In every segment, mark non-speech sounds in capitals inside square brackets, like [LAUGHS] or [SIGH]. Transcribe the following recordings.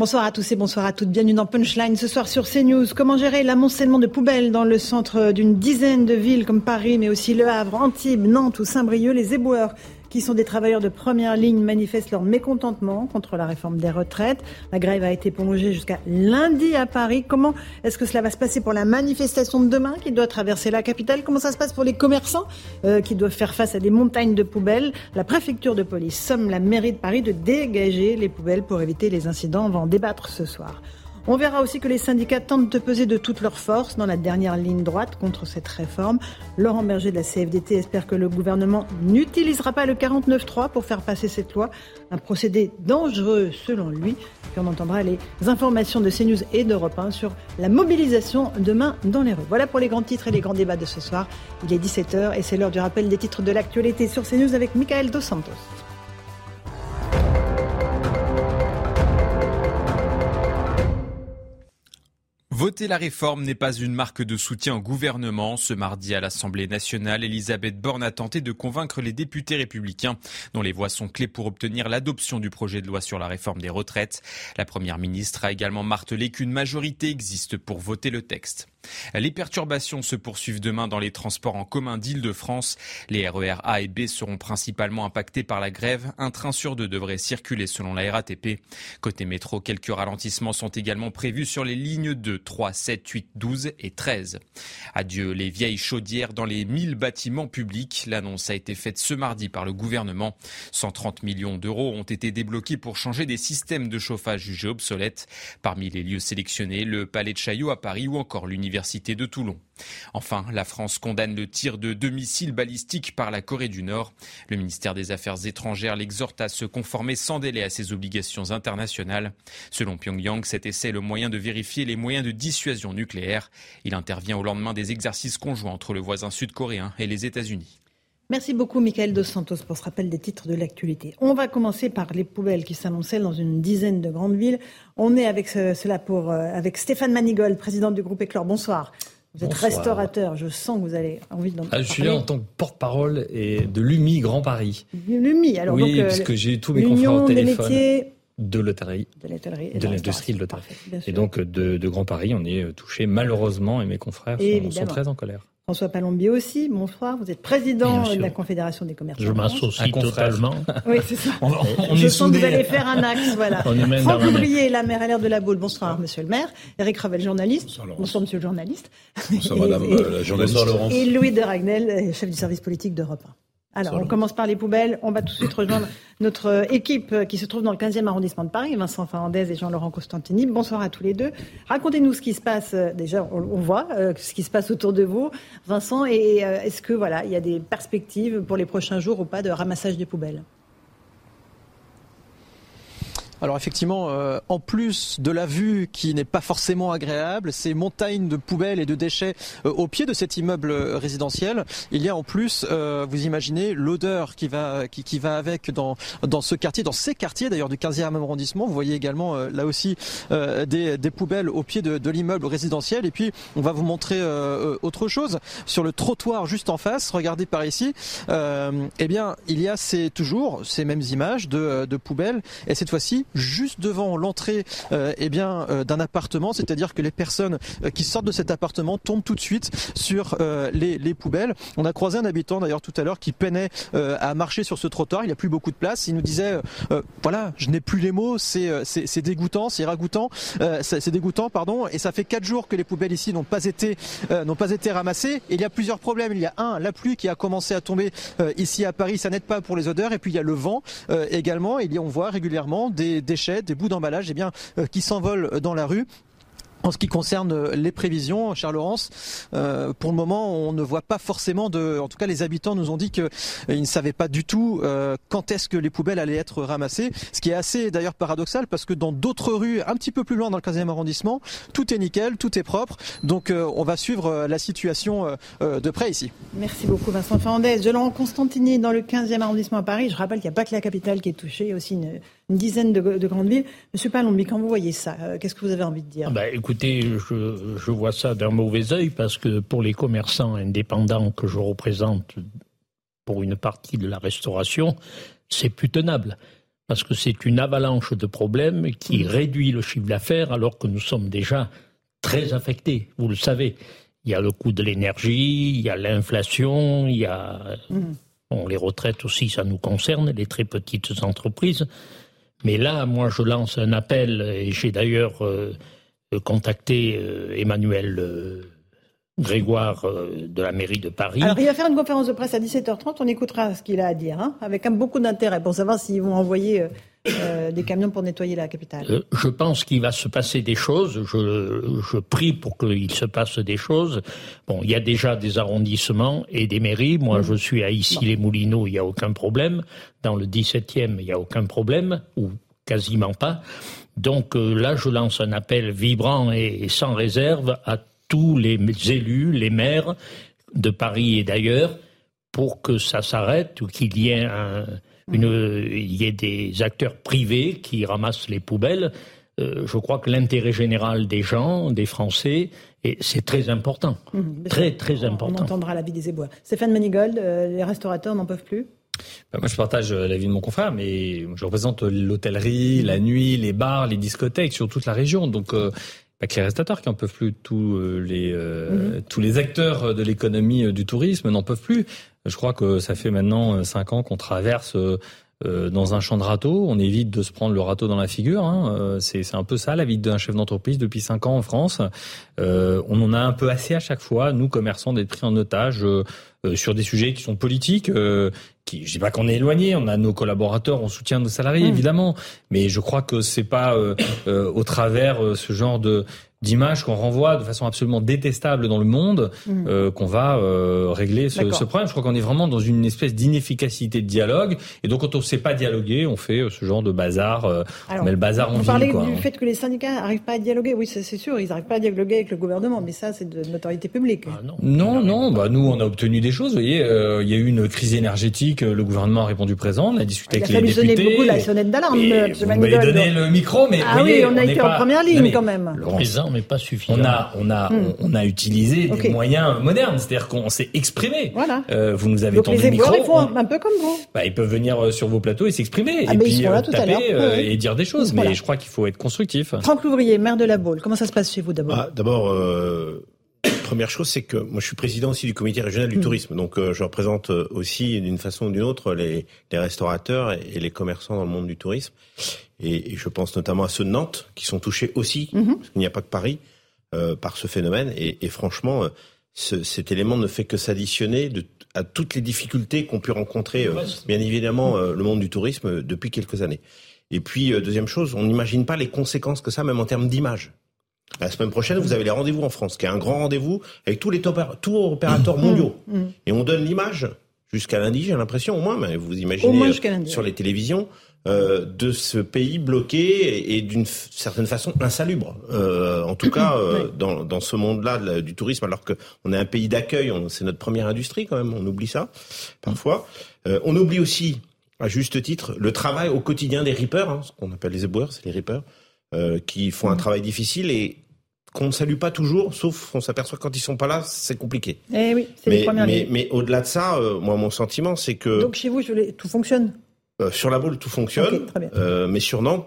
Bonsoir à tous et bonsoir à toutes. Bienvenue dans Punchline ce soir sur CNews. Comment gérer l'amoncellement de poubelles dans le centre d'une dizaine de villes comme Paris, mais aussi Le Havre, Antibes, Nantes ou Saint-Brieuc Les éboueurs qui sont des travailleurs de première ligne, manifestent leur mécontentement contre la réforme des retraites. La grève a été prolongée jusqu'à lundi à Paris. Comment est-ce que cela va se passer pour la manifestation de demain qui doit traverser la capitale? Comment ça se passe pour les commerçants euh, qui doivent faire face à des montagnes de poubelles? La préfecture de police somme la mairie de Paris de dégager les poubelles pour éviter les incidents. On va en débattre ce soir. On verra aussi que les syndicats tentent de peser de toutes leurs forces dans la dernière ligne droite contre cette réforme. Laurent Berger de la CFDT espère que le gouvernement n'utilisera pas le 49.3 pour faire passer cette loi, un procédé dangereux selon lui. Puis on entendra les informations de CNews et d'Europe 1 sur la mobilisation demain dans les rues. Voilà pour les grands titres et les grands débats de ce soir. Il est 17h et c'est l'heure du rappel des titres de l'actualité sur CNews avec Michael Dos Santos. Voter la réforme n'est pas une marque de soutien au gouvernement. Ce mardi à l'Assemblée nationale, Elisabeth Borne a tenté de convaincre les députés républicains dont les voix sont clés pour obtenir l'adoption du projet de loi sur la réforme des retraites. La première ministre a également martelé qu'une majorité existe pour voter le texte. Les perturbations se poursuivent demain dans les transports en commun d'Île-de-France. Les RER A et B seront principalement impactés par la grève. Un train sur deux devrait circuler selon la RATP. Côté métro, quelques ralentissements sont également prévus sur les lignes 2, 3, 7, 8, 12 et 13. Adieu les vieilles chaudières dans les 1000 bâtiments publics. L'annonce a été faite ce mardi par le gouvernement. 130 millions d'euros ont été débloqués pour changer des systèmes de chauffage jugés obsolètes. Parmi les lieux sélectionnés, le Palais de Chaillot à Paris ou encore l'Université de Toulon. Enfin, la France condamne le tir de deux missiles balistiques par la Corée du Nord. Le ministère des Affaires étrangères l'exhorte à se conformer sans délai à ses obligations internationales. Selon Pyongyang, cet essai est le moyen de vérifier les moyens de dissuasion nucléaire. Il intervient au lendemain des exercices conjoints entre le voisin sud-coréen et les États-Unis. Merci beaucoup, Michael Dos Santos, pour ce rappel des titres de l'actualité. On va commencer par les poubelles qui s'annonçaient dans une dizaine de grandes villes. On est avec cela pour, euh, avec Stéphane Manigold, président du groupe Éclore. Bonsoir. Vous êtes Bonsoir. restaurateur, je sens que vous avez envie d'en Ah, je suis là en tant que porte-parole et de l'UMI Grand Paris. L'UMI, alors oui, donc, euh, parce que j'ai tous mes confrères au des téléphone métiers de l'hôtellerie, de l'industrie de l'hôtellerie. Et donc de, de Grand Paris, on est touché malheureusement et mes confrères sont très en colère. François Palombier aussi, bonsoir. Vous êtes président sûr. de la Confédération des commerçants. Je m'associe totalement. Oui, c'est ça. On, on je est sens que vous allez faire un axe, voilà. On est même Franck Ouvrier, la maire à l'air de la Boule. Bonsoir, monsieur le maire. Eric Revel, journaliste. Bonsoir, monsieur le journaliste. Bonsoir, Et- madame et- euh, la journaliste. Bonsoir, Laurence. Et Louis de Ragnel, euh, chef du service politique d'Europe 1. Alors, on commence par les poubelles. On va tout de suite rejoindre notre euh, équipe euh, qui se trouve dans le 15e arrondissement de Paris, Vincent Fernandez et Jean-Laurent Costantini. Bonsoir à tous les deux. Racontez-nous ce qui se passe. euh, Déjà, on, voit ce qui se passe autour de vous, Vincent. Et est-ce que voilà, il y a des perspectives pour les prochains jours ou pas de ramassage des poubelles? Alors effectivement, euh, en plus de la vue qui n'est pas forcément agréable, ces montagnes de poubelles et de déchets euh, au pied de cet immeuble résidentiel, il y a en plus, euh, vous imaginez, l'odeur qui va qui, qui va avec dans dans ce quartier, dans ces quartiers d'ailleurs du 15e arrondissement. Vous voyez également là aussi des, des poubelles au pied de, l'immeuble résidentiel. Et puis on va vous montrer autre chose sur le trottoir juste en face. Regardez par ici. Eh bien, il y a ces toujours ces mêmes images de, de poubelles et cette fois-ci juste devant l'entrée euh, eh bien euh, d'un appartement, c'est-à-dire que les personnes euh, qui sortent de cet appartement tombent tout de suite sur euh, les, les poubelles. On a croisé un habitant d'ailleurs tout à l'heure qui peinait euh, à marcher sur ce trottoir. Il n'y a plus beaucoup de place. Il nous disait voilà, je n'ai plus les mots. C'est dégoûtant, c'est ragoûtant, c'est dégoûtant pardon. Et ça fait quatre jours que les poubelles ici n'ont pas été n'ont pas été ramassées. Et il y a plusieurs problèmes. Il y a un, la pluie qui a commencé à tomber ici à Paris, ça n'aide pas pour les odeurs. Et puis il y a le vent également. A, on voit régulièrement des déchets, des bouts d'emballage, eh bien, euh, qui s'envolent dans la rue. En ce qui concerne les prévisions, Charles Laurence, euh, pour le moment, on ne voit pas forcément de. En tout cas, les habitants nous ont dit qu'ils ne savaient pas du tout euh, quand est-ce que les poubelles allaient être ramassées. Ce qui est assez d'ailleurs paradoxal parce que dans d'autres rues, un petit peu plus loin dans le 15e arrondissement, tout est nickel, tout est propre. Donc, euh, on va suivre la situation de près ici. Merci beaucoup, Vincent Fernandez. Je Laurent Constantini dans le 15e arrondissement à Paris. Je rappelle qu'il n'y a pas que la capitale qui est touchée, il y a aussi une, dizaine de, grandes villes. Monsieur Palombi, quand vous voyez ça, qu'est-ce que vous avez envie de dire ah bah, Écoutez, je, vois ça d'un mauvais œil parce que pour les commerçants indépendants que je représente pour une partie de la restauration, c'est plus tenable. Parce que c'est une avalanche de problèmes qui mmh. réduit le chiffre d'affaires alors que nous sommes déjà très affectés, vous le savez. Il y a le coût de l'énergie, il y a l'inflation, il y a mmh. les retraites aussi, ça nous concerne, les très petites entreprises. Mais là, moi, je lance un appel, et j'ai d'ailleurs euh, contacter euh, Emmanuel euh, Grégoire de la mairie de Paris. Alors, il va faire une conférence de presse à 17h30. On écoutera ce qu'il a à dire, hein, avec beaucoup d'intérêt pour savoir s'ils vont envoyer des camions pour nettoyer la capitale. je pense qu'il va se passer des choses. Je, je prie pour qu'il se passe des choses. Bon, il y a déjà des arrondissements et des mairies. Moi, mmh. je suis à Issy-les-Moulineaux, il n'y a aucun problème. Dans le 17e, il n'y a aucun problème, ou quasiment pas. Donc euh, là, je lance un appel vibrant et sans réserve à tous les élus, les maires de Paris et d'ailleurs, pour que ça s'arrête ou qu'il y ait il y ait des acteurs privés qui ramassent les poubelles. Euh, je crois que l'intérêt général des gens, des Français, et c'est très important. Mmh, très, très important. On entendra l'avis des éboueurs. Stéphane Manigold, euh, les restaurateurs n'en peuvent plus? Bah, moi, je partage euh, l'avis de mon confrère, mais je représente l'hôtellerie, la nuit, les bars, les discothèques sur toute la région. Donc, euh, pas que les restaurateurs qui en peuvent plus, tous euh, les mhm. tous les acteurs de l'économie du tourisme n'en peuvent plus. Je crois que ça fait maintenant cinq ans qu'on traverse dans un champ de râteau. On évite de se prendre le râteau dans la figure. Hein. C'est un peu ça la vie d'un chef d'entreprise depuis cinq ans en France. on en a un peu assez à chaque fois, nous commerçants, d'être pris en otage sur des sujets qui sont politiques, qui, je dis pas qu'on est éloigné, on a nos collaborateurs, on soutient nos salariés mmh. évidemment, mais je crois que c'est pas euh, euh, au travers euh, ce genre de d'images qu'on renvoie de façon absolument détestable dans le monde mm. euh, qu'on va euh, régler ce, ce, problème. Je crois qu'on est vraiment dans une espèce d'inefficacité de dialogue. Et donc, quand on ne sait pas dialoguer, on fait euh, ce genre de bazar. Euh, on met le bazar en ville. Vous parlez du fait que les syndicats n'arrivent pas à dialoguer. Oui, c'est sûr, ils n'arrivent pas à dialoguer avec le gouvernement. Mais ça, c'est de notoriété publique. Ah, non, non, non. Bah, nous, on a obtenu des choses. Vous voyez, il y a eu une crise énergétique. Le gouvernement a répondu présent. On a discuté avec les députés. Il a fallu beaucoup la sonnette d'alarme. Vous m'avez donné le micro, mais ah oui, on a été en première ligne quand même. Présent, mais pas suffisant. On a, on a, hmm. on, a utilisé des moyens modernes, c'est-à-dire qu'on s'est exprimé. Voilà. Euh, vous nous avez Donc tendu les le micro. Ils font un peu comme vous. Bah, ils peuvent venir euh, sur vos plateaux et s'exprimer ah, et puis euh, taper euh, et dire des choses. Mais je crois qu'il faut être constructif. Franck Louvrier, maire de la Baule, comment ça se passe chez vous d'abord ah, D'abord. [COUGHS] Première chose, c'est que moi je suis président aussi du comité régional du hmm. tourisme, donc je représente aussi d'une façon ou d'une autre les, les, restaurateurs et les commerçants dans le monde du tourisme. Et, et, je pense notamment à ceux de Nantes qui sont touchés aussi, hmm. parce qu'il n'y a pas que Paris. Euh, par ce phénomène. Et, et franchement, euh, ce, cet élément ne fait que s'additionner de, à toutes les difficultés qu'ont pu rencontrer, euh, bien évidemment, le monde du tourisme depuis quelques années. Et puis, deuxième chose, on n'imagine pas les conséquences que ça, même en termes d'image. La semaine prochaine, vous avez les rendez-vous en France, qui est un grand rendez-vous avec tous les tours opérateurs mmh. mondiaux. Mmh. Et on donne l'image jusqu'à lundi, j'ai l'impression au moins, mais vous imaginez sur les télévisions, euh, de ce pays bloqué et, d'une certaine façon insalubre. Euh, en tout cas, euh, dans, dans, ce monde-là du tourisme, alors qu'on est un pays d'accueil, c'est notre première industrie quand même, on oublie ça parfois. On oublie aussi, à juste titre, le travail au quotidien des rippers, hein, ce qu'on appelle les éboueurs, c'est les rippers, qui font un mm. travail difficile et qu'on ne salue pas toujours, sauf on s'aperçoit quand ils sont pas là, c'est compliqué. Eh oui, c'est les premières mais, mais au-delà de ça, moi mon sentiment c'est que donc chez vous tout fonctionne? Euh, sur la boule, tout fonctionne, euh, mais sur Nantes,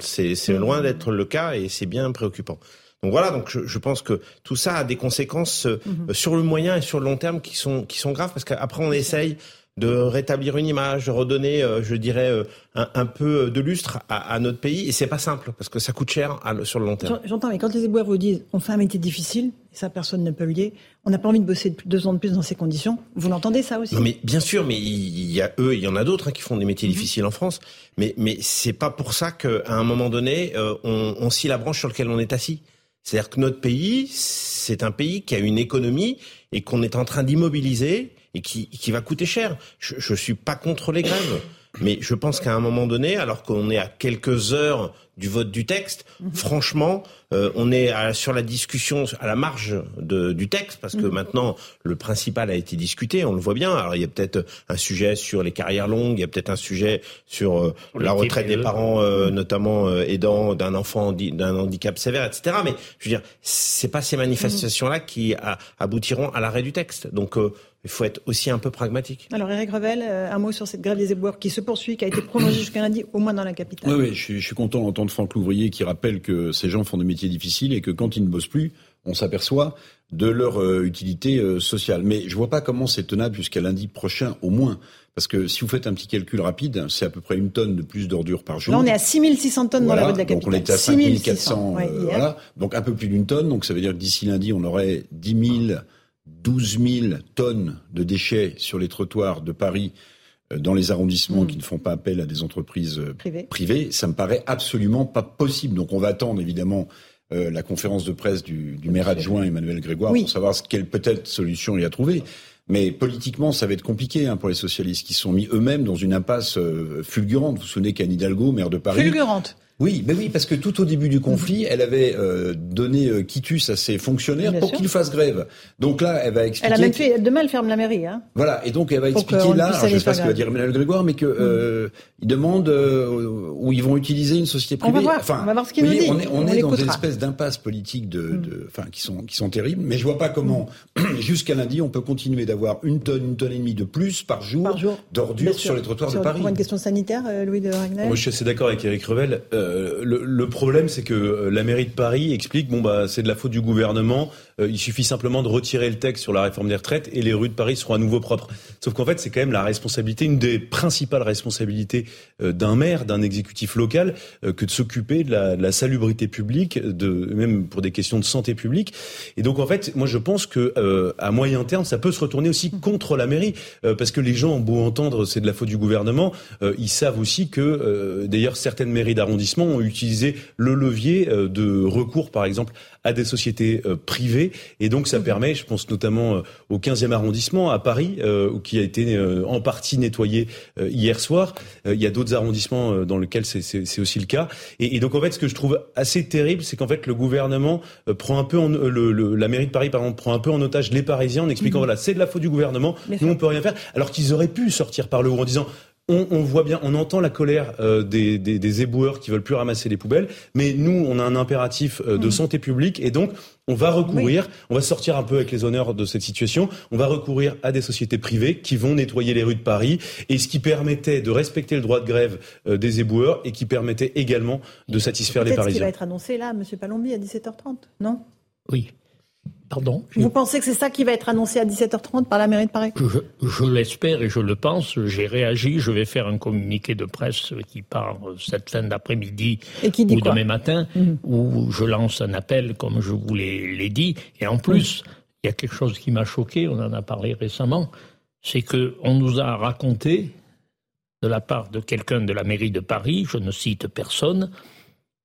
c'est mmh. loin d'être le cas et c'est bien préoccupant. Donc voilà, donc je, je, pense que tout ça a des conséquences euh, mmh. sur le moyen et sur le long terme qui sont qui sont graves parce qu'après on essaye de rétablir une image, de redonner, euh, je dirais, euh, un, peu de lustre à, notre pays. Et c'est pas simple parce que ça coûte cher sur le long terme. J'entends, mais quand les éboueurs vous disent on fait un métier difficile, et ça personne ne peut le lier, on n'a pas envie de bosser deux ans de plus dans ces conditions. Vous l'entendez ça aussi? Non, mais bien sûr, mais il y a eux, il y en a d'autres hein, qui font des métiers mhm. difficiles en France. Mais mais c'est pas pour ça qu'à un moment donné, euh, on, on scie la branche sur laquelle on est assis. C'est-à-dire que notre pays, c'est un pays qui a une économie et qu'on est en train d'immobiliser et qui, qui va coûter cher. Je, je suis pas contre les grèves. Mais je pense qu'à un moment donné, alors qu'on est à quelques heures du vote du texte, mhm. franchement, euh, on est sur la discussion à la marge de, du texte parce que mhm. maintenant le principal a été discuté, on le voit bien. Alors il y a peut-être un sujet sur les carrières longues, il y a peut-être un sujet sur euh, la retraite des parents, euh, mhm. notamment aidant d'un enfant d'un handicap sévère, etc. Mais je veux dire, c'est pas ces manifestations-là qui aboutiront à l'arrêt du texte. Donc il faut être aussi un peu pragmatique. Alors Eric Revel, un mot sur cette grève des éboueurs qui se poursuit, qui a été prolongée [COUGHS] jusqu'à lundi, au moins dans la capitale. Oui, oui je, suis, je suis content d'entendre Franck Louvrier qui rappelle que ces gens font des métiers difficiles et que quand ils ne bossent plus, on s'aperçoit de leur euh, utilité euh, sociale. Mais je vois pas comment c'est tenable jusqu'à lundi prochain au moins. Parce que si vous faites un petit calcul rapide, c'est à peu près une tonne de plus d'ordures par jour. Là, on est à 6600 tonnes dans la rue de la capitale. Donc on était à 5400, voilà. Donc un peu plus d'une tonne. Donc ça veut dire que d'ici lundi, on aurait 10 000 12 000 tonnes de déchets sur les trottoirs de Paris dans les arrondissements hmm. qui ne font pas appel à des entreprises euh, privées, ça me paraît absolument pas possible. Donc on va attendre évidemment euh, la conférence de presse du, maire adjoint Emmanuel Grégoire pour savoir quelle peut-être solution il y a trouvé. Mais politiquement, ça va être compliqué hein, pour les socialistes qui sont mis eux-mêmes dans une impasse fulgurante. Vous vous souvenez qu'Anne Hidalgo, maire de Paris, fulgurante. Oui, mais oui, parce que tout au début du conflit, elle avait euh, donné euh, quitus à ses fonctionnaires pour qu'ils fassent grève. Donc là, elle va expliquer. Elle a même fait. Demain, elle ferme la mairie. Hein. Voilà, et donc elle va expliquer là. je ne sais pas ce que va dire Emmanuel Grégoire, mais que mm. euh, il demande euh, où ils vont utiliser une société privée. On va voir. Enfin, on va voir ce qu'il nous dit. On est, on, est dans une espèce d'impasse politique de, mm. de, enfin, qui sont qui sont terribles. Mais je vois pas comment [CLEARS THROAT] jusqu'à lundi on peut continuer d'avoir une tonne, une tonne et demie de plus par jour, jour d'ordures sur les trottoirs de Paris. Pour une question sanitaire, Louis de Ragnar. Moi, je suis assez d'accord avec Eric Revel. Le le problème, c'est que euh, la mairie de Paris explique bon bah c'est de la faute du gouvernement. Euh, il suffit simplement de retirer le texte sur la réforme des retraites et les rues de Paris seront à nouveau propres. Sauf qu'en fait, c'est quand même la responsabilité, une des principales responsabilités euh, d'un maire, d'un exécutif local, que de s'occuper de la, salubrité publique, même pour des questions de santé publique. Et donc en fait, moi je pense que à moyen terme, ça peut se retourner aussi contre la mairie, parce que les gens ont beau entendre c'est de la faute du gouvernement, ils savent aussi que d'ailleurs certaines mairies d'arrondissement ont utilisé le levier euh, de recours, par exemple, à des sociétés euh, privées. Et donc, ça mhm. permet, je pense notamment euh, au 15e arrondissement à Paris, qui a été en partie nettoyé hier soir. Il y a d'autres arrondissements dans lesquels c'est aussi le cas. Et, donc, en fait, ce que je trouve assez terrible, c'est qu'en fait, le gouvernement prend un peu, en, le, la mairie de Paris, par exemple, prend un peu en otage les Parisiens en expliquant, mhm. voilà, c'est de la faute du gouvernement, nous, on peut rien faire. Alors qu'ils auraient pu sortir par le haut en disant, on, on, voit bien, on entend la colère euh, des, des, des, éboueurs qui veulent plus ramasser les poubelles, mais nous, on a un impératif euh, de mm. santé publique et donc on va recourir, on va sortir un peu avec les honneurs de cette situation, on va recourir à des sociétés privées qui vont nettoyer les rues de Paris et ce qui permettait de respecter le droit de grève euh, des éboueurs et qui permettait également de satisfaire les Parisiens. Ce qui va être annoncé là, Monsieur Palombi, à 17h30, non? Oui. Pardon Vous pensez que c'est ça qui va être annoncé à 17h30 par la mairie de Paris? Je, l'espère et je le pense. J'ai réagi. Je vais faire un communiqué de presse qui part cette fin d'après-midi ou demain matin, mhm. où je lance un appel, comme je vous l'ai dit. Et en plus, il y a quelque chose qui m'a choqué. On en a parlé récemment. C'est que on nous a raconté, de la part de quelqu'un de la mairie de Paris, je ne cite personne,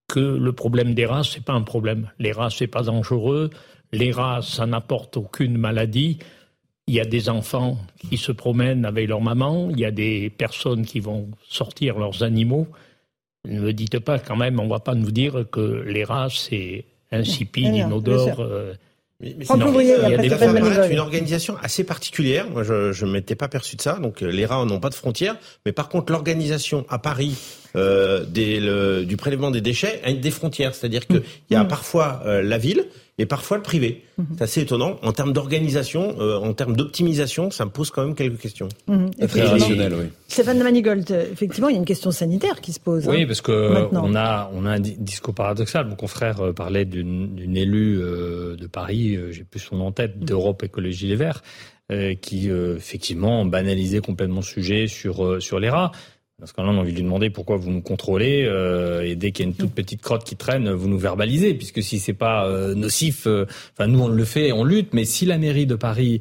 que le problème des rats, c'est pas un problème. Les rats, c'est pas dangereux les rats, ça n'apporte aucune maladie. Il y a des enfants qui se promènent avec leur maman, il y a des personnes qui vont sortir leurs animaux. Ne me dites pas quand même, on ne va pas nous dire que les rats, c'est insipide, inodore. Euh, mais, c'est une, une, organisation assez particulière. Moi, je ne m'étais pas perçu de ça. Donc, euh, les rats n'ont pas de frontières. Mais par contre, l'organisation à Paris euh, des, du prélèvement des déchets a des frontières. C'est-à-dire qu'il y a mmh. parfois la ville et parfois le privé. Mhm. C'est assez étonnant. En termes d'organisation, euh, en termes d'optimisation, ça me pose quand même quelques questions. Mhm. Très rationnel, oui. Stéphane de Manigold, effectivement, il y a une question sanitaire qui se pose. Oui, hein, parce que on a on a un discours paradoxal. Mon confrère euh, parlait d'une élue euh, de Paris, j'ai plus son nom en tête, d'Europe Écologie Les Verts, qui effectivement banalisait complètement le sujet sur sur les rats. Parce qu'on a envie de lui demander pourquoi vous nous contrôlez euh, et dès qu'il y a une toute petite crotte qui traîne, vous nous verbalisez, puisque si c'est pas euh, nocif, euh, enfin nous on le fait, on lutte, mais si la mairie de Paris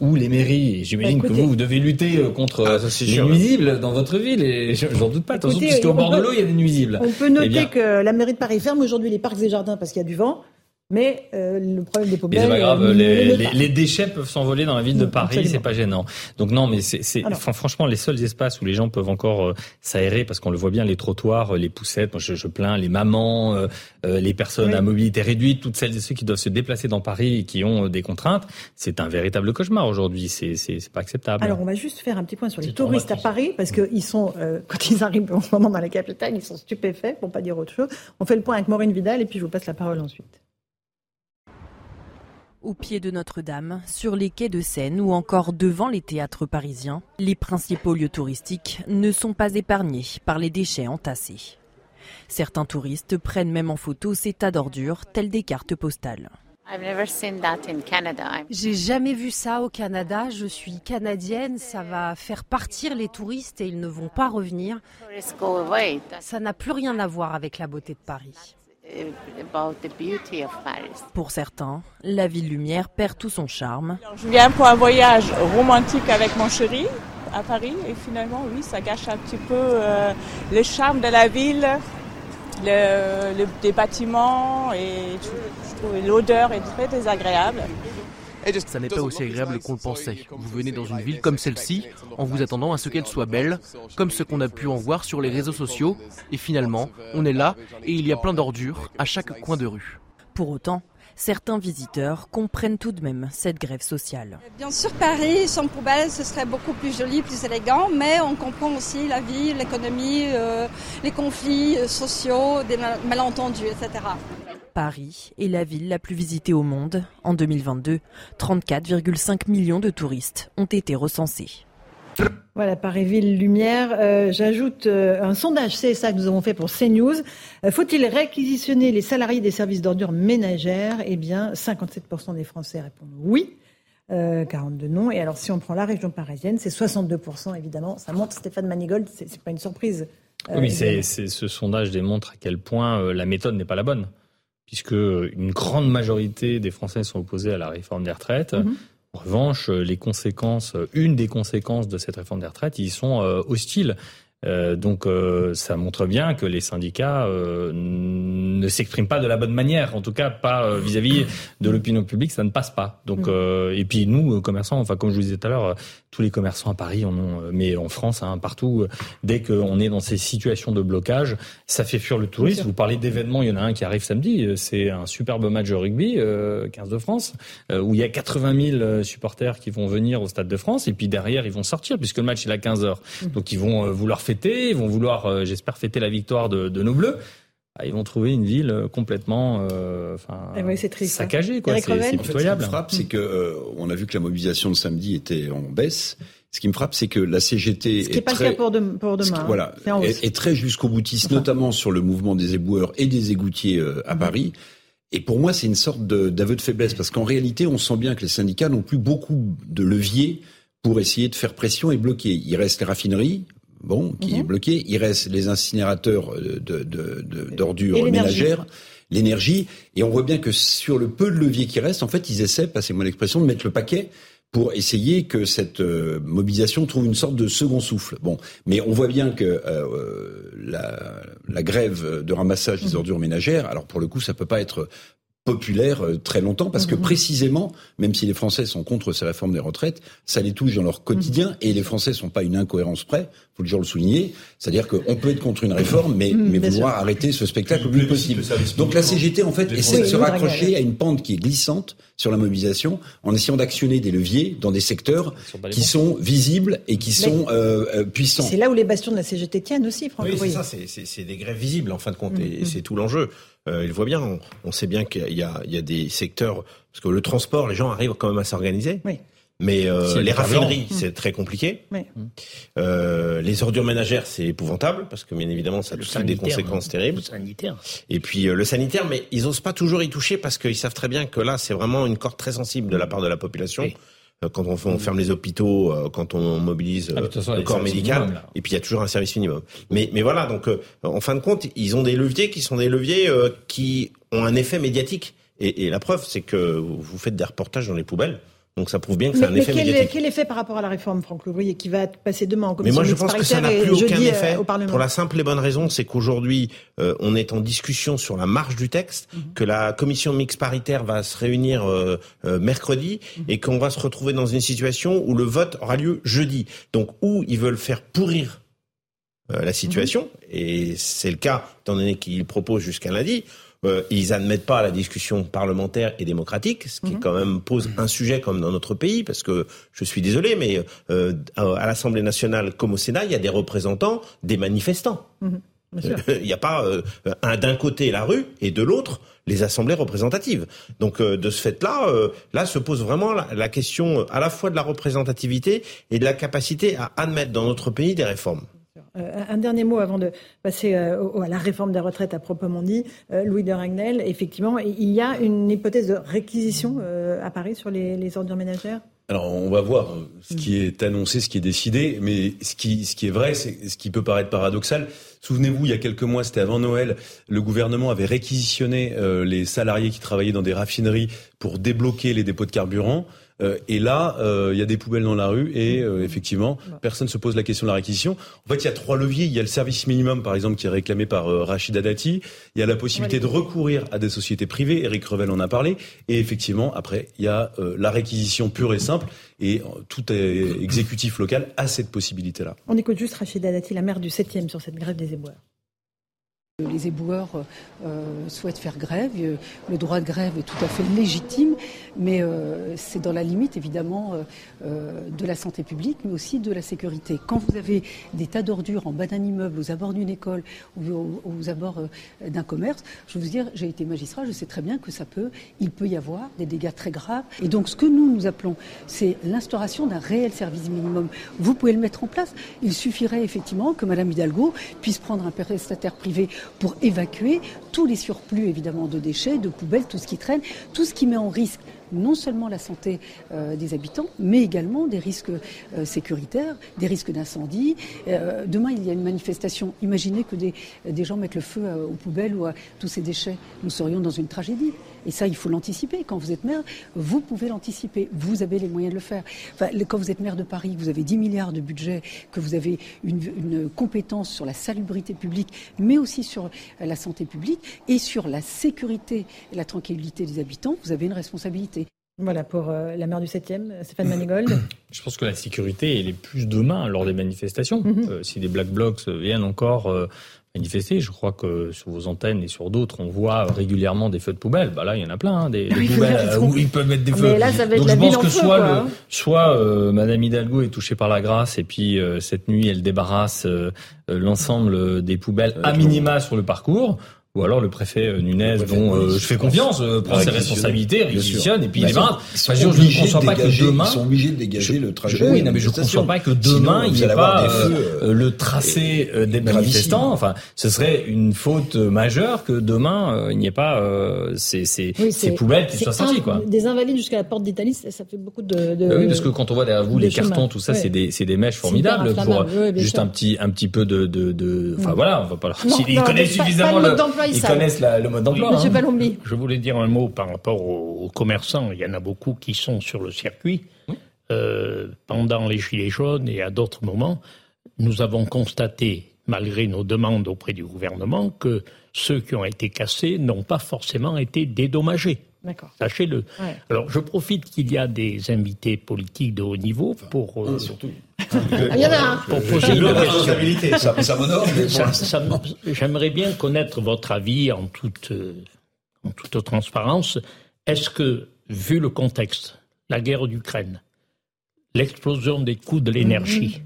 ou les mairies, j'imagine bah, que vous, vous devez lutter contre ah, les nuisibles dans votre ville, et j'en doute pas, attention, puisqu'au bord de l'eau il y a des nuisibles. On peut noter eh que la mairie de Paris ferme aujourd'hui les parcs et jardins parce qu'il y a du vent. Mais euh, le problème des poubelles. c'est pas grave, euh, les, les, les, déchets peuvent s'envoler dans la ville de Paris, c'est pas gênant. Donc non, mais c'est franchement les seuls espaces où les gens peuvent encore euh, s'aérer, parce qu'on le voit bien, les trottoirs, les poussettes. Moi, je, je plains les mamans, euh, les personnes à mobilité réduite, toutes celles et ceux qui doivent se déplacer dans Paris et qui ont des contraintes. C'est un véritable cauchemar aujourd'hui. C'est c'est pas acceptable. Alors on va juste faire un petit point sur les touristes à Paris, parce qu'ils sont quand ils arrivent en ce moment dans la capitale, ils sont stupéfaits, pour pas dire autre chose. On fait le point avec Maureen Vidal et puis je vous passe la parole ensuite au pied de Notre-Dame, sur les quais de Seine ou encore devant les théâtres parisiens, les principaux lieux touristiques ne sont pas épargnés par les déchets entassés. Certains touristes prennent même en photo ces tas d'ordures, telles des cartes postales. J'ai jamais vu ça au Canada. Je suis canadienne. Ça va faire partir les touristes et ils ne vont pas revenir. Ça n'a plus rien à voir avec la beauté de Paris. Pour certains, la ville lumière perd tout son charme. Je viens pour un voyage romantique avec mon chéri à Paris et finalement, oui, ça gâche un petit peu euh, le charme de la ville, le, des bâtiments et l'odeur est très désagréable. Ça n'est pas aussi agréable qu'on le pensait. Vous venez dans une ville comme celle-ci en vous attendant à ce qu'elle soit belle, comme ce qu'on a pu en voir sur les réseaux sociaux, et finalement, on est là et il y a plein d'ordures à chaque coin de rue. Pour autant, certains visiteurs comprennent tout de même cette grève sociale. Bien sûr, Paris, sans poubelle, ce serait beaucoup plus joli, plus élégant, mais on comprend aussi la vie, l'économie, euh, les conflits euh, sociaux, des malentendus, etc. Paris est la ville la plus visitée au monde. En 2022, 34,5 millions de touristes ont été recensés. Voilà, Paris-Ville Lumière. Euh, j'ajoute euh, un sondage CSA que nous avons fait pour CNews. Euh, faut-il réquisitionner les salariés des services d'ordures ménagères? Eh bien, 57% des Français répondent oui. 42 non. Et alors, si on prend la région parisienne, c'est 62%, évidemment. Ça montre Stéphane Manigold, c'est pas une surprise. oui, c'est, ce sondage démontre à quel point la méthode n'est pas la bonne puisque une grande majorité des Français sont opposés à la réforme des retraites. Mhm. En revanche, les conséquences, une des conséquences de cette réforme des retraites, ils sont euh, hostiles. Euh, donc euh, ça montre bien que les syndicats euh, ne s'expriment pas de la bonne manière, en tout cas pas vis-à-vis de l'opinion publique, ça ne passe pas. Donc mm. et puis nous commerçants, enfin comme je vous disais tout à l'heure, tous les commerçants à Paris en ont, mais en France, hein, partout, dès qu'on est dans ces situations de blocage, ça fait fuir le tourisme. Vous parlez d'événements, il y en a un qui arrive samedi, c'est un superbe match de rugby, 15 de France, où il y a 80 000 supporters qui vont venir au Stade de France, et puis derrière ils vont sortir puisque le match est à 15 heures, mm. donc ils vont vouloir fêter, ils vont vouloir, euh, j'espère, fêter la victoire de, nos Bleus. Ah, ils vont trouver une ville euh, complètement euh, enfin, eh hein. saccagée. Quoi. C'est, pitoyable. ce qui me frappe, c'est que on a vu que la mobilisation de samedi était en baisse. Ce qui me frappe, c'est que la CGT ce qui est, pas très, le cas pour, demain. voilà, est, très jusqu'au boutiste, notamment sur le mouvement des éboueurs et des égoutiers à mhm. Paris. Et pour moi, c'est une sorte d'aveu de faiblesse, parce qu'en réalité, on sent bien que les syndicats n'ont plus beaucoup de leviers pour essayer de faire pression et bloquer. Il reste les raffineries, bon, qui est mhm. bloqué. Il reste les incinérateurs d'ordures de, ménagères, l'énergie. Et on voit bien que sur le peu de levier qui reste, en fait, ils essaient, passez-moi l'expression, de mettre le paquet pour essayer que cette euh, mobilisation trouve une sorte de second souffle. Bon, mais on voit bien que euh, la, la, grève de ramassage des mhm. ordures ménagères, alors pour le coup, ça peut pas être populaire euh, très longtemps parce que mhm. précisément, même si les Français sont contre ces réformes des retraites, ça les touche dans leur quotidien mhm. et les Français sont pas une incohérence près, faut toujours le souligner. C'est-à-dire qu'on peut être contre une réforme, mais, mhm, mais vouloir arrêter ce spectacle le plus possible. Donc la CGT en fait essaie de se raccrocher à une pente qui est glissante sur la mobilisation en essayant d'actionner des leviers dans des secteurs qui sont visibles et qui sont euh, euh, puissants. C'est là où les bastions de la CGT tiennent aussi, Franck. Oui, c'est ça, c'est des grèves visibles en fin de compte et c'est tout l'enjeu. Euh, il voit bien, on, sait bien qu'il y, a, des secteurs, parce que le transport, les gens arrivent quand même à s'organiser. Oui. Mais euh, les raffineries, mmh. c'est très compliqué. Oui. Euh, les ordures ménagères, c'est épouvantable parce que bien évidemment, ça a des conséquences hein. terribles. Le sanitaire. Et puis le sanitaire, mais ils osent pas toujours y toucher parce qu'ils savent très bien que là, c'est vraiment une corde très sensible de la part de la population. Euh, quand on, ferme les hôpitaux, euh, quand on mobilise ah, euh, le corps médical, et puis il y a toujours un service minimum. Mais, mais voilà, donc en fin de compte, ils ont des leviers qui sont des leviers qui ont un effet médiatique. Et, et la preuve, c'est que vous faites des reportages dans les poubelles. Donc ça prouve bien que c'est un effet quel, médiatique. Quel effet par rapport à la réforme, Franck Louvrier, qui va passer demain en commission Mais moi je pense que ça n'a plus aucun euh, effet. Pour la simple et bonne raison, c'est qu'aujourd'hui euh, on est en discussion sur la marge du texte, mm -hmm. que la commission mixte paritaire va se réunir euh, euh mercredi mm -hmm. et qu'on va se retrouver dans une situation où le vote aura lieu jeudi. Donc où ils veulent faire pourrir euh, la situation, mm -hmm. et c'est le cas étant donné qu'ils proposent jusqu'à lundi. Euh, ils admettent pas la discussion parlementaire et démocratique, ce qui mmh. quand même pose un sujet comme dans notre pays, parce que je suis désolé, mais euh, à l'Assemblée nationale comme au Sénat, il y a des représentants des manifestants. Mmh. [LAUGHS] Il n'y a pas euh, un d'un côté la rue et de l'autre les assemblées représentatives. Donc euh, de ce fait-là, euh, là se pose vraiment la, la, question à la fois de la représentativité et de la capacité à admettre dans notre pays des réformes. Euh, un dernier mot avant de passer euh, à la réforme des retraites à proprement dit. Euh, Louis de Ragnel, effectivement, il y a une hypothèse de réquisition à Paris sur les, les ordures ménagères? Alors on va voir ce qui est annoncé, ce qui est décidé, mais ce qui, ce qui est vrai, c'est ce qui peut paraître paradoxal. Souvenez-vous, il y a quelques mois, c'était avant Noël, le gouvernement avait réquisitionné euh, les salariés qui travaillaient dans des raffineries pour débloquer les dépôts de carburant. Euh, et là, euh, il y a des poubelles dans la rue et euh, effectivement, personne se pose la question de la réquisition. En fait, il y a trois leviers. Il y a le service minimum, par exemple, qui est réclamé par Rachida Dati. Il y a la possibilité de recourir à des sociétés privées. Eric Revel en a parlé. Et effectivement, après, il y a la réquisition pure et simple. Et tout exécutif local a cette possibilité-là. On écoute juste Rachida Dati, la maire du 7e, sur cette grève des éboueurs. Les éboueurs euh, souhaitent faire grève. Le droit de grève est tout à fait légitime, mais euh, c'est dans la limite évidemment euh, de la santé publique, mais aussi de la sécurité. Quand vous avez des tas d'ordures en bas d'un immeuble, aux abords d'une école ou aux, aux abords d'un commerce, je veux vous dire, j'ai été magistrat, je sais très bien que ça peut, il peut y avoir des dégâts très graves. Et donc ce que nous nous appelons, c'est l'instauration d'un réel service minimum. Vous pouvez le mettre en place. Il suffirait effectivement que Madame Hidalgo puisse prendre un prestataire privé pour évacuer tous les surplus évidemment de déchets, de poubelles, tout ce qui traîne, tout ce qui met en risque non seulement la santé euh, des habitants, mais également des risques euh, sécuritaires, des risques d'incendie. Euh, demain, il y a une manifestation. Imaginez que des, gens mettent le feu aux poubelles ou à tous ces déchets. Nous serions dans une tragédie. Et ça, il faut l'anticiper. Quand vous êtes maire, vous pouvez l'anticiper. Vous avez les moyens de le faire. Quand vous êtes maire de Paris, vous avez 10 milliards de budget, que vous avez une, une compétence sur la salubrité publique, mais aussi sur la santé publique et sur la sécurité et la tranquillité des habitants, vous avez une responsabilité. Voilà pour euh, la maire du 7e, Stéphane Manigold. [COUGHS] Je pense que la sécurité, elle est plus demain lors des manifestations. Mm -hmm. euh, si des Black Blocs viennent encore euh, manifester, je crois que sur vos antennes et sur d'autres, on voit régulièrement des feux de poubelle. Bah là, il y en a plein, hein, des, des poubelles où ils peuvent mettre des feux. Mais là, ça va être Donc la je pense que feu, soit, le, hein. soit euh, Madame Hidalgo est touchée par la grâce et puis euh, cette nuit, elle débarrasse euh, l'ensemble des poubelles à minima sur le parcours. Ou alors le préfet Nunez, préfet, dont oui, je fais confiance, euh, prend ses réquisitionner, responsabilités, réquisitionne, et puis Mais il débarrasse. ils sont Enfin, je, ne obligés conçois pas dégager- que demain. ils sont obligés de dégager Je- le je- trajet oui, non, mais je ne conçois pas que Sinon, demain, il n'y ait pas des feux, euh, euh, le tracé euh, des manifestants. Enfin, ce serait une faute majeure que demain, euh, il n'y ait pas euh, ces, ces, Oui, ces poubelles qui soient sorties. Quoi. Des invalides jusqu'à la porte d'Italie, ça, ça fait beaucoup de. de- Bah oui, parce que quand on voit derrière vous les cartons, tout ça, Ouais. c'est des, c'est des mèches formidables pour euh, juste un petit, un petit peu de, de, de enfin Non. voilà, on va pas ils connaissent suffisamment le le, ils connaissent la- le mode d'emploi. Monsieur hein. Palombi. Je voulais dire un mot par rapport aux, aux commerçants. Il y en a beaucoup qui sont sur le circuit. Euh, pendant les Gilets jaunes et à d'autres moments, nous avons constaté, malgré nos demandes auprès du gouvernement, que ceux qui ont été cassés n'ont pas forcément été dédommagés. D'accord. Sachez-le. Ouais. Alors, je profite qu'il y a des invités politiques de haut niveau pour, euh, surtout. Ah, Il y en a un. pour poser une question. Ça, ça m'honore, J'aimerais bien connaître votre avis en toute, euh, en toute transparence. Est-ce que, vu le contexte, la guerre d'Ukraine, l'explosion des coûts de l'énergie,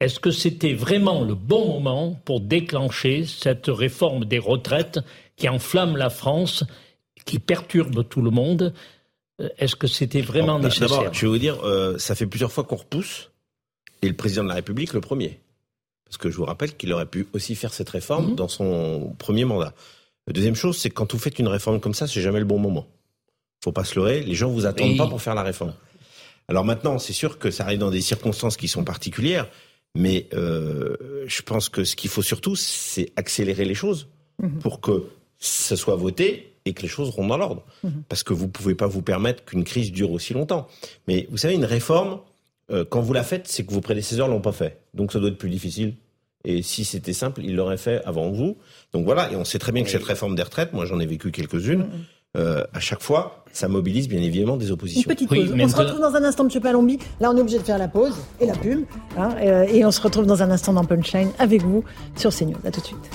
est-ce que c'était vraiment le bon moment pour déclencher cette réforme des retraites qui enflamme la France, qui perturbe tout le monde? Euh, Est-ce que c'était vraiment nécessaire? D'abord, je vais vous dire, euh, ça fait plusieurs fois qu'on repousse, et le président de la République le premier. Parce que je vous rappelle qu'il aurait pu aussi faire cette réforme Mhm. dans son premier mandat. La deuxième chose, c'est que quand vous faites une réforme comme ça, c'est jamais le bon moment. Faut pas se leurrer, les gens vous attendent Oui. pas pour faire la réforme. Alors maintenant, c'est sûr que ça arrive dans des circonstances qui sont particulières, mais euh, je pense que ce qu'il faut surtout, c'est accélérer les choses Mhm. pour que ce soit voté et que les choses seront dans l'ordre. Mhm. Parce que vous ne pouvez pas vous permettre qu'une crise dure aussi longtemps. Mais vous savez, une réforme, euh, quand vous la faites, c'est que vos prédécesseurs l'ont pas fait. Donc ça doit être plus difficile. Et si c'était simple, ils l'auraient fait avant vous. Donc voilà, et on sait très bien que cette réforme des retraites, moi j'en ai vécu quelques-unes, mhm. euh, à chaque fois, ça mobilise bien évidemment des oppositions. Une petite pause. on se retrouve dans un instant, M. Palombi. Là, on est obligé de faire la pause et la pub. Hein, euh, et on se retrouve dans un instant dans Punchline avec vous sur CNews. A tout de suite.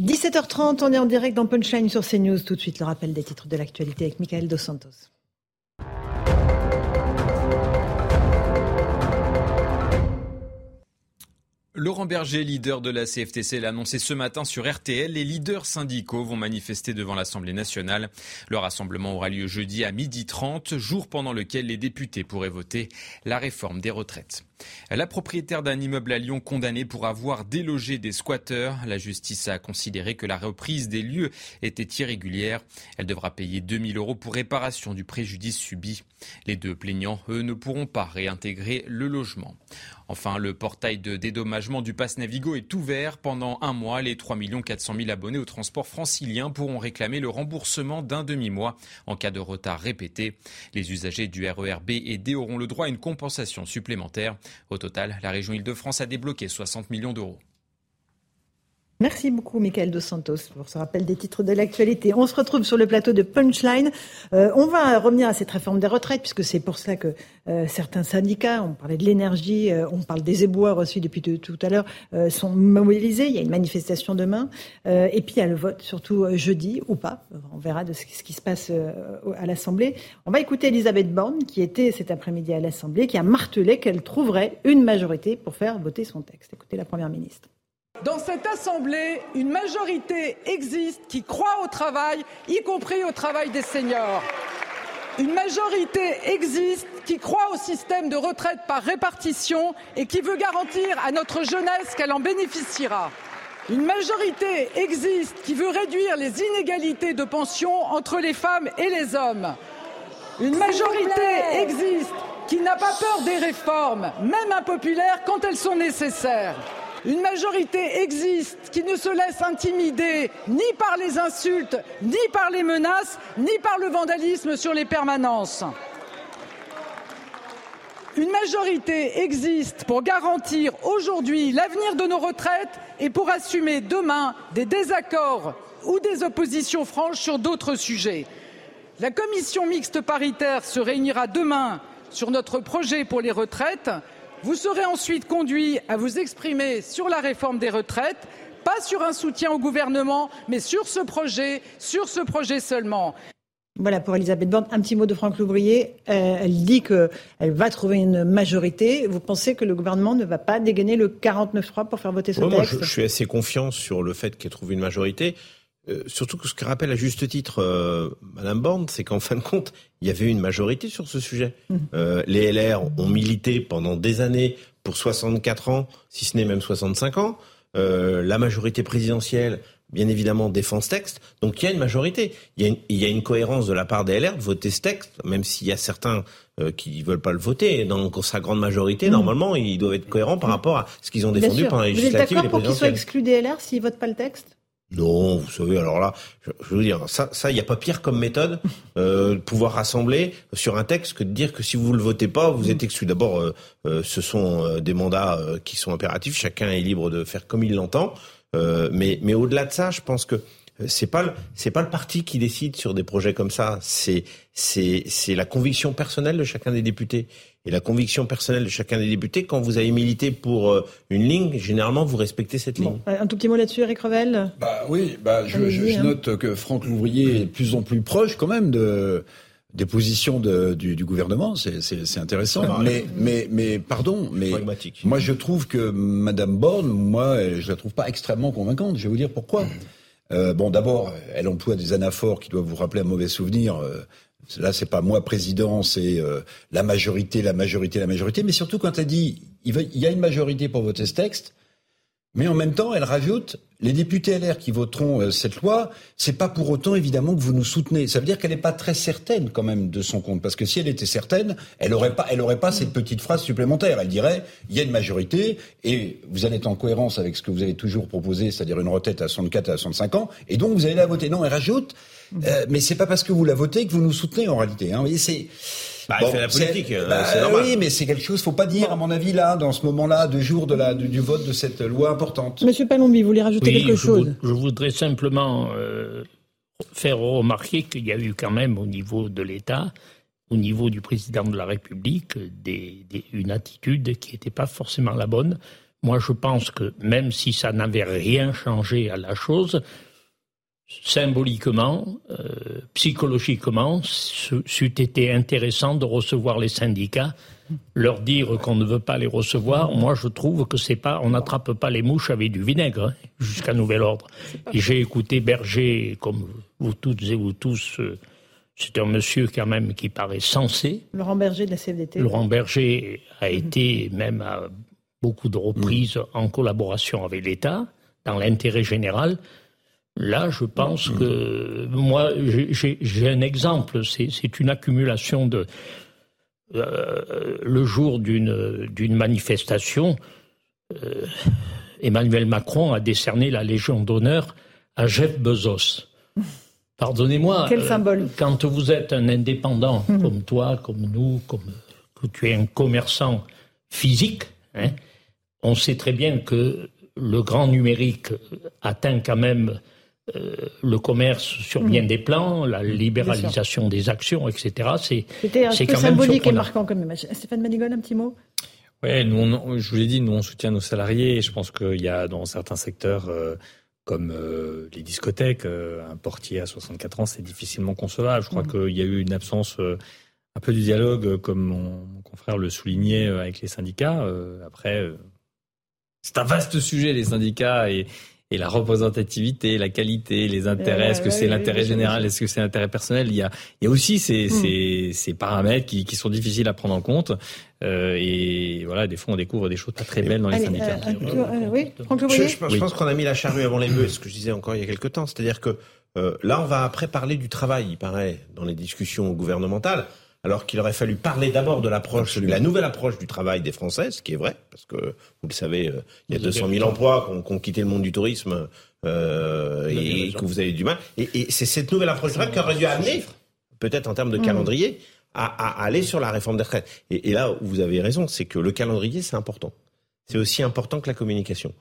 17h30, on est en direct dans Punchline sur CNews. Tout de suite, le rappel des titres de l'actualité avec Michael Dos Santos. Laurent Berger, leader de la CFTC, l'a annoncé ce matin sur RTL. Les leaders syndicaux vont manifester devant l'Assemblée nationale. Le rassemblement aura lieu jeudi à 12h30, jour pendant lequel les députés pourraient voter la réforme des retraites. La propriétaire d'un immeuble à Lyon condamnée pour avoir délogé des squatteurs. La justice a considéré que la reprise des lieux était irrégulière. Elle devra payer 2000 euros pour réparation du préjudice subi. Les deux plaignants, eux, ne pourront pas réintégrer le logement. Enfin, le portail de dédommagement du Pass Navigo est ouvert. Pendant un mois, les 3 400 000 abonnés au transport francilien pourront réclamer le remboursement d'un demi-mois en cas de retard répété. Les usagers du RER B et D auront le droit à une compensation supplémentaire. Au total, la région Île-de-France a débloqué 60 millions d'euros. Merci beaucoup, Michael Dos Santos, pour ce rappel des titres de l'actualité. On se retrouve sur le plateau de Punchline. Euh, on va revenir à cette réforme des retraites, puisque c'est pour cela que euh, certains syndicats, on parlait de l'énergie, euh, on parle des éboueurs aussi depuis tout à l'heure, sont mobilisés. Il y a une manifestation demain. et puis il y a le vote, surtout jeudi, ou pas. On verra de ce, qui se passe à l'Assemblée. On va écouter Elisabeth Borne, qui était cet après-midi à l'Assemblée, qui a martelé qu'elle trouverait une majorité pour faire voter son texte. Écoutez la Première ministre. Dans cette Assemblée, une majorité existe qui croit au travail, y compris au travail des seniors. Une majorité existe qui croit au système de retraite par répartition et qui veut garantir à notre jeunesse qu'elle en bénéficiera. Une majorité existe qui veut réduire les inégalités de pension entre les femmes et les hommes. Une majorité existe qui n'a pas peur des réformes, même impopulaires, quand elles sont nécessaires. Une majorité existe qui ne se laisse intimider ni par les insultes, ni par les menaces, ni par le vandalisme sur les permanences. Une majorité existe pour garantir aujourd'hui l'avenir de nos retraites et pour assumer demain des désaccords ou des oppositions franches sur d'autres sujets. La commission mixte paritaire se réunira demain sur notre projet pour les retraites. Vous serez ensuite conduit à vous exprimer sur la réforme des retraites, pas sur un soutien au gouvernement, mais sur ce projet, sur ce projet seulement. Voilà pour Elisabeth Borne. Un petit mot de Franck Louvrier. Euh, elle dit qu'elle va trouver une majorité. Vous pensez que le gouvernement ne va pas dégainer le 49-3 pour faire voter ce texte? Moi, je, suis assez confiant sur le fait qu'elle trouve une majorité. Euh, surtout que ce que rappelle à juste titre euh, Madame Borne, c'est qu'en fin de compte, il y avait une majorité sur ce sujet. Mmh. Euh, les LR ont milité pendant des années pour 64 ans, si ce n'est même 65 ans. la majorité présidentielle, bien évidemment, défend ce texte. Donc il y a une majorité. Il y a une, il y a une cohérence de la part des LR de voter ce texte, même s'il y a certains qui ne veulent pas le voter. Dans sa grande majorité, mmh. normalement, ils doivent être cohérents par rapport à ce qu'ils ont défendu pendant les législatives Vous êtes d'accord pour qu'ils soient exclus des LR s'ils votent pas le texte? Non, vous savez, alors là, je, veux dire, ça, ça, il n'y a pas pire comme méthode euh, de pouvoir rassembler sur un texte que de dire que si vous le votez pas, vous êtes exclu. D'abord, euh, euh, ce sont euh, des mandats qui sont impératifs. Chacun est libre de faire comme il l'entend. mais, mais au-delà de ça, je pense que c'est pas le, c'est pas le parti qui décide sur des projets comme ça. C'est c'est c'est la conviction personnelle de chacun des députés et la conviction personnelle de chacun des députés. Quand vous avez milité pour euh, une ligne, généralement vous respectez cette ligne. un tout petit mot là-dessus, Eric Revel? Bah oui, bah je, je, hein. note que Franck Louvrier est de plus en plus proche quand même de des positions de, du, du, gouvernement, c'est intéressant. [LAUGHS] Mais, mais, mais, pardon, mais moi je trouve que Madame Borne, moi, je la trouve pas extrêmement convaincante. Je vais vous dire pourquoi. Euh, bon, d'abord, elle emploie des anaphores qui doivent vous rappeler un mauvais souvenir. Euh, là, c'est pas moi président, c'est euh, la majorité, la majorité, la majorité. Mais surtout, quand elle dit il, y a une majorité pour voter ce texte, Mais en même temps, elle rajoute les députés LR qui voteront euh, cette loi, c'est pas pour autant évidemment que vous nous soutenez. Ça veut dire qu'elle n'est pas très certaine quand même de son compte, parce que si elle était certaine, elle aurait pas, elle aurait pas cette petite phrase supplémentaire. Elle dirait il y a une majorité et vous allez être en cohérence avec ce que vous avez toujours proposé, c'est-à-dire une retraite à 64 à 65 ans, et donc vous allez la voter. Non, elle rajoute, euh, mais c'est pas parce que vous la votez que vous nous soutenez en réalité. Hein. Vous voyez, c'est bah, bon, fait la politique, euh, bah, c'est normal. Oui, mais c'est quelque chose, faut pas dire, à mon avis, là, dans ce moment-là, deux jours de la, du, du vote de cette loi importante. Monsieur Palombi, vous voulez rajouter Oui, quelque je chose? Je voudrais simplement euh, faire remarquer qu'il y a eu quand même au niveau de l'État, au niveau du président de la République, des- des- une attitude qui n'était pas forcément la bonne. Moi, je pense que même si ça n'avait rien changé à la chose, symboliquement, euh, psychologiquement, ce- c'eût été intéressant de recevoir les syndicats, leur dire qu'on ne veut pas les recevoir. Moi, je trouve que c'est pas, on n'attrape pas les mouches avec du vinaigre hein, jusqu'à nouvel ordre. J'ai écouté Berger, comme vous toutes et vous tous. euh, c'est un monsieur quand même qui paraît sensé. Laurent Berger de la CFDT. Laurent Berger a été même à beaucoup de reprises en collaboration avec l'État, dans l'intérêt général. Là, je pense que moi, j'ai- un exemple. C'est une accumulation de. euh, le jour d'une d'une manifestation, euh, Emmanuel Macron a décerné la Légion d'honneur à Jeff Bezos. Pardonnez-moi. Quel euh, symbole. Quand vous êtes un indépendant, comme toi, comme nous, comme que tu es un commerçant physique, hein, on sait très bien que le grand numérique atteint quand même euh, le commerce sur bien des plans, la libéralisation des actions, etc. C'est C'était un c'est peu quand même symbolique et marquant quand même. Stéphane Manigon, un petit mot? Ouais, nous, on- je vous l'ai dit, nous on soutient nos salariés. Et je pense qu'il y a dans certains secteurs euh, comme euh, les discothèques, euh, un portier à 64 ans, c'est difficilement concevable. Je crois Mhm. qu'il y a eu une absence euh, un peu du dialogue, comme mon, mon confrère le soulignait euh, avec les syndicats. Euh, après, euh, c'est un vaste sujet les syndicats et, et la représentativité, la qualité, les intérêts. Euh, Est-ce que c'est l'intérêt général Est-ce que c'est l'intérêt personnel? Il y a, il y a aussi ces, Mm. ces, ces paramètres qui, qui sont difficiles à prendre en compte. Euh, et voilà, des fois, on découvre des choses pas très belles dans les Allez, syndicats. euh, euh, oui, Je, je pense, je Oui. pense qu'on a mis la charrue avant les bœufs, ce que je disais encore il y a quelques temps. C'est-à-dire que euh, là, on va après parler du travail, il paraît, dans les discussions gouvernementales, alors qu'il aurait fallu parler d'abord de l'approche, de la nouvelle approche du travail des Français, ce qui est vrai, parce que vous le savez, euh, il y a Vous avez 200 000 raison. emplois qui ont, ont quitté le monde du tourisme euh, et que vous avez du mal. Et, et c'est cette nouvelle approche du travail qui aurait dû amener, peut-être en termes de Mm. calendrier, à, à aller sur la réforme des retraites. Et, et là vous avez raison, c'est que le calendrier, c'est important. C'est aussi important que la communication.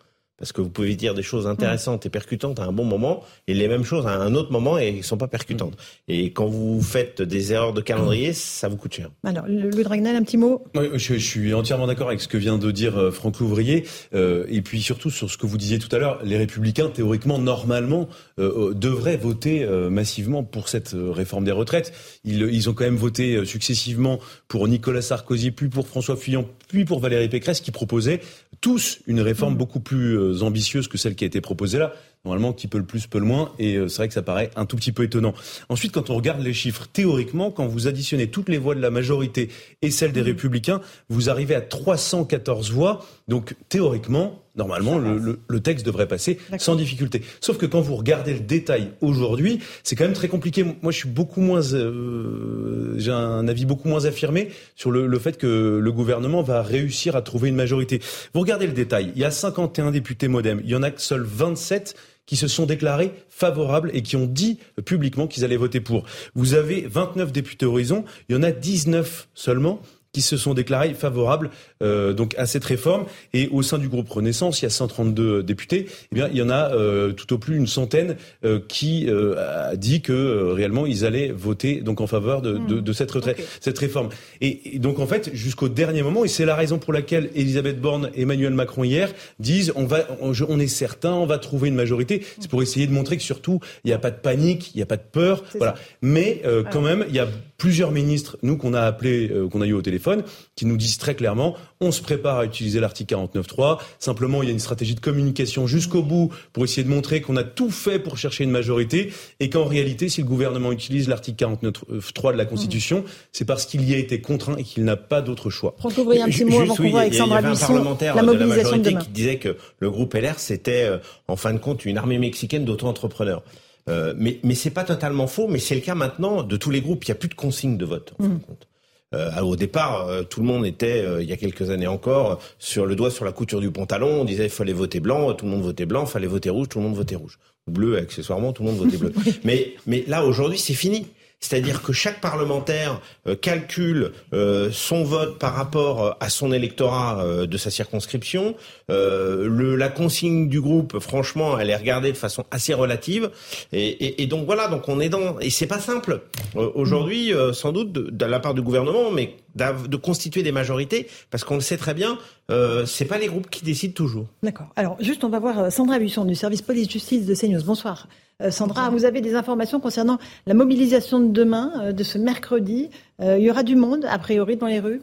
Parce que vous pouvez dire des choses intéressantes et percutantes à un bon moment, et les mêmes choses à un autre moment et ne sont pas percutantes. Et quand vous faites des erreurs de calendrier, ça vous coûte cher. Alors, le, le Dragnel, un petit mot? Oui, je, je suis entièrement d'accord avec ce que vient de dire euh, Franck Louvrier, euh, et puis surtout sur ce que vous disiez tout à l'heure, les républicains, théoriquement, normalement, euh, euh, devraient voter euh, massivement pour cette euh, réforme des retraites. Ils, ils ont quand même voté euh, successivement pour Nicolas Sarkozy, puis pour François Fillon, puis pour Valérie Pécresse, qui proposaient tous une réforme beaucoup plus euh, ambitieuse que celle qui a été proposée là. Normalement, qui peut le plus, peut le moins, et euh, c'est vrai que ça paraît un tout petit peu étonnant. Ensuite, quand on regarde les chiffres, théoriquement, quand vous additionnez toutes les voix de la majorité et celles des républicains, vous arrivez à 314 voix. Donc, théoriquement, normalement, le, le- le texte devrait passer sans difficulté. Sauf que quand vous regardez le détail aujourd'hui, c'est quand même très compliqué. Moi, je suis beaucoup moins, euh, j'ai un avis beaucoup moins affirmé sur le, le fait que le gouvernement va réussir à trouver une majorité. Vous regardez le détail. Il y a 51 députés MoDem. Il y en a que seuls 27 qui se sont déclarés favorables et qui ont dit publiquement qu'ils allaient voter pour. Vous avez 29 députés Horizon, il y en a 19 seulement qui se sont déclarés favorables euh, donc à cette réforme. Et au sein du groupe Renaissance il y a 132 députés eh bien il y en a euh, tout au plus une centaine euh, qui euh, a dit que euh, réellement ils allaient voter donc en faveur de, de, de cette retraite cette réforme. Et, et donc en fait jusqu'au dernier moment et c'est la raison pour laquelle Elisabeth Borne et Emmanuel Macron hier disent on va on, est certain on va trouver une majorité. C'est pour essayer de montrer que surtout il n'y a pas de panique il n'y a pas de peur voilà. mais euh, quand même il y a plusieurs ministres nous qu'on a appelés euh, qu'on a eu au téléphone qui nous disent très clairement, on se prépare à utiliser l'article 49.3. Simplement, il y a une stratégie de communication jusqu'au bout pour essayer de montrer qu'on a tout fait pour chercher une majorité et qu'en réalité, si le gouvernement utilise l'article 49.3 de la Constitution, c'est parce qu'il y a été contraint et qu'il n'a pas d'autre choix. Franck un petit mot avant qu'on voit Alexandra Buisson, la mobilisation de, qui disait que le groupe LR, c'était euh, en fin de compte une armée mexicaine d'auto-entrepreneurs. Euh, mais mais c'est pas totalement faux, mais c'est le cas maintenant de tous les groupes. Il n'y a plus de consignes de vote. En fin de mm. compte. Euh, au départ, euh, tout le monde était, euh, il y a quelques années encore, sur le doigt sur la couture du pantalon. On disait il fallait voter blanc, tout le monde votait blanc, il fallait voter rouge, tout le monde votait rouge. Ou bleu, accessoirement, tout le monde votait bleu. [LAUGHS] mais, mais là, aujourd'hui, c'est fini. C'est-à-dire que chaque parlementaire euh, calcule euh, son vote par rapport euh, à son électorat de sa circonscription. Le, la consigne du groupe, franchement, elle est regardée de façon assez relative. Et, et, et donc voilà, donc on est dans et c'est pas simple aujourd'hui, sans doute de, de, la part du gouvernement, mais de constituer des majorités, parce qu'on le sait très bien, euh, c'est pas les groupes qui décident toujours. D'accord. Alors juste, on va voir Sandra Buisson du service police-justice de CNews. Bonsoir. Euh, Sandra, vous avez des informations concernant la mobilisation de demain, euh, de ce mercredi. Euh, il y aura du monde, a priori, dans les rues?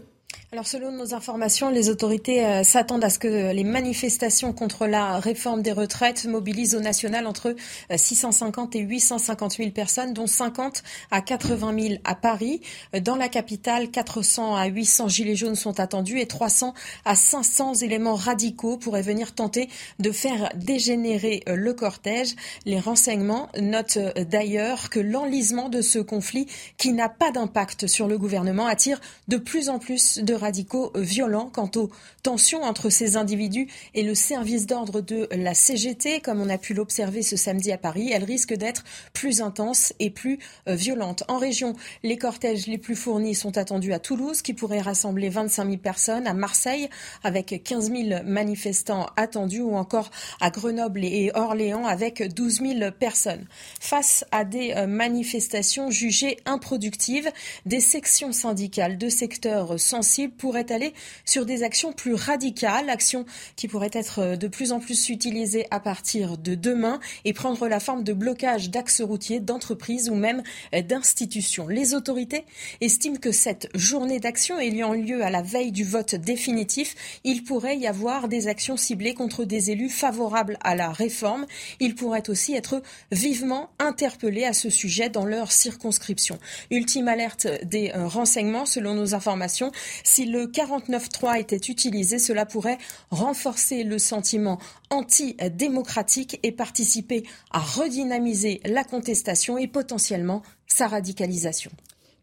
Alors selon nos informations, les autorités euh, s'attendent à ce que les manifestations contre la réforme des retraites mobilisent au national entre 650 euh, et 850 000 personnes, dont 50 à 80 000 à Paris. Euh, dans la capitale, 400 à 800 gilets jaunes sont attendus et 300 à 500 éléments radicaux pourraient venir tenter de faire dégénérer le cortège. Les renseignements notent d'ailleurs que l'enlisement de ce conflit, qui n'a pas d'impact sur le gouvernement, attire de plus en plus de radicaux violents quant aux tensions entre ces individus et le service d'ordre de la CGT, comme on a pu l'observer ce samedi à Paris. Elle risque d'être plus intense et plus euh, violente. En région, les cortèges les plus fournis sont attendus à Toulouse, qui pourrait rassembler 25 000 personnes, à Marseille, avec 15 000 manifestants attendus, ou encore à Grenoble et Orléans, avec 12 000 personnes. Face à des euh, manifestations jugées improductives, des sections syndicales de secteurs sensibles pourrait aller sur des actions plus radicales, actions qui pourraient être euh, de plus en plus utilisées à partir de demain et prendre la forme de blocage d'axes routiers, d'entreprises ou même euh, d'institutions. Les autorités estiment que cette journée d'action ayant lieu à la veille du vote définitif, il pourrait y avoir des actions ciblées contre des élus favorables à la réforme. Ils pourraient aussi être vivement interpellés à ce sujet dans leur circonscription. Ultime alerte des euh, renseignements, selon nos informations, si le 49.3 était utilisé, cela pourrait renforcer le sentiment antidémocratique et participer à redynamiser la contestation et potentiellement sa radicalisation.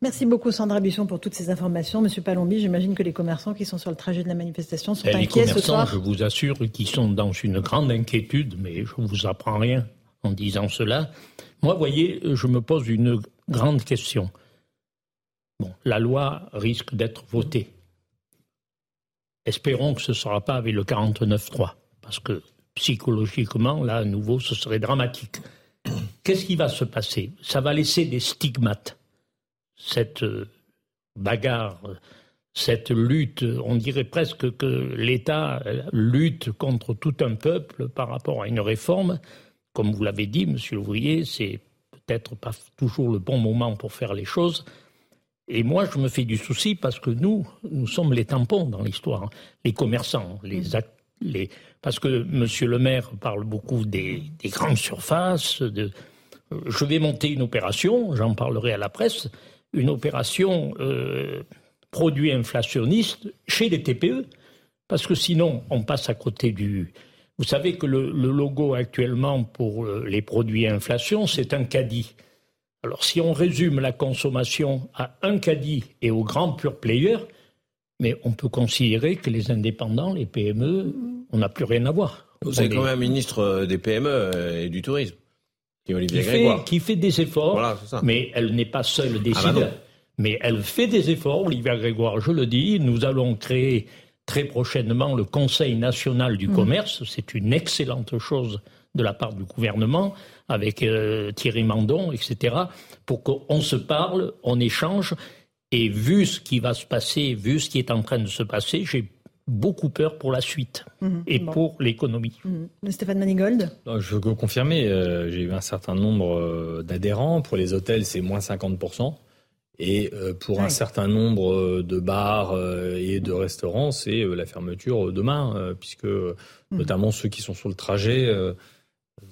Merci beaucoup Sandra Buisson pour toutes ces informations. Monsieur Palombi, j'imagine que les commerçants qui sont sur le trajet de la manifestation sont inquiets ce soir. Je vous assure qu'ils sont dans une grande inquiétude, mais je ne vous apprends rien en disant cela. Moi, voyez, je me pose une grande question. Bon, la loi risque d'être votée. Espérons que ce ne sera pas avec le 49-3, parce que psychologiquement, là, à nouveau, ce serait dramatique. Qu'est-ce qui va se passer? Ça va laisser des stigmates. Cette euh, bagarre, cette lutte, on dirait presque que l'État lutte contre tout un peuple par rapport à une réforme. Comme vous l'avez dit, monsieur Ouvrier, c'est peut-être pas toujours le bon moment pour faire les choses. Et moi, je me fais du souci parce que nous, nous sommes les tampons dans l'histoire, les commerçants, les, mm. les, parce que Monsieur le maire parle beaucoup des, des grandes surfaces. De, je vais monter une opération, j'en parlerai à la presse, une opération euh, produit inflationniste chez les TPE, parce que sinon, on passe à côté du. Vous savez que le, le logo actuellement pour euh, les produits inflation, c'est un caddie. Alors si on résume la consommation à un caddie et aux grands pure players, mais on peut considérer que les indépendants, les PME, on n'a plus rien à voir. Vous avez quand même un ministre euh, des PME euh, et du tourisme, qui Olivier qui fait, qui fait des efforts, mais elle n'est pas seule ah bah décideur. mais elle fait des efforts, Olivier Grégoire, je le dis. Nous allons créer très prochainement le Conseil national du mmh. commerce. C'est une excellente chose de la part du gouvernement avec euh, Thierry Mandon, etc., pour qu'on se parle, on échange. Et vu ce qui va se passer, vu ce qui est en train de se passer, j'ai beaucoup peur pour la suite mhm. et pour l'économie. Mhm. Stéphane Manigold Je veux confirmer, euh, j'ai eu un certain nombre euh, d'adhérents. Pour les hôtels, c'est moins 50%. Et pour un certain nombre de bars et de restaurants, c'est la fermeture demain, puisque mmh. notamment ceux qui sont sur le trajet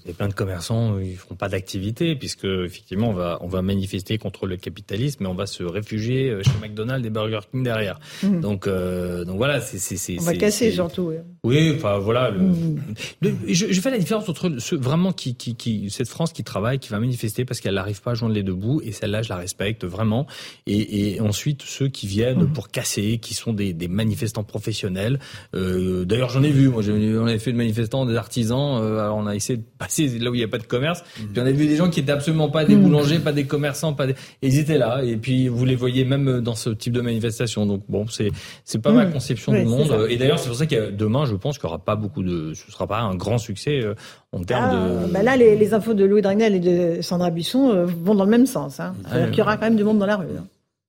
il y a plein de commerçants, ils feront pas d'activité puisque effectivement on va on va manifester contre le capitalisme, mais on va se réfugier euh, chez McDonald's et Burger King derrière. Mmh. Donc euh, donc voilà, c'est c'est on va casser surtout. Oui, enfin voilà. Mmh. je, je, fais la différence entre ce, vraiment qui, qui qui cette France qui travaille, qui va manifester parce qu'elle n'arrive pas à joindre les deux bouts et celle-là je la respecte vraiment. Et, et ensuite ceux qui viennent mmh. pour casser, qui sont des, des manifestants professionnels. Euh, D'ailleurs j'en ai vu, moi on avait fait de manifestants, des artisans. Euh, alors on a essayé de passer là où il n'y a pas de commerce. Puis on a vu des gens qui étaient absolument pas des mm. boulangers, pas des commerçants, pas des... Et ils étaient là. Et puis vous les voyez même dans ce type de manifestation. Donc bon, c'est c'est pas ma mm. conception du monde. Et d'ailleurs, c'est pour ça que demain, je pense qu'il y aura pas beaucoup de, ce sera pas un grand succès euh, en termes de. Ah, bah là, les, les, infos de Louis Dragnel et de Sandra Buisson euh, vont dans le même sens. Hein. C'est-à-dire qu'il y aura quand même du monde dans la rue. Hein.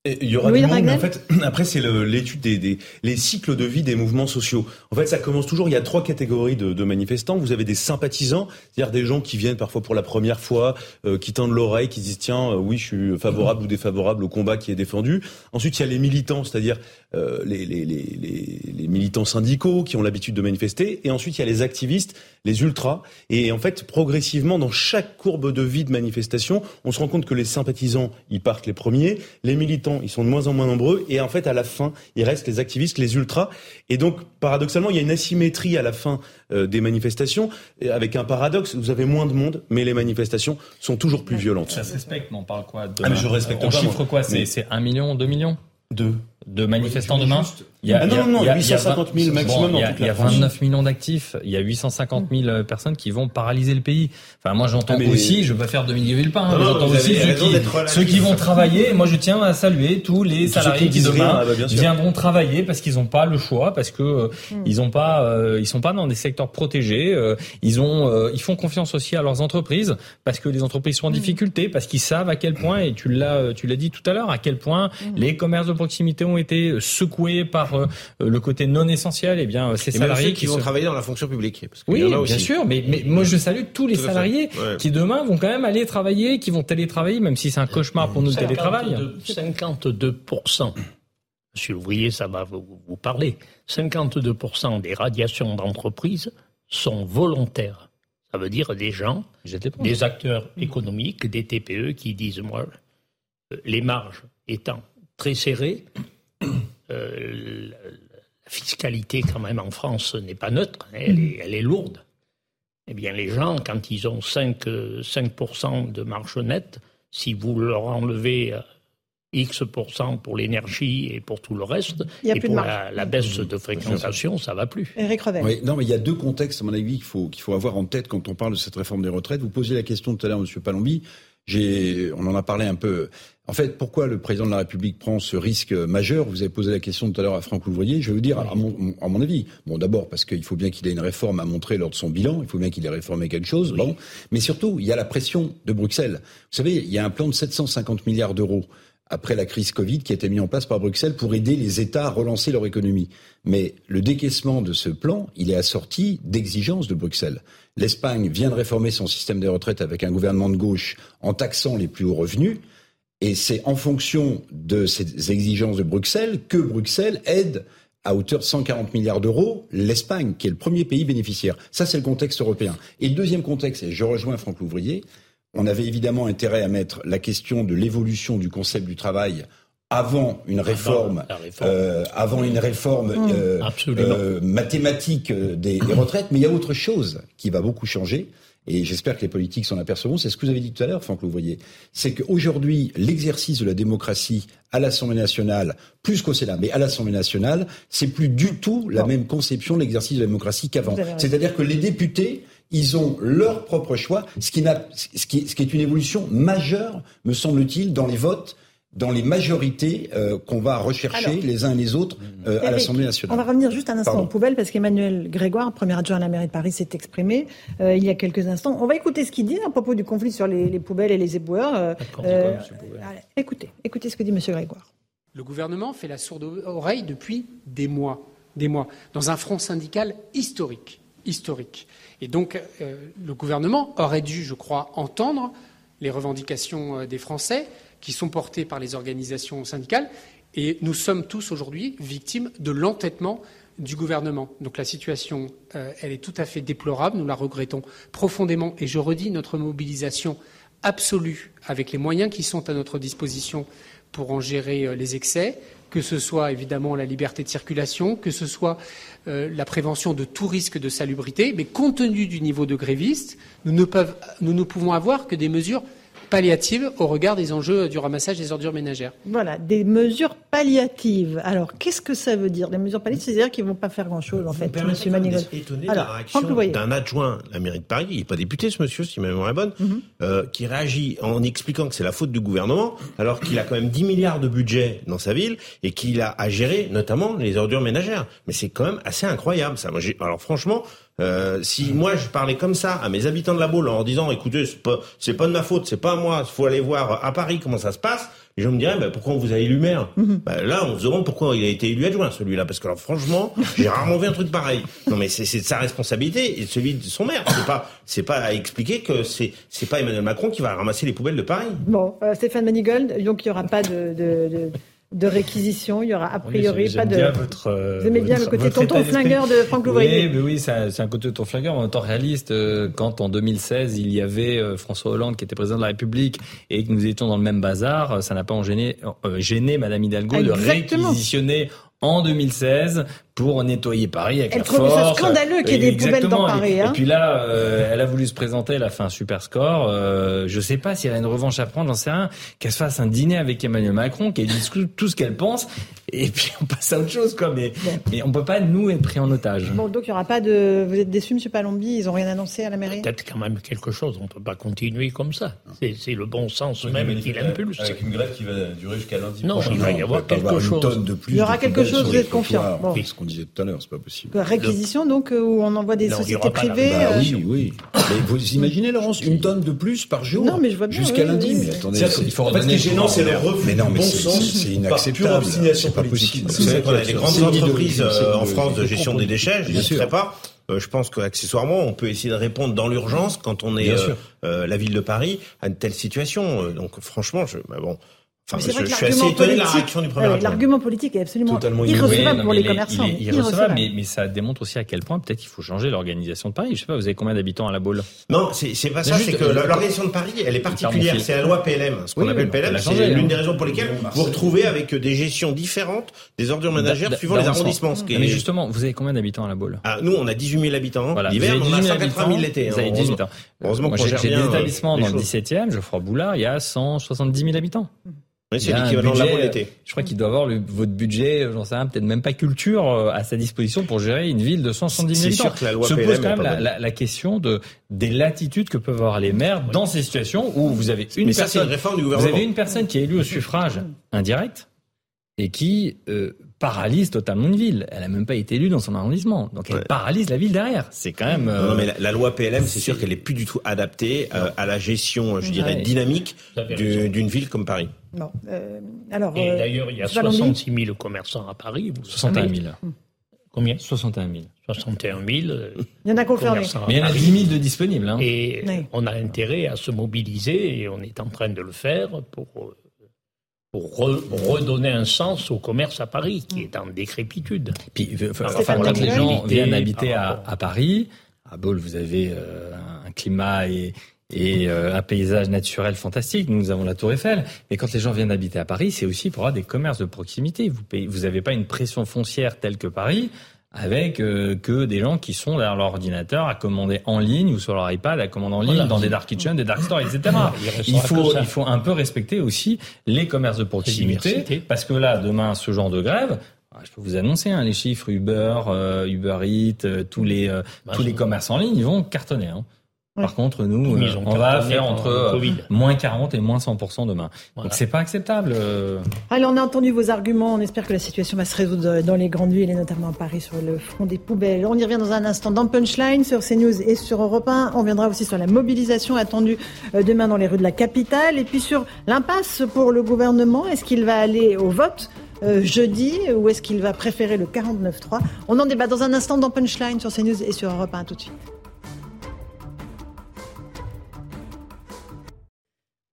Il y aura du monde, mais en fait, [CLEARS THROAT] après c'est l'étude des, des, les cycles de vie des mouvements sociaux. En fait, ça commence toujours. Il y a trois catégories de, de manifestants. Vous avez des sympathisants, c'est-à-dire des gens qui viennent parfois pour la première fois, euh, qui tendent l'oreille, qui disent tiens, euh, oui, je suis favorable ou défavorable au combat qui est défendu. Ensuite, il y a les militants, c'est-à-dire euh, les, les, les, les, militants syndicaux qui ont l'habitude de manifester. Et ensuite, il y a les activistes, les ultras. Et en fait, progressivement, dans chaque courbe de vie de manifestation, on se rend compte que les sympathisants, ils partent les premiers, les militants ils sont de moins en moins nombreux, et en fait, à la fin, il reste les activistes, les ultras. Et donc, paradoxalement, il y a une asymétrie à la fin euh, des manifestations, avec un paradoxe, vous avez moins de monde, mais les manifestations sont toujours plus violentes. Ça se respecte, mais on parle quoi de... ah, je respecte On chiffre quoi C'est 1 million, 2 millions? Deux de manifestants demain il y a, ah non, non, non, 850 000 maximum bon, Il y a, 29 millions d'actifs, il y a 850 000 euh, personnes qui vont paralyser le pays. Enfin, moi j'entends ah, aussi, je veux pas faire de Miguel Villepin, hein, mais j'entends aussi ceux qui, ceux qui vont travailler. Moi je tiens à saluer tous les salariés qui, demain ah, bah, viendront travailler parce qu'ils n'ont pas le choix, parce que euh, hmm. ils ont pas, euh, ils sont pas dans des secteurs protégés. ils ont, ils font confiance aussi à leurs entreprises parce que les entreprises sont en hmm. difficulté, parce qu'ils savent à quel point, et tu l'as, tu l'as dit tout à l'heure, à quel point hmm. les commerces de proximité ont été secoués par euh, le côté non essentiel, eh bien, ces salariés qui, vont travailler dans la fonction publique. Parce oui, bien sûr, mais, mais moi je salue tous les salariés qui demain vont quand même aller travailler, qui vont télétravailler, même si c'est un cauchemar pour nous le télétravail. 52%. Monsieur Ouvrier, ça va vous, vous parler. 52% des radiations d'entreprise sont volontaires. Ça veut dire des gens, des acteurs économiques, des TPE qui disent, moi, euh, les marges étant très serrées, euh, la fiscalité quand même en France n'est pas neutre, hein, elle, est, elle, est, lourde. Eh bien les gens, quand ils ont 5, 5 de marge nette, si vous leur enlevez euh, X% pour l'énergie et pour tout le reste, et pour la, baisse de fréquentation, ça va plus. Eric Oui, non, mais il y a deux contextes, à mon avis, qu'il faut, qu'il faut avoir en tête quand on parle de cette réforme des retraites. Vous posiez la question tout à l'heure, M. Palombi. On en a parlé un peu. En fait, pourquoi le président de la République prend ce risque majeur? Vous avez posé la question tout à l'heure à Franck Louvrier. Je vais vous dire, à mon, à mon avis, bon, d'abord parce qu'il faut bien qu'il ait une réforme à montrer lors de son bilan. Il faut bien qu'il ait réformé quelque chose. Bon, mais surtout, il y a la pression de Bruxelles. Vous savez, il y a un plan de 750 milliards d'euros après la crise Covid qui a été mis en place par Bruxelles pour aider les États à relancer leur économie. Mais le décaissement de ce plan, il est assorti d'exigences de Bruxelles. L'Espagne vient de réformer son système de retraite avec un gouvernement de gauche en taxant les plus hauts revenus. Et c'est en fonction de ces exigences de Bruxelles que Bruxelles aide à hauteur de 140 milliards d'euros l'Espagne, qui est le premier pays bénéficiaire. Ça, c'est le contexte européen. Et le deuxième contexte, et je rejoins Franck Louvrier, on avait évidemment intérêt à mettre la question de l'évolution du concept du travail avant une réforme, euh, avant une réforme mmh. euh, euh, mathématique des, des, retraites, mais il y a autre chose qui va beaucoup changer. Et j'espère que les politiques s'en apercevront. C'est ce que vous avez dit tout à l'heure, Franck voyez, C'est qu'aujourd'hui, l'exercice de la démocratie à l'Assemblée nationale, plus qu'au Sénat, mais à l'Assemblée nationale, c'est plus du tout la même conception de l'exercice de la démocratie qu'avant. C'est-à-dire que les députés ils ont leur propre choix, ce qui, ce qui, ce qui est une évolution majeure, me semble-t-il, dans les votes dans les majorités euh, qu'on va rechercher les uns et les autres euh, à l'Assemblée nationale. On va revenir juste un instant en poubelle parce qu'Emmanuel Grégoire, premier adjoint à la mairie de Paris, s'est exprimé euh, il y a quelques instants. On va écouter ce qu'il dit à propos du conflit sur les, poubelles et les éboueurs. écoutez, écoutez ce que dit M. Grégoire. Le gouvernement fait la sourde oreille depuis des mois, des mois, dans un front syndical historique, historique. Et donc, le gouvernement aurait dû, je crois, entendre les revendications des Français qui sont portés par les organisations syndicales. Et nous sommes tous aujourd'hui victimes de l'entêtement du gouvernement. Donc la situation, euh, est tout à fait déplorable. Nous la regrettons profondément. Et je redis notre mobilisation absolue avec les moyens qui sont à notre disposition pour en gérer euh, les excès, que ce soit évidemment la liberté de circulation, que ce soit euh, la prévention de tout risque de salubrité. Mais compte tenu du niveau de grévistes, nous ne, peuvent, nous ne pouvons avoir que des mesures palliatives au regard des enjeux du ramassage des ordures ménagères. Voilà, des mesures palliatives. Alors, qu'est-ce que ça veut dire, des mesures palliatives C'est-à-dire qu'ils ne vont pas faire grand-chose, en fait, monsieur Manigot. étonné de la réaction d'un adjoint à la mairie de Paris, il n'est pas député, ce monsieur, si ma mémoire est bonne, mhm. euh, qui réagit en expliquant que c'est la faute du gouvernement, alors qu'il a quand même 10 milliards de budget dans sa ville et qu'il a à gérer notamment les ordures ménagères. Mais c'est quand même assez incroyable, ça. Moi, alors, franchement, euh, si moi je parlais comme ça à mes habitants de la Baule en leur disant écoutez c'est pas c'est pas de ma faute c'est pas moi il faut aller voir à Paris comment ça se passe les gens me diraient bah, pourquoi on vous a élu maire? Bah, là on se demande pourquoi il a été élu adjoint celui-là parce que alors franchement j'ai rarement vu un truc pareil. Non mais c'est de sa responsabilité et celui de son maire. C'est pas c'est pas à expliquer que c'est c'est pas Emmanuel Macron qui va ramasser les poubelles de Paris. Bon euh, Stéphane Manigold donc il y aura pas de, de, de de réquisition. Il y aura a priori pas de. votre, euh, Vous aimez bien le côté tonton flingueur de Franck Louvrier. Oui, mais oui, c'est un, côté tonton flingueur, en temps réaliste. Euh, quand en 2016 il y avait euh, François Hollande qui était président de la République et que nous étions dans le même bazar, ça n'a pas gêné, gêné Madame Hidalgo de réquisitionner en 2016 pour nettoyer Paris avec elle la force. ça scandaleux qu'il y ait des poubelles dans Paris. Hein. Et, puis là, euh, elle a voulu se présenter, elle a fait un super score. Euh, je sais pas si elle a une revanche à prendre, j'en sais rien. Qu'elle se fasse un dîner avec Emmanuel Macron, qu'elle dise tout ce qu'elle pense, et puis on passe à autre chose, quoi. Mais, mais on peut pas nous être pris en otage. Bon, donc il y aura pas de. Vous êtes déçu, Monsieur Palombi Ils ont rien annoncé à la mairie? Peut-être quand même quelque chose. On peut pas continuer comme ça. C'est le bon sens même qui l'impulse. Avec une grève qui va durer jusqu'à lundi. Non, il va y avoir quelque chose. Il y aura quelque chose. Vous êtes confiant. Bon. Qu'on disait tout à l'heure, c'est pas Réquisition, donc, euh, où on envoie des sociétés privées bah, euh, Oui, oui. Mais vous imaginez, Laurence, une tonne de plus par jour Non, mais je vois bien. Jusqu'à lundi. Mais attendez. Il faut en ce qui est gênant, c'est le refus mais non, mais bon sens. C'est inacceptable. C'est pas possible. Vous savez qu'on a des grandes entreprises euh, en France de gestion des déchets, je ne sais pas. je pense qu'accessoirement, on peut essayer de répondre dans l'urgence quand on est la ville de Paris à une telle situation. Donc franchement, je, bah bon, Enfin, je, je suis assez étonné de la réaction du premier L'argument politique est absolument irrecevable pour les commerçants. Il est irrecevable, mais, mais, ça démontre aussi à quel point peut-être qu'il faut changer l'organisation de Paris. Je sais pas, vous avez combien d'habitants à la Baule? Non, c'est pas ça. C'est que l'organisation de Paris, elle est particulière. C'est la loi PLM. Ce qu'on appelle PLM, c'est l'une des raisons pour lesquelles vous retrouvez avec des gestions différentes des ordures ménagères suivant les arrondissements. Mais justement, vous avez combien d'habitants à la Baule? Ah, Nous, on a 18 000 habitants. L'hiver, on a 180 000 l'été. Vous avez 18 ans. Heureusement J'ai des établissements dans le 17e, Geoffroy Boulard, il y a 170 000 habitants c'est l'équivalent de la euh, Je crois qu'il doit avoir votre budget, j'en sais rien, peut-être même pas culture euh, à sa disposition pour gérer une ville de 170 000 habitants. Que la loi Se pose quand même la, question de des latitudes que peuvent avoir les maires dans ces situations où vous avez une personne, vous avez une personne qui est élue au suffrage indirect et qui euh, paralyse totalement une ville. Elle a même pas été élue dans son arrondissement, donc elle paralyse la ville derrière. C'est quand même. Non, non, mais la, loi PLM, c'est sûr qu'elle est plus du tout adaptée à la gestion, je dirais, dynamique d'une ville comme Paris. Non. Euh, alors, Et euh, d'ailleurs, il y a 66 000 commerçants à Paris. Vous 61 000. Combien? 61 000. 61 000. il y en a confirmé. Mais il y en a 10 000 de disponibles. Hein. Et on a intérêt à se mobiliser et on est en train de le faire pour, pour redonner un sens au commerce à Paris qui est en décrépitude. Puis, enfin, quand les gens viennent habiter à, à, Paris, à Baule, vous avez euh, un climat et et euh, un paysage naturel fantastique. Nous avons la Tour Eiffel. Mais quand les gens viennent habiter à Paris, c'est aussi pour avoir des commerces de proximité. Vous n'avez vous pas une pression foncière telle que Paris avec euh, que des gens qui sont derrière leur ordinateur à commander en ligne ou sur leur iPad à commander en ligne dans des dark kitchens, des dark stores, etc. il faut, il faut un peu respecter aussi les commerces de proximité parce que là, demain, ce genre de grève, ah, je peux vous annoncer hein, les chiffres Uber, euh, Uber Eats, tous les bah, tous les commerces en ligne, ils vont cartonner. Hein. Par contre, nous, euh, on va faire entre euh, moins 40 et moins 100% demain. Donc c'est pas acceptable. Euh. Allez, on a entendu vos arguments. On espère que la situation va se résoudre dans les grandes villes et notamment à Paris sur le front des poubelles. On y revient dans un instant dans Punchline sur CNews et sur Europe 1. On viendra aussi sur la mobilisation attendue demain dans les rues de la capitale et puis sur l'impasse pour le gouvernement. Est-ce qu'il va aller au vote jeudi ou est-ce qu'il va préférer le 49-3 On en débat dans un instant dans Punchline sur CNews et sur Europe 1 tout de suite.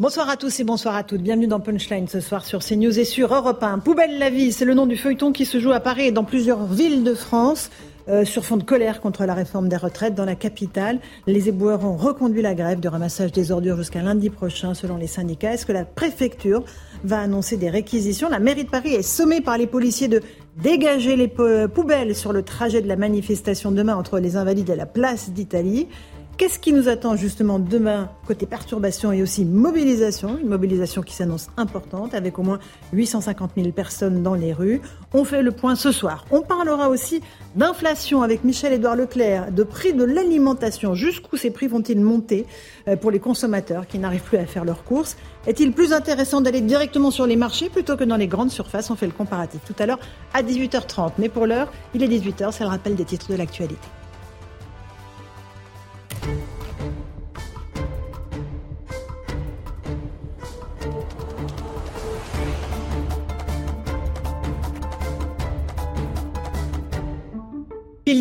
Bonsoir à tous et bonsoir à toutes. Bienvenue dans Punchline ce soir sur CNews et sur Europe 1. Poubelle la vie, c'est le nom du feuilleton qui se joue à Paris et dans plusieurs villes de France. Euh, sur fond de colère contre la réforme des retraites dans la capitale. Les éboueurs ont reconduit la grève de ramassage des ordures jusqu'à lundi prochain selon les syndicats. Est-ce que la préfecture va annoncer des réquisitions? La mairie de Paris est sommée par les policiers de dégager les poubelles sur le trajet de la manifestation demain entre les Invalides et la place d'Italie. Qu'est-ce qui nous attend justement demain côté perturbation et aussi mobilisation? Une mobilisation qui s'annonce importante avec au moins 850 000 personnes dans les rues. On fait le point ce soir. On parlera aussi d'inflation avec Michel-Édouard Leclerc, de prix de l'alimentation. Jusqu'où ces prix vont-ils monter euh, pour les consommateurs qui n'arrivent plus à faire leurs courses? Est-il plus intéressant d'aller directement sur les marchés plutôt que dans les grandes surfaces? On fait le comparatif tout à l'heure à 18h30. Mais pour l'heure, il est 18h, c'est le rappel des titres de l'actualité. Pile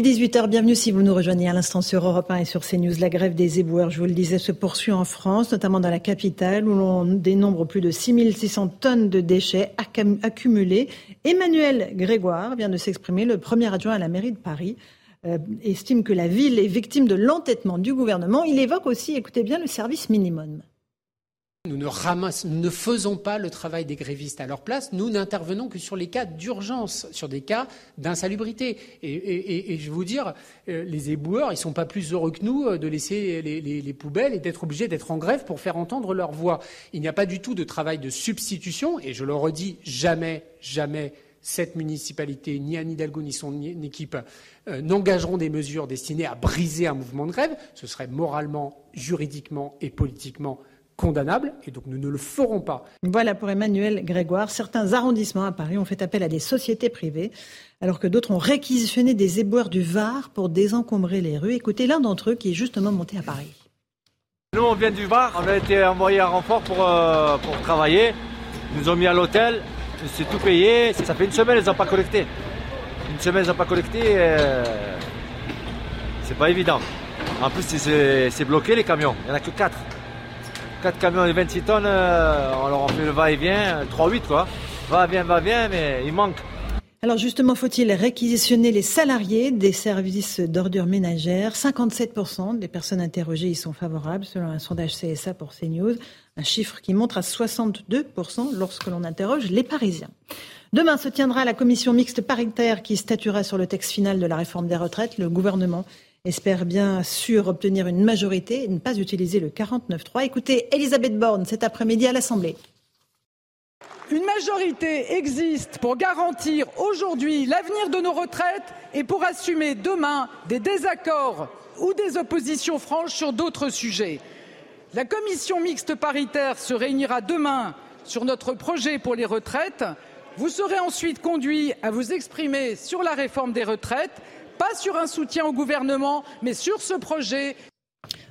18h, bienvenue si vous nous rejoignez à l'instant sur Europe 1 et sur CNews. La grève des éboueurs, je vous le disais, se poursuit en France, notamment dans la capitale où l'on dénombre plus de 6600 tonnes de déchets accumulés. Emmanuel Grégoire vient de s'exprimer, le premier adjoint à la mairie de Paris. Euh, estime que la ville est victime de l'entêtement du gouvernement. Il évoque aussi, écoutez bien, le service minimum. Nous ne, faisons pas le travail des grévistes à leur place. Nous n'intervenons que sur les cas d'urgence, sur des cas d'insalubrité. Et, je vais vous dire, euh, les éboueurs, ils ne sont pas plus heureux que nous euh, de laisser les poubelles et d'être obligés d'être en grève pour faire entendre leur voix. Il n'y a pas du tout de travail de substitution. Et je le redis, jamais, jamais cette municipalité, ni Anne Hidalgo, ni son équipe euh, n'engageront des mesures destinées à briser un mouvement de grève. Ce serait moralement, juridiquement et politiquement condamnable, et donc nous ne le ferons pas. Voilà pour Emmanuel Grégoire. Certains arrondissements à Paris ont fait appel à des sociétés privées, alors que d'autres ont réquisitionné des éboueurs du Var pour désencombrer les rues. Écoutez l'un d'entre eux qui est justement monté à Paris. Nous, on vient du Var, on a été envoyé à renfort pour, euh, pour travailler. Ils nous ont mis à l'hôtel, c'est tout payé. Ça fait une semaine, ils n'ont pas collecté. Une semaine, ils n'ont pas collecté. Euh, c'est pas évident. En plus, c'est bloqué les camions. Il n'y en a que 4. 4 camions de 26 tonnes, euh, on leur fait le va-et-vient, 3-8 quoi. Va-vient, va-vient, mais il manque. Alors justement, faut-il réquisitionner les salariés des services d'ordures ménagères? 57% des personnes interrogées y sont favorables, selon un sondage CSA pour CNews, un chiffre qui montre à 62% lorsque l'on interroge les Parisiens. Demain se tiendra la commission mixte paritaire qui statuera sur le texte final de la réforme des retraites. Le gouvernement espère bien sûr obtenir une majorité et ne pas utiliser le 49-3. Écoutez Elisabeth Borne cet après-midi à l'Assemblée. Une majorité existe pour garantir aujourd'hui l'avenir de nos retraites et pour assumer demain des désaccords ou des oppositions franches sur d'autres sujets. La commission mixte paritaire se réunira demain sur notre projet pour les retraites. Vous serez ensuite conduit à vous exprimer sur la réforme des retraites pas sur un soutien au gouvernement, mais sur ce projet.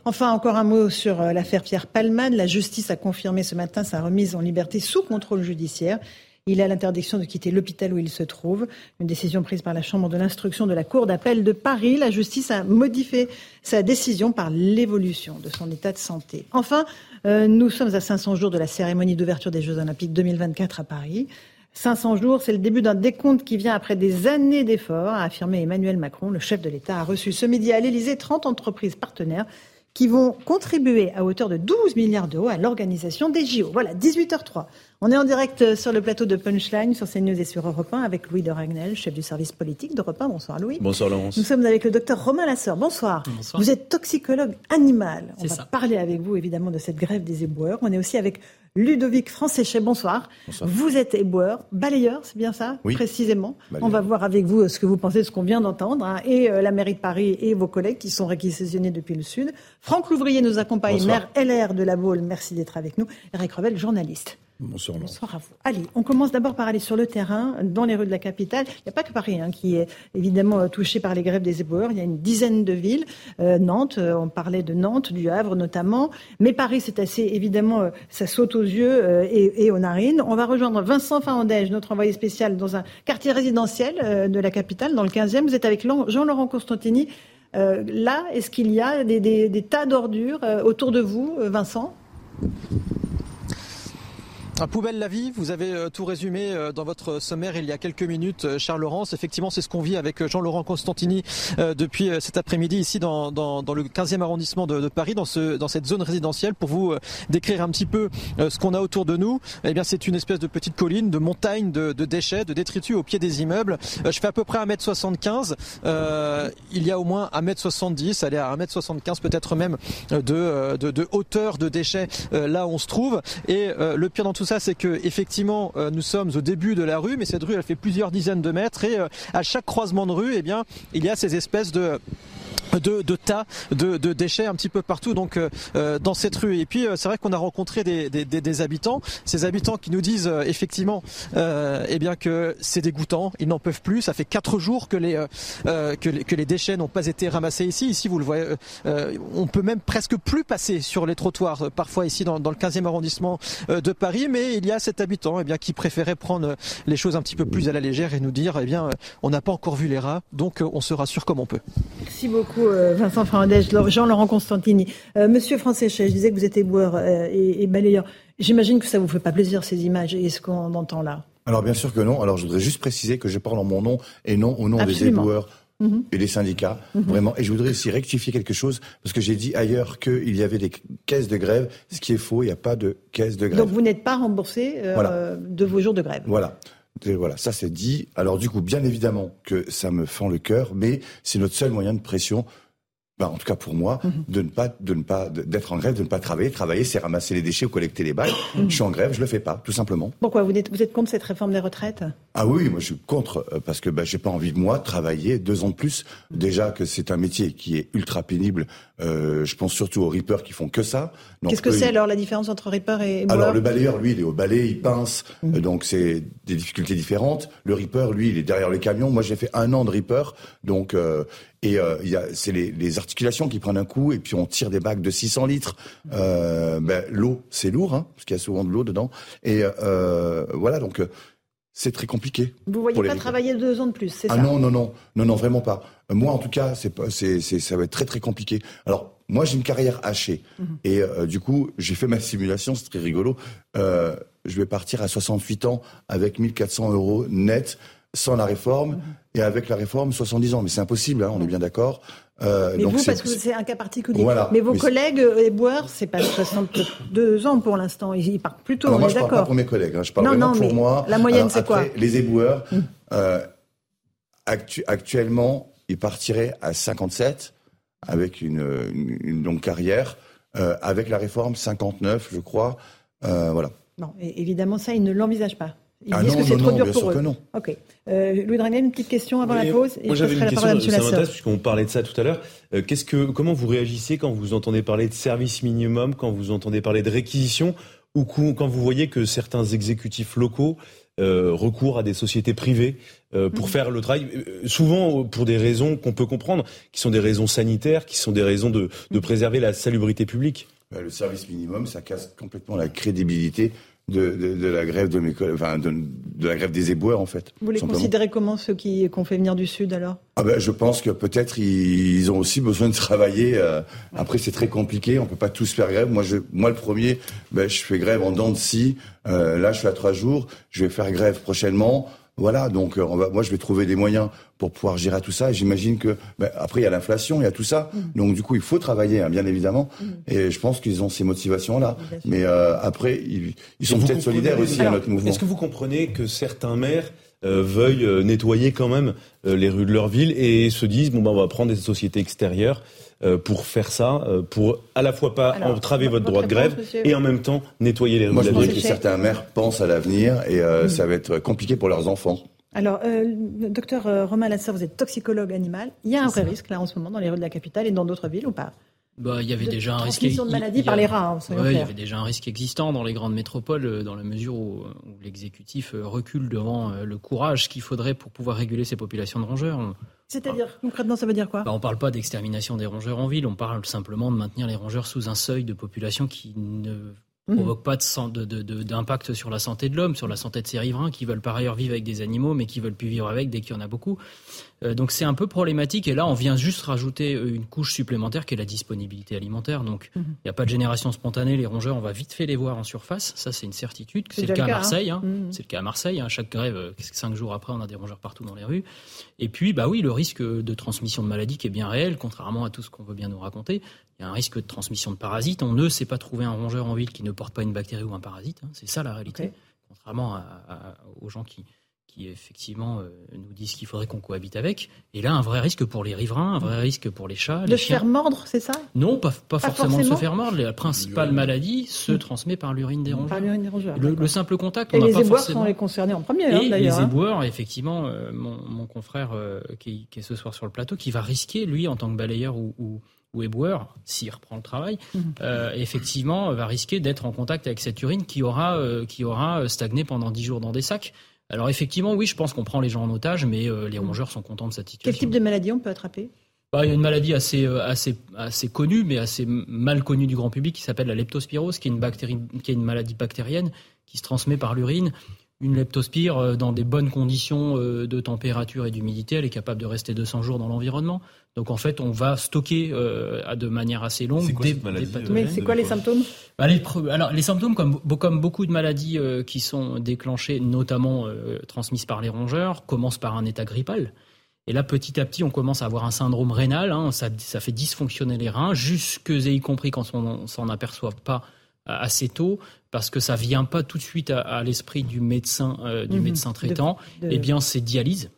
Enfin, encore un mot sur euh, l'affaire Pierre Palman. La justice a confirmé ce matin sa remise en liberté sous contrôle judiciaire. Il a l'interdiction de quitter l'hôpital où il se trouve. Une décision prise par la Chambre de l'instruction de la Cour d'appel de Paris. La justice a modifié sa décision par l'évolution de son état de santé. Enfin, euh, nous sommes à 500 jours de la cérémonie d'ouverture des Jeux Olympiques 2024 à Paris. 500 jours, c'est le début d'un décompte qui vient après des années d'efforts, a affirmé Emmanuel Macron. Le chef de l'État a reçu ce midi à l'Élysée 30 entreprises partenaires qui vont contribuer à hauteur de 12 milliards d'euros à l'organisation des JO. Voilà, 18h03. On est en direct sur le plateau de Punchline sur CNews et sur Europe 1 avec Louis de Ragnel, chef du service politique d'Europe 1. Bonsoir Louis. Bonsoir Laurence. Nous sommes avec le docteur Romain Lasseur. Bonsoir. Bonsoir. Vous êtes toxicologue animal. On va parler avec vous évidemment de cette grève des éboueurs. On est aussi avec Ludovic Francéchet, bonsoir. bonsoir. Vous êtes éboueur, balayeur, c'est bien ça Oui. Précisément. On va voir avec vous ce que vous pensez de ce qu'on vient d'entendre. Hein, et euh, la mairie de Paris et vos collègues qui sont réquisitionnés depuis le Sud. Franck Louvrier nous accompagne, maire LR de la Baule. Merci d'être avec nous. Eric Revel, journaliste. Bonsoir. Bonsoir à vous. Allez, on commence d'abord par aller sur le terrain, dans les rues de la capitale. Il n'y a pas que Paris hein, qui est évidemment euh, touché par les grèves des éboueurs. Il y a une dizaine de villes. Euh, Nantes, euh, on parlait de Nantes, du Havre notamment. Mais Paris, c'est assez évidemment, ça saute aux yeux et, aux narines. On va rejoindre Vincent Farandège, notre envoyé spécial dans un quartier résidentiel de la capitale, dans le 15e. Vous êtes avec Jean-Laurent Constantini. là, est-ce qu'il y a des tas d'ordures autour de vous, Vincent? Poubelle la vie, vous avez euh, tout résumé euh, dans votre sommaire il y a quelques minutes, euh, Charles Laurence. Effectivement, c'est ce qu'on vit avec Jean-Laurent Constantini depuis cet après-midi ici dans, dans, dans, le 15e arrondissement de, Paris, dans, ce, dans cette zone résidentielle, pour vous décrire un petit peu ce qu'on a autour de nous. Eh bien, c'est une espèce de petite colline, de montagne de, de, déchets, de détritus au pied des immeubles. Je fais à peu près 1m75. Euh, il y a au moins 1m70, allez à 1m75 peut-être même de, de, de, hauteur de déchets là où on se trouve. Et le pire dans tout ça, c'est que effectivement, euh, nous sommes au début de la rue, mais cette rue, elle fait plusieurs dizaines de mètres, et euh, à chaque croisement de rue, eh bien, il y a ces espèces de de, tas de, déchets un petit peu partout donc euh, euh dans cette rue. Et puis euh, c'est vrai qu'on a rencontré des, habitants. Ces habitants qui nous disent effectivement eh bien que c'est dégoûtant ils n'en peuvent plus. Ça fait quatre jours que les, que les, déchets n'ont pas été ramassés ici. Ici vous le voyez on peut même presque plus passer sur les trottoirs parfois ici dans, dans le 15e arrondissement de Paris. Mais il y a cet habitant eh bien qui préférait prendre les choses un petit peu plus à la légère et nous dire eh bien on n'a pas encore vu les rats donc on se rassure comme on peut. Merci beaucoup euh, Vincent Fernandez, Jean-Laurent Constantini. Euh, Monsieur Français, je disais que vous êtes éboueur euh, et, balayeur. J'imagine que ça vous fait pas plaisir ces images et ce qu'on entend là. Alors bien sûr que non. Alors je voudrais juste préciser que je parle en mon nom et non au nom des éboueurs. Mhm. et des syndicats, mhm. vraiment. Et je voudrais aussi rectifier quelque chose, parce que j'ai dit ailleurs qu'il y avait des caisses de grève, ce qui est faux, il n'y a pas de caisse de grève. Donc vous n'êtes pas remboursé de vos jours de grève Voilà voilà, ça c'est dit. Alors du coup, bien évidemment que ça me fend le cœur, mais c'est notre seul moyen de pression ben, en tout cas pour moi, mhm. de ne pas, de ne pas, d'être en grève, de ne pas travailler. Travailler, c'est ramasser les déchets ou collecter les balles. Mhm. Je suis en grève, je le fais pas, tout simplement. Pourquoi vous êtes, vous êtes contre cette réforme des retraites? Ah oui, moi je suis contre euh, parce que ben, j'ai pas envie de moi travailler deux ans de plus. Déjà que c'est un métier qui est ultra pénible. Euh, je pense surtout aux rippers qui font que ça. Qu'est-ce que c'est alors la différence entre ripper et Alors le balayeur, lui, il est au balai, il pince, mhm. euh, donc c'est des difficultés différentes. Le ripper, lui, il est derrière le camion. Moi, j'ai fait un an de ripper, donc euh, et euh, c'est les, les, articulations qui prennent un coup, et puis on tire des bacs de 600 litres. Euh, ben, l'eau, c'est lourd, hein, parce qu'il y a souvent de l'eau dedans. Et euh, voilà, donc euh, c'est très compliqué. Vous voyez pas travailler deux ans de plus, c'est ah ça? Ah non, non, non, non, non, vraiment pas. Moi, en tout cas, c'est pas, c'est, ça va être très, très compliqué. Alors, moi, j'ai une carrière hachée, mhm. et euh, du coup, j'ai fait ma simulation, c'est très rigolo. Euh, je vais partir à 68 ans avec 1400 euros net sans la réforme mhm. et avec la réforme 70 ans. Mais c'est impossible, hein, on est bien d'accord. Euh, mais vous, parce que c'est un cas particulier. mais vos collègues euh, éboueurs, c'est pas 62 ans pour l'instant. Ils partent plutôt, Alors on moi, je parle pas pour mes collègues. Hein. Je parle vraiment pour moi. La moyenne, c'est quoi Les éboueurs, hum. euh, actuellement, ils partiraient à 57 avec une, une, longue carrière. Euh, avec la réforme, 59, je crois. Voilà. Non, évidemment, ça, ils ne l'envisagent pas. Ils ah disent non, que c'est trop dur pour eux. non. Ok. Euh, Louis Dragnel, une petite question avant la pause. Et moi, j'avais une question, ça m'intéresse, puisqu'on parlait de ça tout à l'heure. Euh, qu'est-ce que, comment vous réagissez quand vous entendez parler de service minimum, quand vous entendez parler de réquisition, ou quand vous voyez que certains exécutifs locaux euh, recourent à des sociétés privées euh, pour mhm. faire le travail, euh, souvent pour des raisons qu'on peut comprendre, qui sont des raisons sanitaires, qui sont des raisons de, de mhm. préserver la salubrité publique bah, Le service minimum, ça casse complètement la crédibilité de, de, de, la grève de mes enfin de, de, la grève des éboueurs en fait. Vous les considérez comment ceux qui qu'on fait venir du sud alors? Ah ben je pense que peut-être ils, ont aussi besoin de travailler. Euh, après c'est très compliqué, on peut pas tous faire grève. Moi je moi le premier, ben je fais grève en dents de scie. Euh, là je suis à trois jours, je vais faire grève prochainement. Voilà, donc euh, on va, moi je vais trouver des moyens pour pouvoir gérer tout ça. J'imagine que ben, après il y a l'inflation, il y a tout ça. Mm. Donc du coup il faut travailler, hein, bien évidemment. Mm. Et je pense qu'ils ont ces motivations là. Mais euh, après ils, ils sont peut-être solidaires aussi à notre mouvement. Est-ce que vous comprenez que certains maires euh, veuillent euh, nettoyer quand même les rues de leur ville et se disent bon ben on va prendre des sociétés extérieures euh, pour faire ça, euh, pour à la fois pas entraver votre, droit de grève et en même temps nettoyer les rues. Moi, je pense que certains maires pensent à l'avenir et euh, mm. ça va être compliqué pour leurs enfants. Alors, docteur Romain Lasser, vous êtes toxicologue animal. Il y a un vrai risque là en ce moment dans les rues de la capitale et dans d'autres villes ou pas? Bah, il y avait déjà un risque. de maladie par les rats. Hein, il y avait déjà un risque existant dans les grandes métropoles, dans la mesure où, l'exécutif recule devant le courage qu'il faudrait pour pouvoir réguler ces populations de rongeurs. C'est-à-dire, concrètement, ça veut dire quoi? Bah, On ne parle pas d'extermination des rongeurs en ville, on parle simplement de maintenir les rongeurs sous un seuil de population qui ne mhm. provoque pas d'impact sur la santé de l'homme, sur la santé de ses riverains qui veulent par ailleurs vivre avec des animaux, mais qui veulent plus vivre avec dès qu'il y en a beaucoup. Euh, donc c'est un peu problématique. Et là, on vient juste rajouter euh, une couche supplémentaire qui est la disponibilité alimentaire. Donc mhm. il n'y a pas de génération spontanée. Les rongeurs, on va vite fait les voir en surface. Ça, c'est une certitude. C'est le cas à Marseille. Hein. Mhm. C'est le cas à Marseille. Hein. Chaque grève, euh, cinq jours après, on a des rongeurs partout dans les rues. Et puis, bah oui, le risque de transmission de maladie qui est bien réel, contrairement à tout ce qu'on veut bien nous raconter. Il y a un risque de transmission de parasites. On ne sait pas trouver un rongeur en ville qui ne porte pas une bactérie ou un parasite. Hein. C'est ça la réalité. Contrairement aux gens qui, qui effectivement euh, nous disent qu'il faudrait qu'on cohabite avec. Et là, un vrai risque pour les riverains, un vrai risque pour les chats. De se faire mordre, c'est ça? Non, pas, pas, forcément, de se faire mordre. La principale maladie se hmm. transmet par l'urine des rongeurs. le, simple contact, Et les éboueurs sont les concernés en premier, hein, d'ailleurs. Les hein. éboueurs, effectivement, euh, mon, confrère euh, qui, est ce soir sur le plateau, qui va risquer, lui, en tant que balayeur ou, ou éboueur, s'il reprend le travail, hmm. effectivement, va risquer d'être en contact avec cette urine qui aura, qui aura stagné pendant 10 jours dans des sacs. Alors effectivement, oui, je pense qu'on prend les gens en otage, mais euh, les rongeurs sont contents de cette situation. Quel type de maladie on peut attraper? Bah, il y a une maladie assez, euh, assez, assez connue, mais assez mal connue du grand public, qui s'appelle la leptospirose, qui est, une bactérie, qui est une maladie bactérienne qui se transmet par l'urine. Une leptospire, euh, dans des bonnes conditions de température et d'humidité, elle est capable de rester 200 jours dans l'environnement. Donc en fait, on va stocker euh, de manière assez longue des, pathogènes. Mais c'est quoi les symptômes? Bah, les, Alors les symptômes, comme, comme beaucoup de maladies euh, qui sont déclenchées, notamment euh, transmises par les rongeurs, commencent par un état grippal. Et là, petit à petit, on commence à avoir un syndrome rénal. Hein, ça, ça, fait dysfonctionner les reins, jusque et y compris quand on s'en aperçoit pas assez tôt, parce que ça vient pas tout de suite à, l'esprit du médecin, du mhm. médecin traitant. Eh bien, c'est dialyse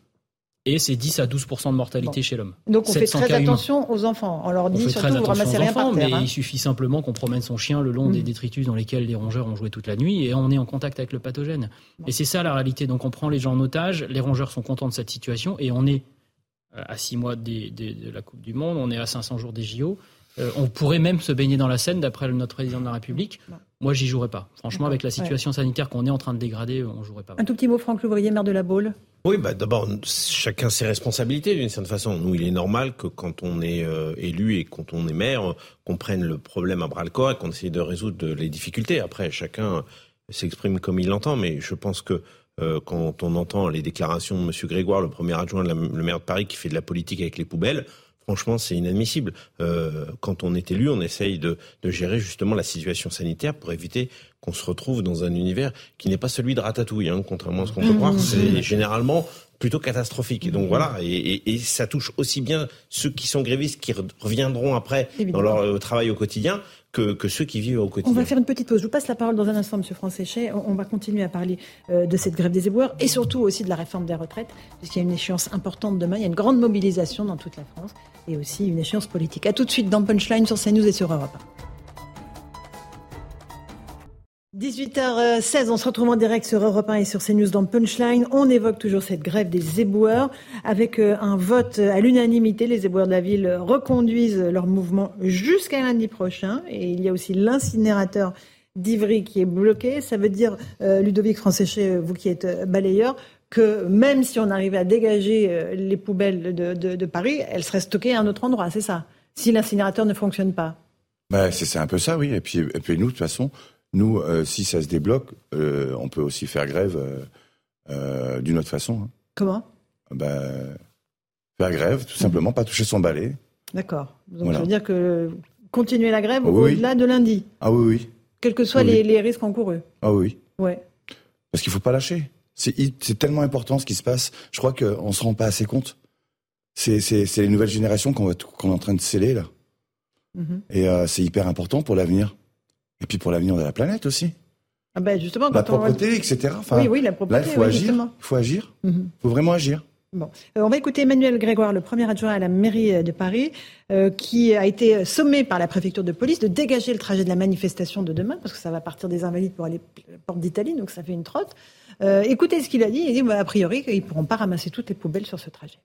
et c'est 10 à 12 de mortalité chez l'homme. Donc on fait très attention aux enfants. On leur dit surtout vous ramassez rien enfants, par terre. Mais hein. il suffit simplement qu'on promène son chien le long des mm. détritus dans lesquels les rongeurs ont joué toute la nuit et on est en contact avec le pathogène. Et c'est ça la réalité. Donc on prend les gens en otage, les rongeurs sont contents de cette situation et on est euh, à 6 mois de la Coupe du Monde, on est à 500 jours des JO. Euh, on pourrait même se baigner dans la Seine, d'après notre président de la République. Moi, j'y jouerais pas. Franchement, avec la situation sanitaire qu'on est en train de dégrader, on jouerait pas. Un tout petit mot, Franck Louvrier, maire de la Baule. Oui, bah d'abord, chacun ses responsabilités d'une certaine façon. Nous, il est normal que quand on est euh, élu et quand on est maire, qu'on prenne le problème à bras le corps et qu'on essaye de résoudre les difficultés. Après, chacun s'exprime comme il l'entend, mais je pense que euh, quand on entend les déclarations de M. Grégoire, le premier adjoint, de le maire de Paris, qui fait de la politique avec les poubelles, Franchement, c'est inadmissible. Euh, quand on est élu, on essaye de, gérer justement la situation sanitaire pour éviter qu'on se retrouve dans un univers qui n'est pas celui de Ratatouille, hein, contrairement à ce qu'on peut croire. C'est généralement plutôt catastrophique. Et donc voilà, et, ça touche aussi bien ceux qui sont grévistes, qui reviendront après dans leur euh, travail au quotidien, que, ceux qui vivent au quotidien. On va faire une petite pause. Je vous passe la parole dans un instant, Monsieur Francéchet. On va continuer à parler euh, de cette grève des éboueurs et surtout aussi de la réforme des retraites, puisqu'il y a une échéance importante demain. Il y a une grande mobilisation dans toute la France et aussi une échéance politique. A tout de suite dans Punchline sur CNews et sur Europe 18h16, on se retrouve en direct sur Europe 1 et sur CNews dans Punchline. On évoque toujours cette grève des éboueurs avec euh, un vote à l'unanimité. Les éboueurs de la ville reconduisent leur mouvement jusqu'à lundi prochain. Et il y a aussi l'incinérateur d'Ivry qui est bloqué. Ça veut dire, euh, Ludovic Francéchet, vous qui êtes euh, balayeur, que même si on arrivait à dégager les poubelles de, Paris, elles seraient stockées à un autre endroit, c'est ça? Si l'incinérateur ne fonctionne pas? Ben, c'est un peu ça, oui. Et puis nous, de toute façon, nous, euh, si ça se débloque, euh, on peut aussi faire grève euh, d'une autre façon. Hein. Comment? Ben, Faire grève, tout simplement, pas toucher son balai. D'accord. Donc ça veut dire que continuer la grève au-delà de lundi. Ah oui, oui. Quels que soient les, les, risques encourus. Ah oui. Ouais. Parce qu'il ne faut pas lâcher. C'est tellement important ce qui se passe. Je crois qu'on ne se rend pas assez compte. C'est les nouvelles générations qu'on est en train de sceller là. Mhm. Et c'est hyper important pour l'avenir. Et puis pour l'avenir de la planète aussi. Ah ben justement, la propreté, etc. oui, oui, la propreté. Là, il faut agir. Il faut agir. Il faut vraiment agir. Bon. Euh, on va écouter Emmanuel Grégoire, le premier adjoint à la mairie de Paris, euh, qui a été sommé par la préfecture de police de dégager le trajet de la manifestation de demain, parce que ça va partir des Invalides pour aller à la porte d'Italie, donc ça fait une trotte. Euh, écoutez ce qu'il a dit. Il dit, bah, a priori, ils ne pourront pas ramasser toutes les poubelles sur ce trajet.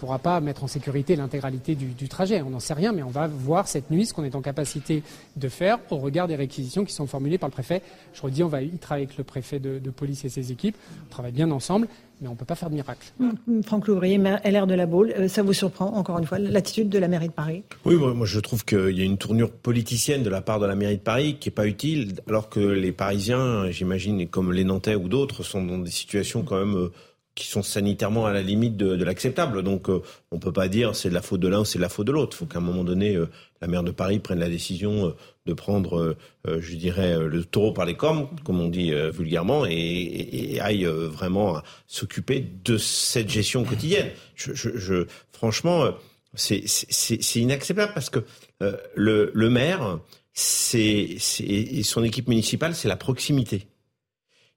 On ne pourra pas mettre en sécurité l'intégralité du, trajet. On n'en sait rien, mais on va voir cette nuit ce qu'on est en capacité de faire au regard des réquisitions qui sont formulées par le préfet. Je redis, on va y travailler avec le préfet de, police et ses équipes. On travaille bien ensemble mais on ne peut pas faire de miracle. Mmh, Franck Louvrier, LR de la Baule, euh, ça vous surprend encore une fois l'attitude de la mairie de Paris? Oui, moi je trouve qu'il y a une tournure politicienne de la part de la mairie de Paris qui n'est pas utile, alors que les Parisiens, j'imagine, comme les Nantais ou d'autres, sont dans des situations quand même euh, qui sont sanitairement à la limite de, de l'acceptable. Donc euh, on peut pas dire c'est de la faute de l'un ou c'est de la faute de l'autre. Il faut qu'à un moment donné, euh, la maire de Paris prenne la décision euh, de prendre, je dirais, le taureau par les cornes, comme on dit vulgairement, et, et, aille vraiment s'occuper de cette gestion quotidienne. Je, je, je franchement, c'est inacceptable parce que le, le maire, c'est son équipe municipale, c'est la proximité.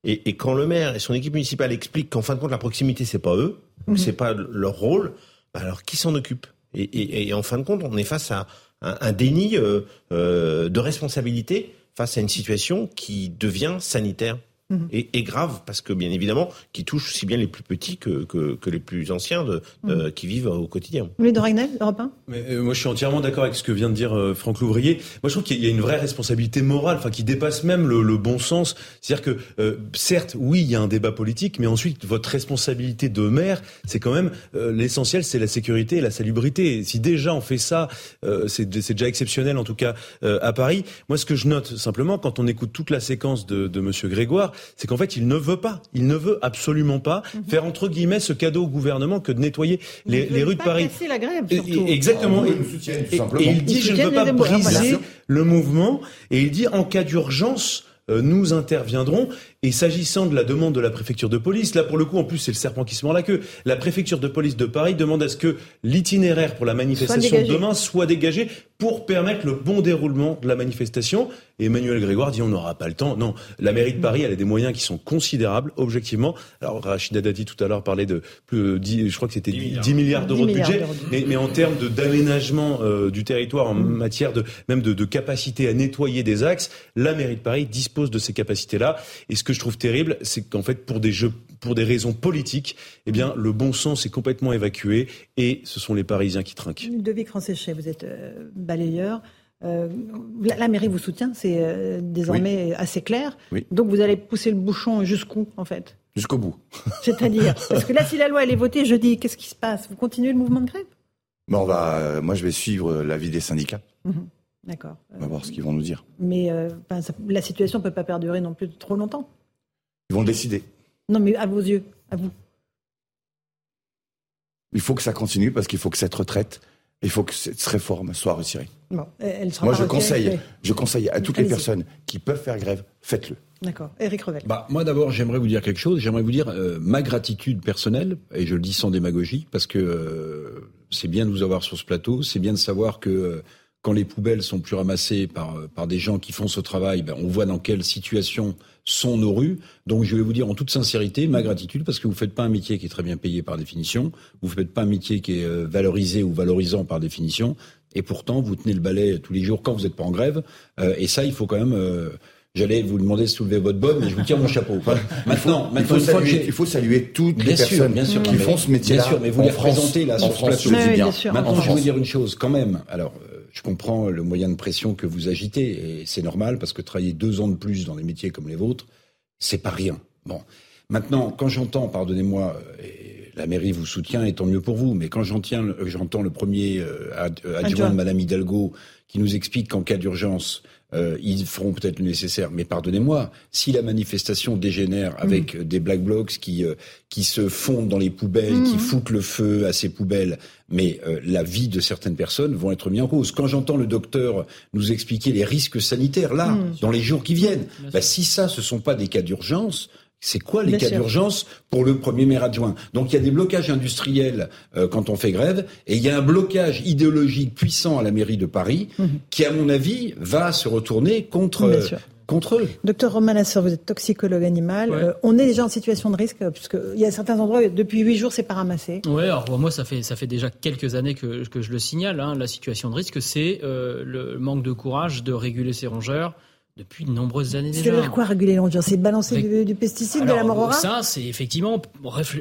Et, et, quand le maire et son équipe municipale expliquent qu'en fin de compte la proximité c'est pas eux, mmh. c'est pas leur rôle, bah alors qui s'en occupe? Et, et, et, en fin de compte, on est face à un, un déni euh, euh, de responsabilité face à une situation qui devient sanitaire. Mhm. et, grave parce que bien évidemment qui touche aussi bien les plus petits que, que, que les plus anciens de, mhm. euh, qui vivent au quotidien. Oui, de Ragnel, Europe Mais, euh, Moi, je suis entièrement d'accord avec ce que vient de dire euh, Franck Louvrier. Moi, je trouve qu'il y a une vraie responsabilité morale, enfin, qui dépasse même le, le bon sens. C'est-à-dire que, certes, oui, il y a un débat politique, mais ensuite, votre responsabilité de maire, c'est quand même l'essentiel, c'est la sécurité et la salubrité. Si déjà on fait ça, c'est déjà exceptionnel, en tout cas à Paris. Moi, ce que je note simplement, quand on écoute toute la séquence de, de Monsieur Grégoire, c'est qu'en fait, il ne veut pas, il ne veut absolument pas mhm. faire entre guillemets ce cadeau au gouvernement que de nettoyer les, les rues de Paris. Casser la grève, surtout. exactement. et, il dit je ne veux pas briser le mouvement. Et il dit en cas d'urgence euh, nous interviendrons. Et s'agissant de la demande de la préfecture de police, là pour le coup, en plus c'est le serpent qui se mord la queue. La préfecture de police de Paris demande à ce que l'itinéraire pour la manifestation demain soit dégagé pour permettre le bon déroulement de la manifestation. Et Emmanuel Grégoire dit on n'aura pas le temps. Non, la mairie de Paris, elle a des moyens qui sont considérables, objectivement. Alors Rachida Dati tout à l'heure parlait de plus, 10, je crois que c'était 10 milliards, d'euros de budget, mais, mais, en termes d'aménagement euh, du territoire, en matière de même de, de, capacité à nettoyer des axes, la mairie de Paris dispose de ces capacités-là. Et ce que je trouve terrible, c'est qu'en fait, pour des jeux, pour des raisons politiques, eh bien, le bon sens est complètement évacué et ce sont les Parisiens qui trinquent. Francéchet, vous êtes euh, balayeur. Euh, la, mairie vous soutient, c'est euh, désormais assez clair. Donc vous allez pousser le bouchon jusqu'où, en fait? Jusqu'au bout. [LAUGHS] C'est-à-dire Parce que là, si la loi elle est votée jeudi, qu'est-ce qui se passe? Vous continuez le mouvement de grève bon, on va, Moi, je vais suivre l'avis des syndicats. Mhm. D'accord. On va voir ce qu'ils vont nous dire. Mais la situation ne peut pas perdurer non plus trop longtemps. Ils vont décider. Non, mais à vos yeux, à vous. Il faut que ça continue parce qu'il faut que cette retraite, il faut que cette réforme soit retirée. Bon, elle sera Moi, je conseille, je conseille à toutes les personnes qui peuvent faire grève, faites-le. D'accord. Éric Revel. Bah, moi, d'abord, j'aimerais vous dire quelque chose. J'aimerais vous dire euh, ma gratitude personnelle, et je le dis sans démagogie, parce que euh, c'est bien de vous avoir sur ce plateau. C'est bien de savoir que euh, quand les poubelles sont plus ramassées par, par des gens qui font ce travail, ben, on voit dans quelle situation sont nos rues. Donc je vais vous dire en toute sincérité ma gratitude parce que vous faites pas un métier qui est très bien payé par définition, vous faites pas un métier qui est euh, valorisé ou valorisant par définition, et pourtant vous tenez le balai tous les jours quand vous n'êtes pas en grève. Euh, et ça, il faut quand même euh, J'allais vous demander de soulever votre bonne, mais je vous tire mon chapeau. [LAUGHS] maintenant, il faut, saluer, il faut saluer toutes les personnes bien sûr, qui font ce métier-là. Bien sûr, mais vous les représentez là sur ce plateau. bien. Maintenant, je vais vous dire une chose quand même. Alors, je comprends le moyen de pression que vous agitez, et c'est normal parce que travailler deux ans de plus dans des métiers comme les vôtres, c'est pas rien. Bon, maintenant, quand j'entends, pardonnez-moi, euh, la mairie vous soutient et tant mieux pour vous, mais quand j'entends le premier euh, adjoint de Madame Hidalgo qui nous explique qu'en cas d'urgence, euh, ils feront peut-être le nécessaire. Mais pardonnez-moi, si la manifestation dégénère avec mm. des black blocs qui euh, qui se fondent dans les poubelles, qui mm. foutent le feu à ces poubelles, mais euh, la vie de certaines personnes vont être mis en cause. Quand j'entends le docteur nous expliquer les risques sanitaires là, mm. dans les jours qui viennent, bah, si ça, ce sont pas des cas d'urgence, c'est quoi les cas d'urgence pour le premier maire adjoint? Donc il y a des blocages industriels euh, quand on fait grève, et il y a un blocage idéologique puissant à la mairie de Paris mhm. qui, à mon avis, va se retourner contre contre eux. Docteur Romain Lasseur, vous êtes toxicologue animal. Euh, on est déjà en situation de risque, puisqu'il y a certains endroits, depuis huit jours, c'est pas ramassé. Oui, alors moi, ça fait, ça fait déjà quelques années que, que je le signale. Hein, la situation de risque, c'est euh, le manque de courage de réguler ces rongeurs, depuis de nombreuses années déjà. Ça veut dire quoi réguler rongeurs C'est balancer du, pesticide, de la mort Ça, c'est effectivement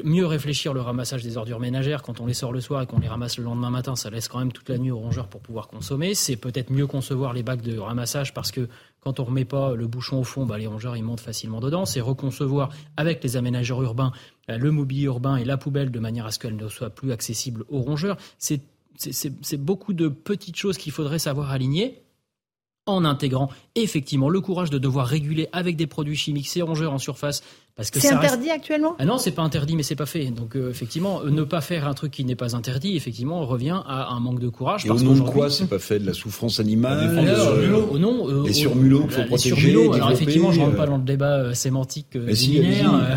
mieux réfléchir le ramassage des ordures ménagères quand on les sort le soir et qu'on les ramasse le lendemain matin. Ça laisse quand même toute la nuit aux rongeurs pour pouvoir consommer. C'est peut-être mieux concevoir les bacs de ramassage parce que quand on remet pas le bouchon au fond, bah, les rongeurs ils montent facilement dedans. C'est reconcevoir avec les aménageurs urbains euh, le mobilier urbain et la poubelle de manière à ce qu'elle ne soit plus accessible aux rongeurs. C'est beaucoup de petites choses qu'il faudrait savoir aligner en intégrant effectivement le courage de devoir réguler avec des produits chimiques ces rongeurs en surface c'est interdit actuellement? Ah Non, c'est pas interdit, mais c'est pas fait. Donc euh, effectivement, euh, ne pas faire un truc qui n'est pas interdit, effectivement, on revient à un manque de courage. Et au nom de quoi? C'est pas fait De la souffrance animale alors, au nom, euh, Les surmulots qu'il faut protéger. Surmulots, alors effectivement, je rentre pas dans le débat sémantique euh, si,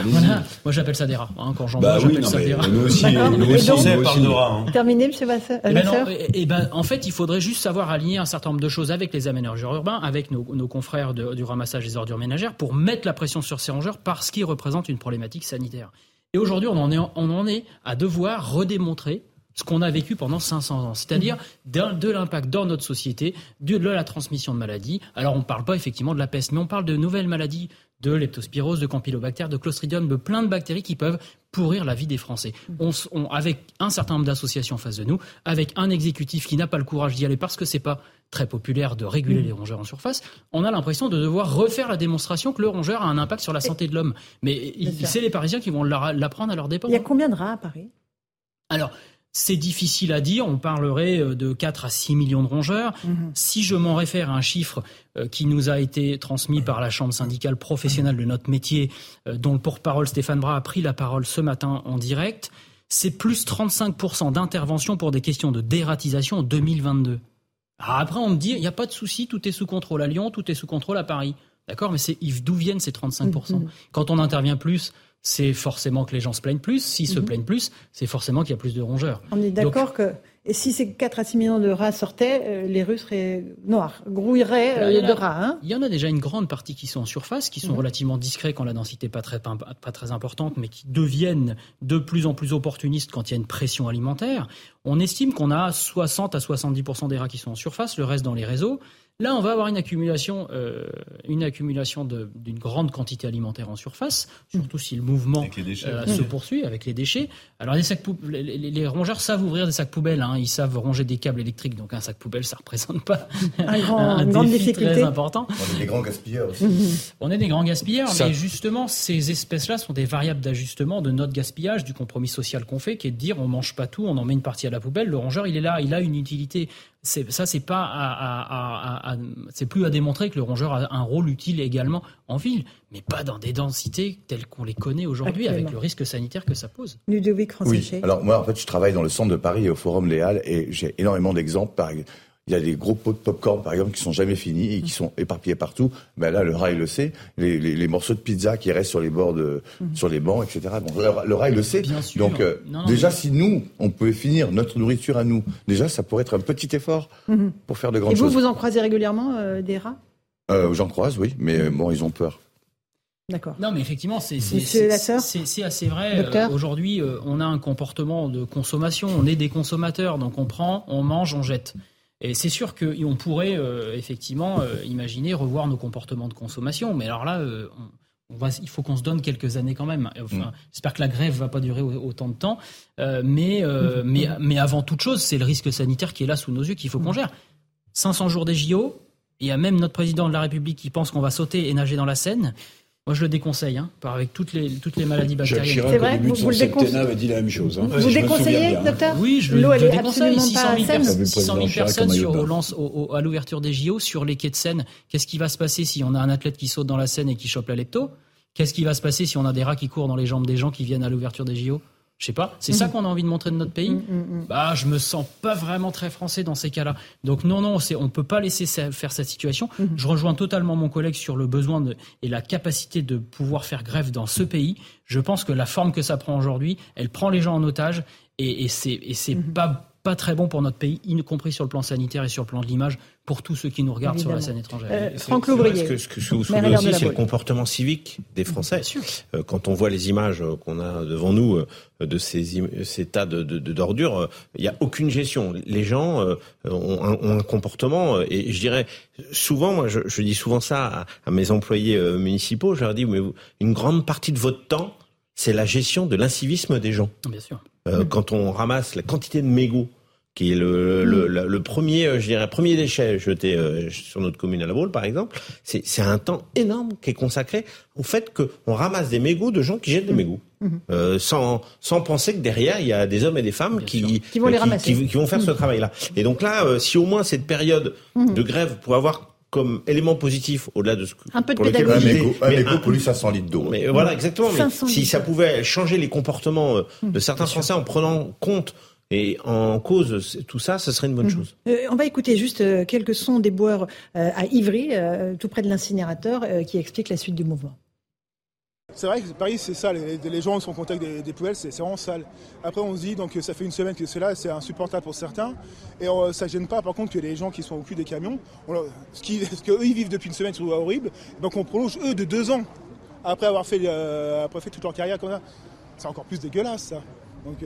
voilà. Moi, j'appelle ça des rats. Hein, quand j'en bah j'appelle ça des rats. Nous aussi, nous aussi, parle de rats. Hein. Terminé, Monsieur Vasseur. Eh ben, eh ben, en fait, il faudrait juste savoir aligner un certain nombre de choses avec les aménageurs urbains, avec nos confrères du ramassage des ordures ménagères, pour mettre la pression sur ces rongeurs parce qu'ils représentent une problématique sanitaire. Et aujourd'hui, on, en est, à devoir redémontrer ce qu'on a vécu pendant 500 ans, c'est-à-dire de l'impact dans notre société, de la transmission de maladies. Alors on ne parle pas effectivement de la peste, mais on parle de nouvelles maladies, de leptospirose, de campylobactère, de clostridium, de plein de bactéries qui peuvent pourrir la vie des Français. Avec un certain nombre d'associations en face de nous, avec un exécutif qui n'a pas le courage d'y aller parce que c'est pas très populaire de réguler les rongeurs en surface, on a l'impression de devoir refaire la démonstration que le rongeur a un impact sur la santé de l'homme. Mais c'est les Parisiens qui vont l'apprendre à leur dépens. Il y a combien de rats à Paris? Alors, c'est difficile à dire, on parlerait euh, de 4 à 6 millions de rongeurs. Mhm. Si je m'en réfère à un chiffre euh, qui nous a été transmis par la Chambre syndicale professionnelle de notre métier, euh, dont le porte-parole Stéphane Bras a pris la parole ce matin en direct, c'est plus 35% d'intervention pour des questions de dératisation en 2022. Après, on me dit, il n'y a pas de souci, tout est sous contrôle à Lyon, tout est sous contrôle à Paris. D'accord, mais c'est d'où viennent ces 35% mhm. Quand on intervient plus, c'est forcément que les gens se plaignent plus. S'ils se mhm. plaignent plus, c'est forcément qu'il y a plus de rongeurs. On est d'accord que et si ces 4 à 6 millions de rats sortaient, euh, les rues seraient noires, grouilleraient euh, de rats. Hein il y en a déjà une grande partie qui sont en surface, qui sont mhm. relativement discrets quand la densité n'est pas très, pas, très importante, mais qui deviennent de plus en plus opportunistes quand il y a une pression alimentaire. On estime qu'on a 60 à 70% des rats qui sont en surface, le reste dans les réseaux. Là, on va avoir une accumulation, euh, une accumulation d'une grande quantité alimentaire en surface, surtout si le mouvement euh, se poursuit avec les déchets. Alors, les, sacs les, rongeurs savent ouvrir des sacs poubelles, hein. ils savent ronger des câbles électriques, donc un sac poubelle, ça représente pas un, [LAUGHS] grand, une grande difficulté. très important. On est des grands gaspilleurs aussi. [LAUGHS] On est des grands gaspilleurs, mais justement, ces espèces-là sont des variables d'ajustement de notre gaspillage, du compromis social qu'on fait, qui est de dire on mange pas tout, on en met une partie à la poubelle. Le rongeur, il est là, il a une utilité ça, c'est pas à, c'est plus à démontrer que le rongeur a un rôle utile également en ville, mais pas dans des densités telles qu'on les connaît aujourd'hui, avec le risque sanitaire que ça pose. Ludovic Oui. Alors moi, en fait, je travaille dans le centre de Paris et au Forum Léal, et j'ai énormément d'exemples. Par il y a des gros pots de popcorn, par exemple, qui sont jamais finis et qui sont éparpillés partout. Ben là, le rail le sait. Les, les, les morceaux de pizza qui restent sur les bords de, mhm. sur les bancs, etc. Bon, le, rail le sait. Bien sûr. Donc, euh, déjà, si nous, on pouvait finir notre nourriture à nous, déjà, ça pourrait être un petit effort mhm. pour faire de grandes choses. Et vous, vous en croisez régulièrement euh, des rats? Euh, J'en croise, oui, mais euh, bon, ils ont peur. D'accord. Non, mais effectivement, c'est assez vrai. Aujourd'hui, on a un comportement de consommation. On est des consommateurs, donc on prend, on mange, on jette. Et c'est sûr qu'on pourrait euh, effectivement euh, imaginer revoir nos comportements de consommation, mais alors là, euh, il faut qu'on se donne quelques années quand même. Enfin, mm. J'espère que la grève va pas durer autant de temps, mais, mais, mais avant toute chose, c'est le risque sanitaire qui est là sous nos yeux qu'il faut qu'on mm. gère. 500 jours des JO, il y a même notre président de la République qui pense qu'on va sauter et nager dans la Seine. Moi, je le déconseille, hein, avec toutes les, toutes les maladies bactériennes. C'est vrai, vous, déconseillez avait dit la même chose. Hein. Vous, déconseillez, docteur Oui, je, L'eau, le déconseille. 600 000, personnes, 600 000 personnes sur, au, à l'ouverture des JO sur les quais de Seine. Qu'est-ce qui va se passer si on a un athlète qui saute dans la Seine et qui chope la lepto? Qu'est-ce qui va se passer si on a des rats qui courent dans les jambes des gens qui viennent à l'ouverture des JO je sais pas. C'est ça mm. qu'on a envie de montrer de notre pays. Mm, mm, bah, je me sens pas vraiment très français dans ces cas-là. Donc non, non, on peut pas laisser faire cette situation. Je rejoins totalement mon collègue sur le besoin de, et la capacité de pouvoir faire grève dans ce pays. Je pense que la forme que ça prend aujourd'hui, elle prend les gens en otage et, et c'est, et c'est pas pas très bon pour notre pays, y compris sur le plan sanitaire et sur le plan de l'image, pour tous ceux qui nous regardent sur la scène étrangère. Euh, Franck Louvrier. Ce que, ce que vous soulevez aussi, c'est le comportement civique des Français. Euh, quand on voit les images euh, qu'on a devant nous euh, de ces, ces tas de, de, d'ordures, il n'y a aucune gestion. Les gens ont un, ont, un, comportement, et je dirais souvent, moi je, je dis souvent ça à, à, mes employés municipaux, je leur dis, mais une grande partie de votre temps, c'est la gestion de l'incivisme des gens. Bien sûr. Euh, quand on ramasse la quantité de mégots qui est le, mm. le, le, premier, euh, je dirais, premier déchet jeté euh, sur notre commune à la Baule, par exemple, c'est un temps énorme qui est consacré au fait qu'on ramasse des mégots de gens qui jettent des mm. mégots. Mm. Euh, sans, sans penser que derrière, il y a des hommes et des femmes qui, qui, vont, les ramasser. Qui, qui, vont faire ce travail-là. Et donc là, si au moins cette période de grève pour avoir comme élément positif au-delà de ce que un peu de pédagogie. Un mégot pollue 500 litres d'eau. Mais voilà, exactement. Mais si ça pouvait changer les comportements de certains Français en prenant compte et en cause tout ça, ce serait une bonne mmh. chose. Euh, on va écouter juste euh, quelques sons des boeurs euh, à Ivry, euh, tout près de l'incinérateur, euh, qui expliquent la suite du mouvement. C'est vrai que Paris, c'est sale. Les, les, gens sont en contact des, des poubelles, c'est vraiment sale. Après, on se dit, donc ça fait une semaine que c'est là, c'est insupportable pour certains. Et on, ça gêne pas, par contre, que les gens qui sont au cul des camions, on, ce qu'eux, [LAUGHS] ils vivent depuis une semaine, c'est horrible. Donc on prolonge, eux, de deux ans, après avoir fait, après fait toute leur carrière comme ça. C'est encore plus dégueulasse, ça. Donc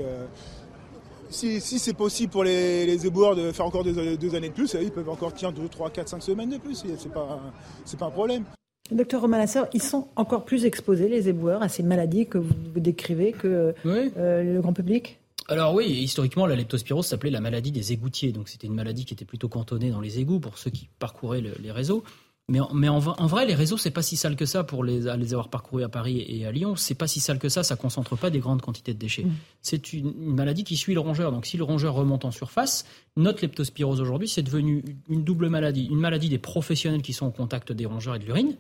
si, si c'est possible pour les, les, éboueurs de faire encore deux, deux, années de plus, ils peuvent encore tenir 2, 3, 4, 5 semaines de plus. C'est pas, pas un problème. Docteur Romain Lasseur, ils sont encore plus exposés, les éboueurs, à ces maladies que vous, vous décrivez que oui. euh, le grand public? Alors oui, historiquement, la leptospirose s'appelait la maladie des égoutiers. Donc c'était une maladie qui était plutôt cantonnée dans les égouts pour ceux qui parcouraient le, les réseaux. Mais, en, mais en, en, vrai, les réseaux, c'est pas si sale que ça pour les, les avoir parcourus à Paris et à Lyon. C'est pas si sale que ça, ça concentre pas des grandes quantités de déchets. Mmh. C'est une, une, maladie qui suit le rongeur. Donc si le rongeur remonte en surface, notre leptospirose aujourd'hui, c'est devenu une double maladie. Une maladie des professionnels qui sont au contact des rongeurs et de l'urine,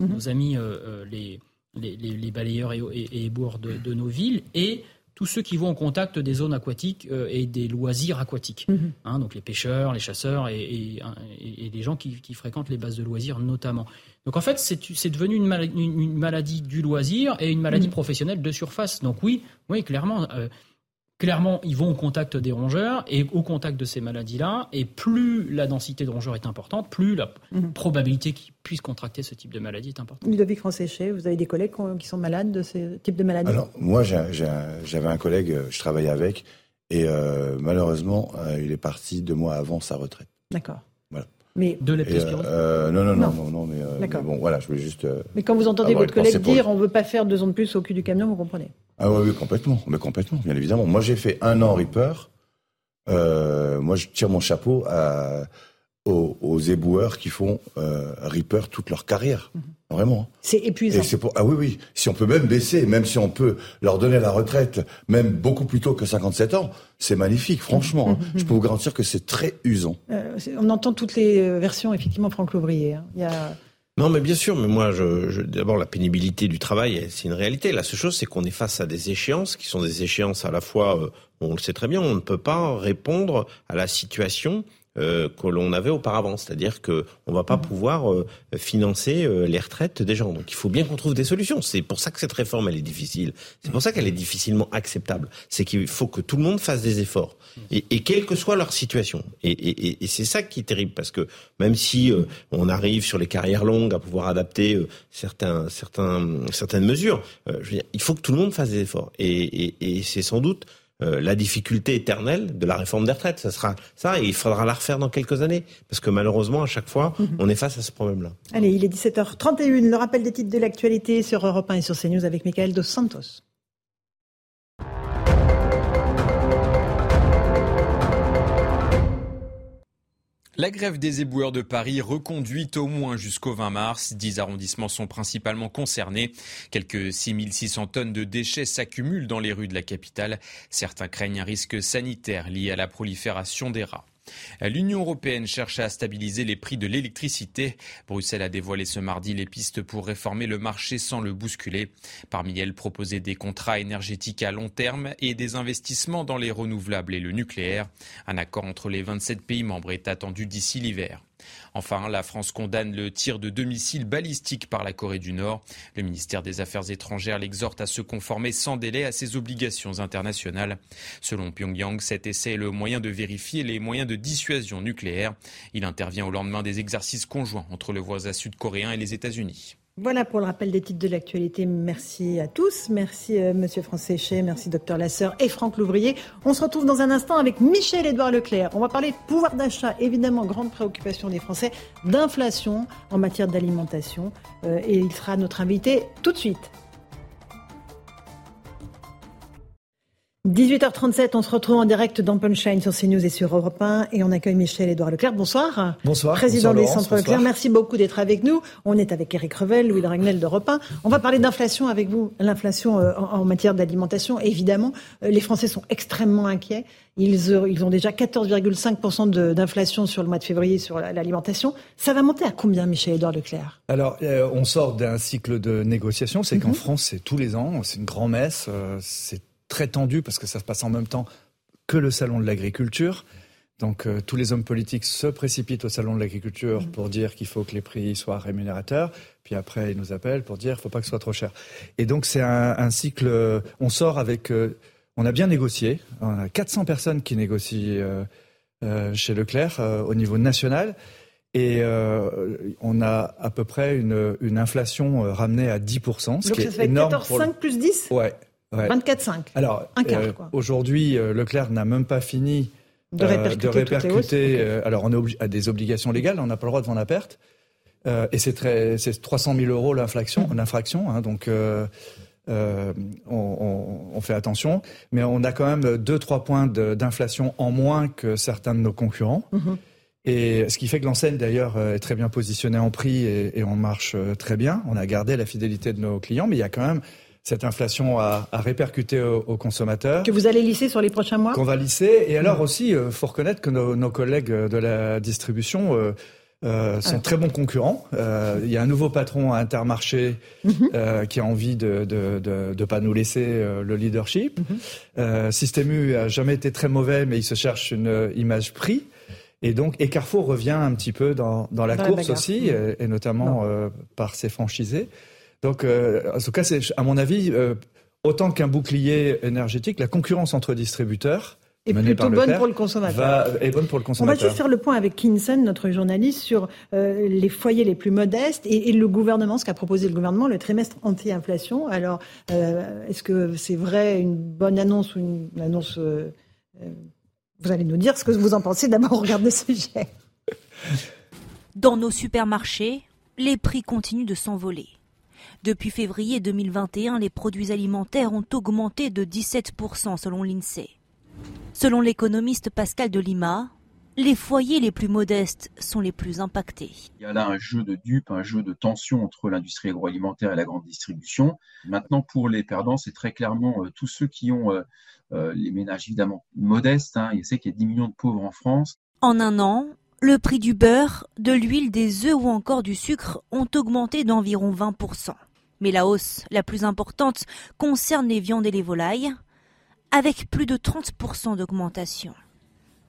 mmh. nos amis euh, euh, les, les, les, balayeurs et, et, et de, nos villes, et tous ceux qui vont en contact des zones aquatiques euh, et des loisirs aquatiques. Mmh. Hein, donc les pêcheurs, les chasseurs et, et, et les gens qui, qui, fréquentent les bases de loisirs notamment. Donc en fait, c'est devenu une maladie, une, une maladie, du loisir et une maladie mmh. professionnelle de surface. Donc oui, oui, clairement. Euh, clairement, ils vont au contact des rongeurs et au contact de ces maladies-là. Et plus la densité de rongeurs est importante, plus la mmh. probabilité qu'ils puissent contracter ce type de maladie est importante. Ludovic Francéchet, vous avez des collègues qui sont malades de ce type de maladie? Alors, moi, j'avais un collègue, euh, je travaillais avec, et euh, malheureusement, euh, il est parti deux mois avant sa retraite. D'accord. Voilà. Mais de leptospirose euh, non, non, non, non, non, mais, euh, mais, bon, voilà, je voulais juste. Euh, mais quand vous entendez votre collègue dire pour... on veut pas faire deux ans de plus au cul du camion, vous comprenez? Ah oui, oui, complètement, mais complètement, bien évidemment. Moi, j'ai fait un an Reaper. moi, je tire mon chapeau à, aux, aux, éboueurs qui font Reaper toute leur carrière. Mm -hmm. Vraiment. C'est épuisant. Et pour... Ah oui, oui. Si on peut même baisser, même si on peut leur donner la retraite, même beaucoup plus tôt que 57 ans, c'est magnifique, franchement. Mmh, [LAUGHS] mmh, Je peux vous garantir que c'est très usant. Euh, on entend toutes les versions, effectivement, Franck Louvrier. Hein. Il y a... Non, mais bien sûr, mais moi, je, je d'abord, la pénibilité du travail, c'est une réalité. La seule chose, c'est qu'on est face à des échéances qui sont des échéances à la fois, euh, on le sait très bien, on ne peut pas répondre à la situation euh, que l'on avait auparavant, c'est-à-dire que on va pas mmh. pouvoir euh, financer euh, les retraites des gens. Donc il faut bien qu'on trouve des solutions. C'est pour ça que cette réforme elle est difficile. C'est pour ça qu'elle est difficilement acceptable. C'est qu'il faut que tout le monde fasse des efforts et, et quelle que soit leur situation. Et, et, et c'est ça qui est terrible parce que même si euh, on arrive sur les carrières longues à pouvoir adapter euh, certains, certains, certaines mesures, euh, je veux dire, il faut que tout le monde fasse des efforts. Et, et c'est sans doute euh, la difficulté éternelle de la réforme des retraites. Ce sera ça et il faudra la refaire dans quelques années. Parce que malheureusement, à chaque fois, mm -hmm. on est face à ce problème-là. Allez, il est 17h31. Le rappel des titres de l'actualité sur Europe 1 et sur CNews avec Michael Dos Santos. La grève des éboueurs de Paris reconduite au moins jusqu'au 20 mars. Dix arrondissements sont principalement concernés. Quelques 6600 tonnes de déchets s'accumulent dans les rues de la capitale. Certains craignent un risque sanitaire lié à la prolifération des rats. L'Union européenne cherche à stabiliser les prix de l'électricité. Bruxelles a dévoilé ce mardi les pistes pour réformer le marché sans le bousculer. Parmi elles, proposer des contrats énergétiques à long terme et des investissements dans les renouvelables et le nucléaire. Un accord entre les 27 pays membres est attendu d'ici l'hiver. Enfin, la France condamne le tir de deux missiles balistiques par la Corée du Nord. Le ministère des Affaires étrangères l'exhorte à se conformer sans délai à ses obligations internationales. Selon Pyongyang, cet essai est le moyen de vérifier les moyens de dissuasion nucléaire. Il intervient au lendemain des exercices conjoints entre le voisin sud-coréen et les États-Unis. Voilà pour le rappel des titres de l'actualité. Merci à tous. Merci euh, Monsieur Français merci Docteur Lasseur et Franck Louvrier. On se retrouve dans un instant avec Michel-Édouard Leclerc. On va parler de pouvoir d'achat, évidemment, grande préoccupation des Français, d'inflation en matière d'alimentation. Euh, et il sera notre invité tout de suite. 18h37, on se retrouve en direct dans Punchline sur CNews et sur Europe 1 et on accueille Michel-Édouard Leclerc. Bonsoir. Bonsoir. Président des Centres Leclerc. Merci beaucoup d'être avec nous. On est avec Eric Revel, Louis Dragnel d'Europe 1. On va parler d'inflation avec vous. L'inflation euh, en, matière d'alimentation, évidemment. Euh, les Français sont extrêmement inquiets. Ils, euh, ont déjà 14,5% d'inflation sur le mois de février sur l'alimentation. Ça va monter à combien, Michel-Édouard Leclerc? Alors, on sort d'un cycle de négociation. C'est qu'en mhm. France, c'est tous les ans. C'est une grand-messe. c'est très tendu parce que ça se passe en même temps que le salon de l'agriculture. Donc euh, tous les hommes politiques se précipitent au salon de l'agriculture mmh. pour dire qu'il faut que les prix soient rémunérateurs. Puis après, ils nous appellent pour dire qu'il ne faut pas que ce soit trop cher. Et donc c'est un, cycle. Euh, on sort avec. Euh, on a bien négocié. On a 400 personnes qui négocient chez Leclerc au niveau national. Et on a à peu près une, une inflation ramenée à 10%, ce donc qui ça est fait énorme. 14,5 plus 10 Ouais, 24,5. Alors, euh, aujourd'hui, euh, Leclerc n'a même pas fini de répercuter. Euh, alors, on a des obligations légales, on n'a pas le droit de vendre à perte. et c'est très, c'est 300 000 euros l'infraction, l'infraction. Hein, donc, on, fait attention, mais on a quand même 2-3 points d'inflation en moins que certains de nos concurrents. Mm-hmm. Et ce qui fait que l'enseigne, d'ailleurs, est très bien positionnée en prix et, et, on marche très bien. On a gardé la fidélité de nos clients, mais il y a quand même cette inflation a, répercuté aux, consommateurs. Que vous allez lisser sur les prochains mois? Qu'on va lisser. Et alors aussi, il euh, faut reconnaître que nos, collègues de la distribution euh, euh, sont très bons concurrents. Il y a un nouveau patron à Intermarché mhm. qui a envie de ne pas nous laisser le leadership. Mhm. Système U a jamais été très mauvais, mais il se cherche une image prix. Et donc, et Carrefour revient un petit peu dans, la course aussi, mhm. et, notamment par ses franchisés. Donc, euh, en tout cas, c'est, à mon avis, euh, autant qu'un bouclier énergétique, la concurrence entre distributeurs est plutôt bonne pour le consommateur. est bonne pour le consommateur. On va juste faire le point avec Kinson, notre journaliste, sur euh, les foyers les plus modestes et, le gouvernement, ce qu'a proposé le gouvernement, le trimestre anti-inflation. Alors, est-ce que c'est vrai, une bonne annonce ou une annonce Vous allez nous dire ce que vous en pensez. D'abord, on regarde le sujet. Dans nos supermarchés, les prix continuent de s'envoler. Depuis février 2021, les produits alimentaires ont augmenté de 17% selon l'INSEE. Selon l'économiste Pascal de Lima, les foyers les plus modestes sont les plus impactés. Il y a là un jeu de dupes, un jeu de tension entre l'industrie agroalimentaire et la grande distribution. Maintenant, pour les perdants, c'est très clairement euh, tous ceux qui ont euh, euh, les ménages évidemment modestes. Hein. Il sait qu'il y a 10 millions de pauvres en France. En un an, le prix du beurre, de l'huile, des œufs ou encore du sucre ont augmenté d'environ 20%. Mais la hausse la plus importante concerne les viandes et les volailles, avec plus de 30% d'augmentation.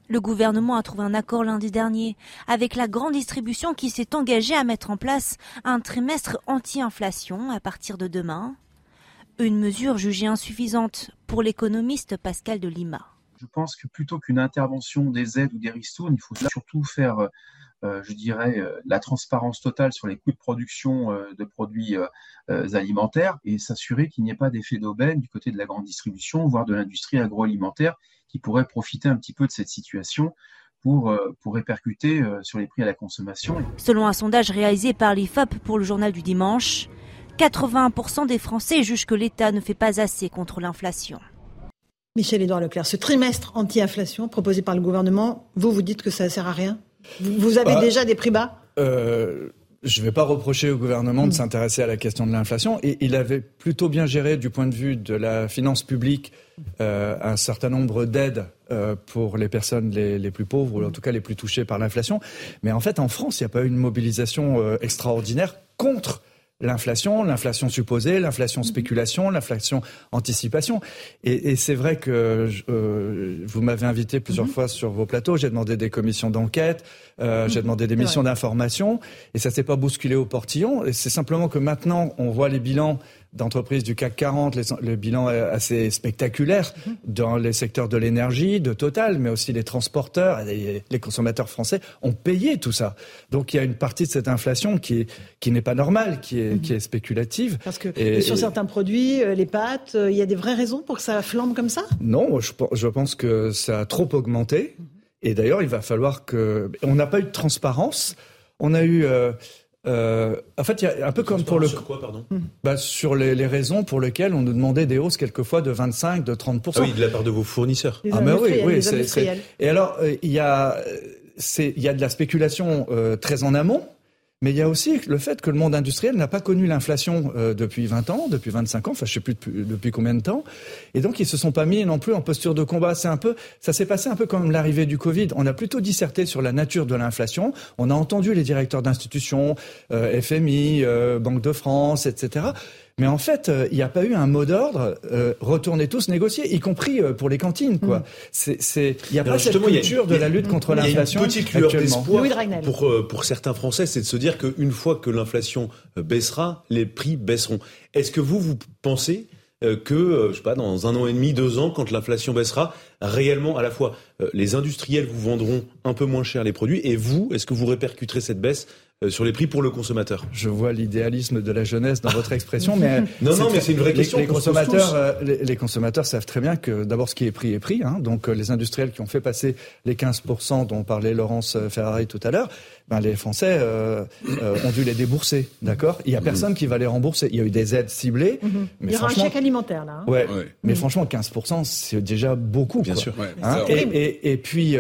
Le gouvernement a trouvé un accord lundi dernier avec la grande distribution qui s'est engagée à mettre en place un trimestre anti-inflation à partir de demain. Une mesure jugée insuffisante pour l'économiste Pascal de Lima. Je pense que plutôt qu'une intervention des aides ou des ristournes, il faut surtout faire je dirais, euh, la transparence totale sur les coûts de production euh, de produits alimentaires et s'assurer qu'il n'y ait pas d'effet d'aubaine du côté de la grande distribution, voire de l'industrie agroalimentaire qui pourrait profiter un petit peu de cette situation pour, pour répercuter sur les prix à la consommation. Selon un sondage réalisé par l'IFOP pour le journal du dimanche, 81% des Français jugent que l'État ne fait pas assez contre l'inflation. Michel-Édouard Leclerc, ce trimestre anti-inflation proposé par le gouvernement, vous vous dites que ça ne sert à rien? Vous avez bah, déjà des prix bas? euh, je ne vais pas reprocher au gouvernement de hmm. s'intéresser à la question de l'inflation. Et il avait plutôt bien géré, du point de vue de la finance publique, euh, un certain nombre d'aides euh, pour les personnes les, plus pauvres, ou en tout cas les plus touchées par l'inflation. Mais en fait, en France, il n'y a pas eu une mobilisation extraordinaire contre l'inflation, l'inflation supposée, l'inflation spéculation, l'inflation anticipation. Et, et c'est vrai que euh, vous m'avez invité plusieurs mhm. fois sur vos plateaux, j'ai demandé des commissions d'enquête, euh, j'ai mhm. demandé des missions d'information, et ça s'est pas bousculé au portillon. Et c'est simplement que maintenant, on voit les bilans d'entreprises du CAC 40, le bilan est assez spectaculaire mhm. dans les secteurs de l'énergie, de Total, mais aussi les transporteurs, et les consommateurs français ont payé tout ça. Donc il y a une partie de cette inflation qui, qui n'est pas normale, qui est, mhm. qui est spéculative. Parce que sur certains produits, euh, les pâtes, euh, il y a des vraies raisons pour que ça flambe comme ça? Non, je, je pense que ça a trop augmenté. Mhm. Et d'ailleurs, il va falloir que... On n'a pas eu de transparence. On a eu... Euh, euh, en fait, il y a un peu comme pour le. Sur quoi, pardon bah, Sur les, les, raisons pour lesquelles on nous demandait des hausses quelquefois de 25, de 30 ah Oui, de la part de vos fournisseurs. ah, mais oui, oui. c'est Et alors, euh, il y a, il y a de la spéculation euh, très en amont. Mais il y a aussi le fait que le monde industriel n'a pas connu l'inflation euh, depuis 20 ans, depuis 25 ans, enfin je sais plus depuis, combien de temps, et donc ils se sont pas mis non plus en posture de combat. C'est un peu, ça s'est passé un peu comme l'arrivée du Covid. On a plutôt disserté sur la nature de l'inflation. On a entendu les directeurs d'institutions, euh, FMI, euh, Banque de France, etc. Mais en fait, euh, il n'y a pas eu un mot d'ordre. Euh, retournez tous négocier, y compris euh, pour les cantines. Quoi. Mm. Il n'y a pas cette culture de la lutte contre l'inflation. Il y a une petite lueur d'espoir pour pour certains Français, c'est de se dire qu'une fois que l'inflation baissera, les prix baisseront. Est-ce que vous vous pensez que, je sais pas, dans un an et demi, deux ans, quand l'inflation baissera, réellement, à la fois, les industriels vous vendront un peu moins cher les produits, et vous, est-ce que vous répercuterez cette baisse sur les prix pour le consommateur. Je vois l'idéalisme de la jeunesse dans votre expression, mais [LAUGHS] non, non, mais c'est une vraie question. Les, consommateurs, euh, les, consommateurs savent très bien que d'abord ce qui est pris est pris. Hein, donc euh, les industriels qui ont fait passer les 15% dont parlait Laurence Ferrari tout à l'heure, ben, les Français ont dû les débourser, d'accord? Il y a personne qui va les rembourser. Il y a eu des aides ciblées, mais Il y aura un chèque alimentaire là. Hein. Ouais, mais franchement 15% c'est déjà beaucoup. Bien sûr. Hein et, et, puis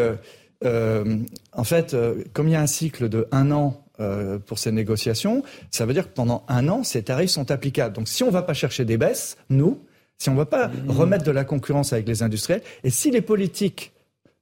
en fait, comme il y a un cycle de un an euh, pour ces négociations, ça veut dire que pendant un an, ces tarifs sont applicables. Donc si on ne va pas chercher des baisses, nous, si on ne va pas mmh. remettre de la concurrence avec les industriels, et si les politiques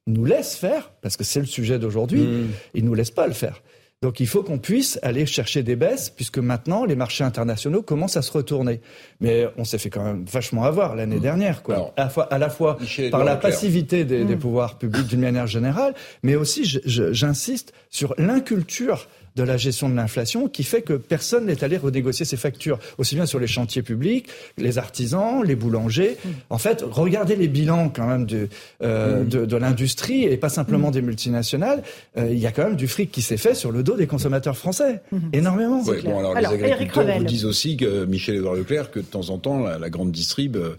nous laissent faire, parce que c'est le sujet d'aujourd'hui, mmh. ils ne nous laissent pas le faire. Donc il faut qu'on puisse aller chercher des baisses, puisque maintenant les marchés internationaux commencent à se retourner. Mais on s'est fait quand même vachement avoir l'année mmh. dernière, quoi. à la fois, à la fois par la passivité des, des pouvoirs publics d'une manière générale, mais aussi, j'insiste, sur l'inculture de la gestion de l'inflation qui fait que personne n'est allé renégocier ses factures, aussi bien sur les chantiers publics, les artisans, les boulangers. Mm. En fait, regardez les bilans quand même de, euh, mm. de, l'industrie et pas simplement mm. des multinationales. Euh, il y a quand même du fric qui s'est fait sur le dos des consommateurs français, énormément. alors, les agriculteurs vous disent aussi que Michel-Édouard Leclerc que de temps en temps la, la grande distrib euh,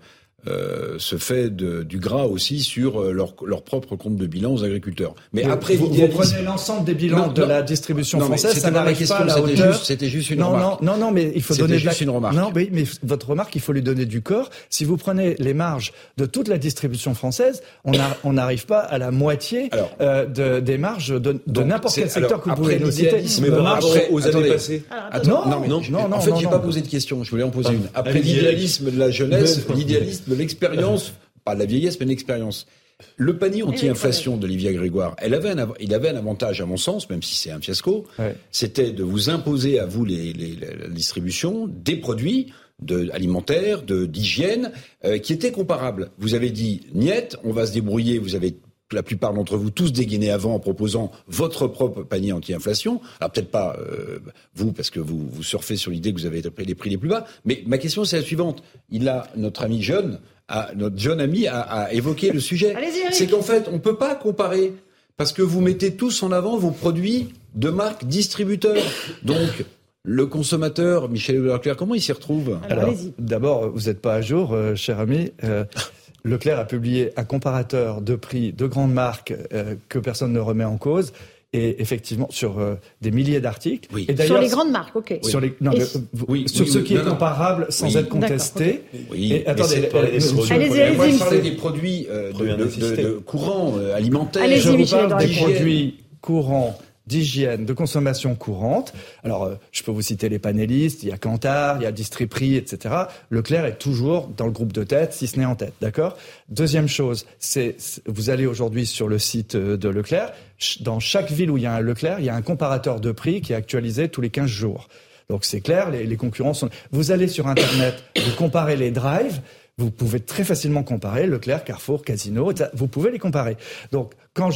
se fait de, du gras aussi sur euh, leur, leur, propre compte de bilan aux agriculteurs. Mais après, vous, vous prenez l'ensemble des bilans de la distribution française, ça n'arrive pas à la hauteur. C'était juste une non, remarque. Non, non, non, mais il faut donner juste une remarque. Non, mais, mais, votre remarque, il faut lui donner du corps. Si vous prenez les marges de toute la distribution française, on n'arrive pas à la moitié euh, de, des marges de, de n'importe quel secteur que vous pouvez nous citer. Mais après, aux années passées. Non, non, non, En fait, j'ai pas posé de question. Je voulais en poser une. Après l'idéalisme de la jeunesse, l'idéalisme l'expérience, pas de la vieillesse, mais de l'expérience. Le panier anti-inflation d'Olivier Grégoire, elle avait un, il avait un avantage, à mon sens, même si c'est un fiasco, c'était de vous imposer à vous les, les, la distribution des produits de, alimentaires, de d'hygiène, euh, qui étaient comparables. Vous avez dit, niet, on va se débrouiller, vous avez la plupart d'entre vous tous dégainé avant en proposant votre propre panier anti-inflation. Alors peut-être pas euh, vous, parce que vous, vous surfez sur l'idée que vous avez les prix les plus bas. Mais ma question c'est la suivante. Il a notre ami jeune, a, notre jeune ami a, a évoqué le sujet. C'est qu'en fait on peut pas comparer parce que vous mettez tous en avant vos produits de marque distributeur. Donc le consommateur, Michel Leclerc, comment il s'y retrouve? Alors, d'abord, vous n'êtes pas à jour, euh, cher ami. Euh, Leclerc a publié un comparateur de prix de grandes marques euh, que personne ne remet en cause. Et effectivement, sur euh, des milliers d'articles. Oui. Et sur les grandes marques, ok. Sur, les, non, oui, sur ce qui est comparable sans être contesté. Oui, et, attendez, allez-y, Moi, je parlais des produits euh, de, courants alimentaires. Je vous parle des produits courants d'hygiène, de consommation courante. Alors, euh, je peux vous citer les panélistes, il y a Kantar, il y a Distriprix, etc. Leclerc est toujours dans le groupe de tête, si ce n'est en tête, d'accord? Deuxième chose, c'est vous allez aujourd'hui sur le site euh, de Leclerc, dans chaque ville où il y a un Leclerc, il y a un comparateur de prix qui est actualisé tous les 15 jours. Donc c'est clair, les, les concurrents sont. Vous allez sur Internet, vous comparez les drives. Vous pouvez très facilement comparer Leclerc, Carrefour, Casino, vous pouvez les comparer. Donc, quand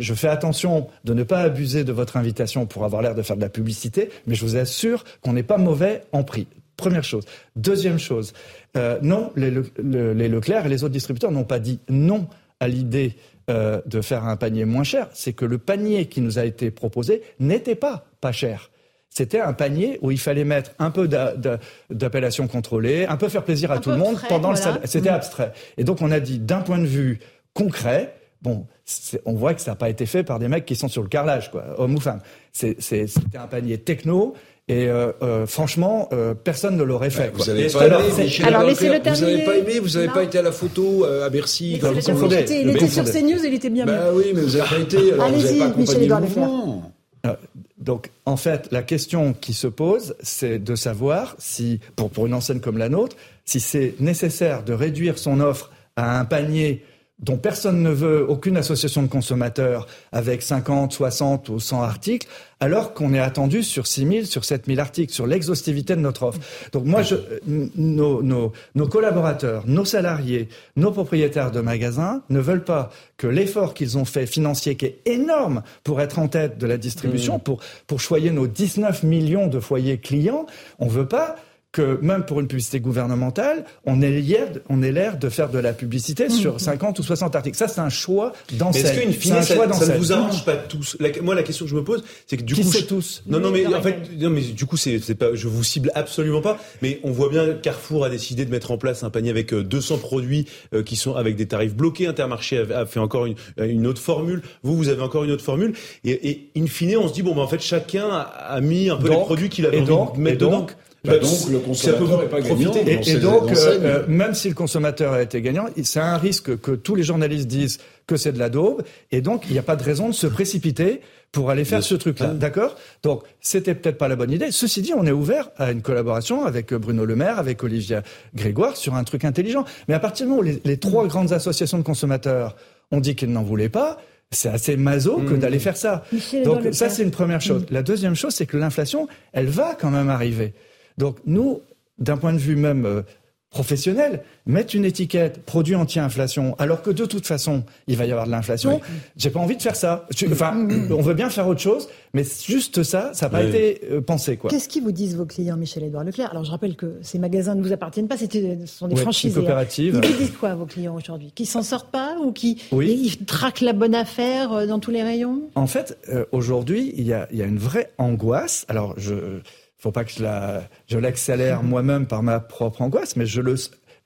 je fais attention de ne pas abuser de votre invitation pour avoir l'air de faire de la publicité, mais je vous assure qu'on n'est pas mauvais en prix. Première chose. Deuxième chose, euh, non, les, Leclerc et les autres distributeurs n'ont pas dit non à l'idée euh, de faire un panier moins cher. C'est que le panier qui nous a été proposé n'était pas pas cher. C'était un panier où il fallait mettre un peu d'appellation contrôlée, un peu faire plaisir à tout le monde pendant le C'était mm. abstrait. Et donc on a dit d'un point de vue concret, bon, on voit que ça n'a pas été fait par des mecs qui sont sur le carrelage, quoi, hommes ou femmes. C'était un panier techno. Et euh, euh, franchement, euh, personne ne l'aurait fait. Vous n'avez pas, aimé, alors, terminer. Vous n'avez pas aimé, vous n'avez pas été à la photo à Bercy. Vous il était, il était sur CNews, il était bien bah, oui, mais vous n'avez pas été. Allez-y, Michel-Édouard Leclerc. Donc, en fait, la question qui se pose, c'est de savoir si, pour, pour une enseigne comme la nôtre, si c'est nécessaire de réduire son offre à un panier dont personne ne veut, aucune association de consommateurs, avec 50, 60 ou 100 articles, alors qu'on est attendu sur 6 000, sur 7 000 articles, sur l'exhaustivité de notre offre. Donc moi, je, nos, nos, nos, collaborateurs, nos salariés, nos propriétaires de magasins ne veulent pas que l'effort qu'ils ont fait financier, qui est énorme pour être en tête de la distribution, mmh. pour, pour choyer nos 19 millions de foyers clients, on veut pas que même pour une publicité gouvernementale, on ait l'air de faire de la publicité mmh. sur 50 ou 60 articles. Ça, c'est un choix d'enseigne. Est-ce qu'une fine, ça, ça, ne vous arrange pas tous Moi, la question que je me pose, c'est que du Qui coup, je... tous Non, non, mais en fait, non, mais du coup, c'est pas, je vous cible absolument pas. Mais on voit bien, Carrefour a décidé de mettre en place un panier avec 200 euh, produits euh, qui sont avec des tarifs bloqués. Intermarché a, fait encore une, une, autre formule. Vous, vous avez encore une autre formule. Et, et in fine, on se dit bon, ben en fait, chacun a mis un peu les produits qu'il avait envie de mettre dedans. Bah, donc le consommateur n'est pas gagnant. Et, donc, euh, euh, même si le consommateur a été gagnant, c'est un risque que tous les journalistes disent que c'est de la daube. Et donc, il n'y a pas de raison de se précipiter pour aller faire ce truc-là. D'accord? Donc, c'était peut-être pas la bonne idée. Ceci dit, on est ouvert à une collaboration avec Bruno Le Maire, avec Olivia Grégoire sur un truc intelligent. Mais à partir du moment où les, trois grandes associations de consommateurs ont dit qu'ils n'en voulaient pas, c'est assez maso que mmh. d'aller faire ça. Donc ça, c'est une première chose. Mmh. La deuxième chose, c'est que l'inflation, elle va quand même arriver. Donc nous, d'un point de vue même euh, professionnel, mettre une étiquette produit anti-inflation, alors que de toute façon, il va y avoir de l'inflation, j'ai pas envie de faire ça. Enfin, [CLEARS THROAT] on veut bien faire autre chose, mais juste ça, ça n'a pas été euh, pensé. quoi. Qu'est-ce qu'ils vous disent vos clients, Michel-Édouard Leclerc? Alors je rappelle que ces magasins ne vous appartiennent pas, ce sont des franchises. coopératives. Ils vous disent quoi, vos clients aujourd'hui? Qui s'en sortent pas ou qui ils traquent la bonne affaire euh, dans tous les rayons? En fait, aujourd'hui, il y a, y a une vraie angoisse. Alors je faut pas que je la, je l'accélère moi-même par ma propre angoisse, mais je le,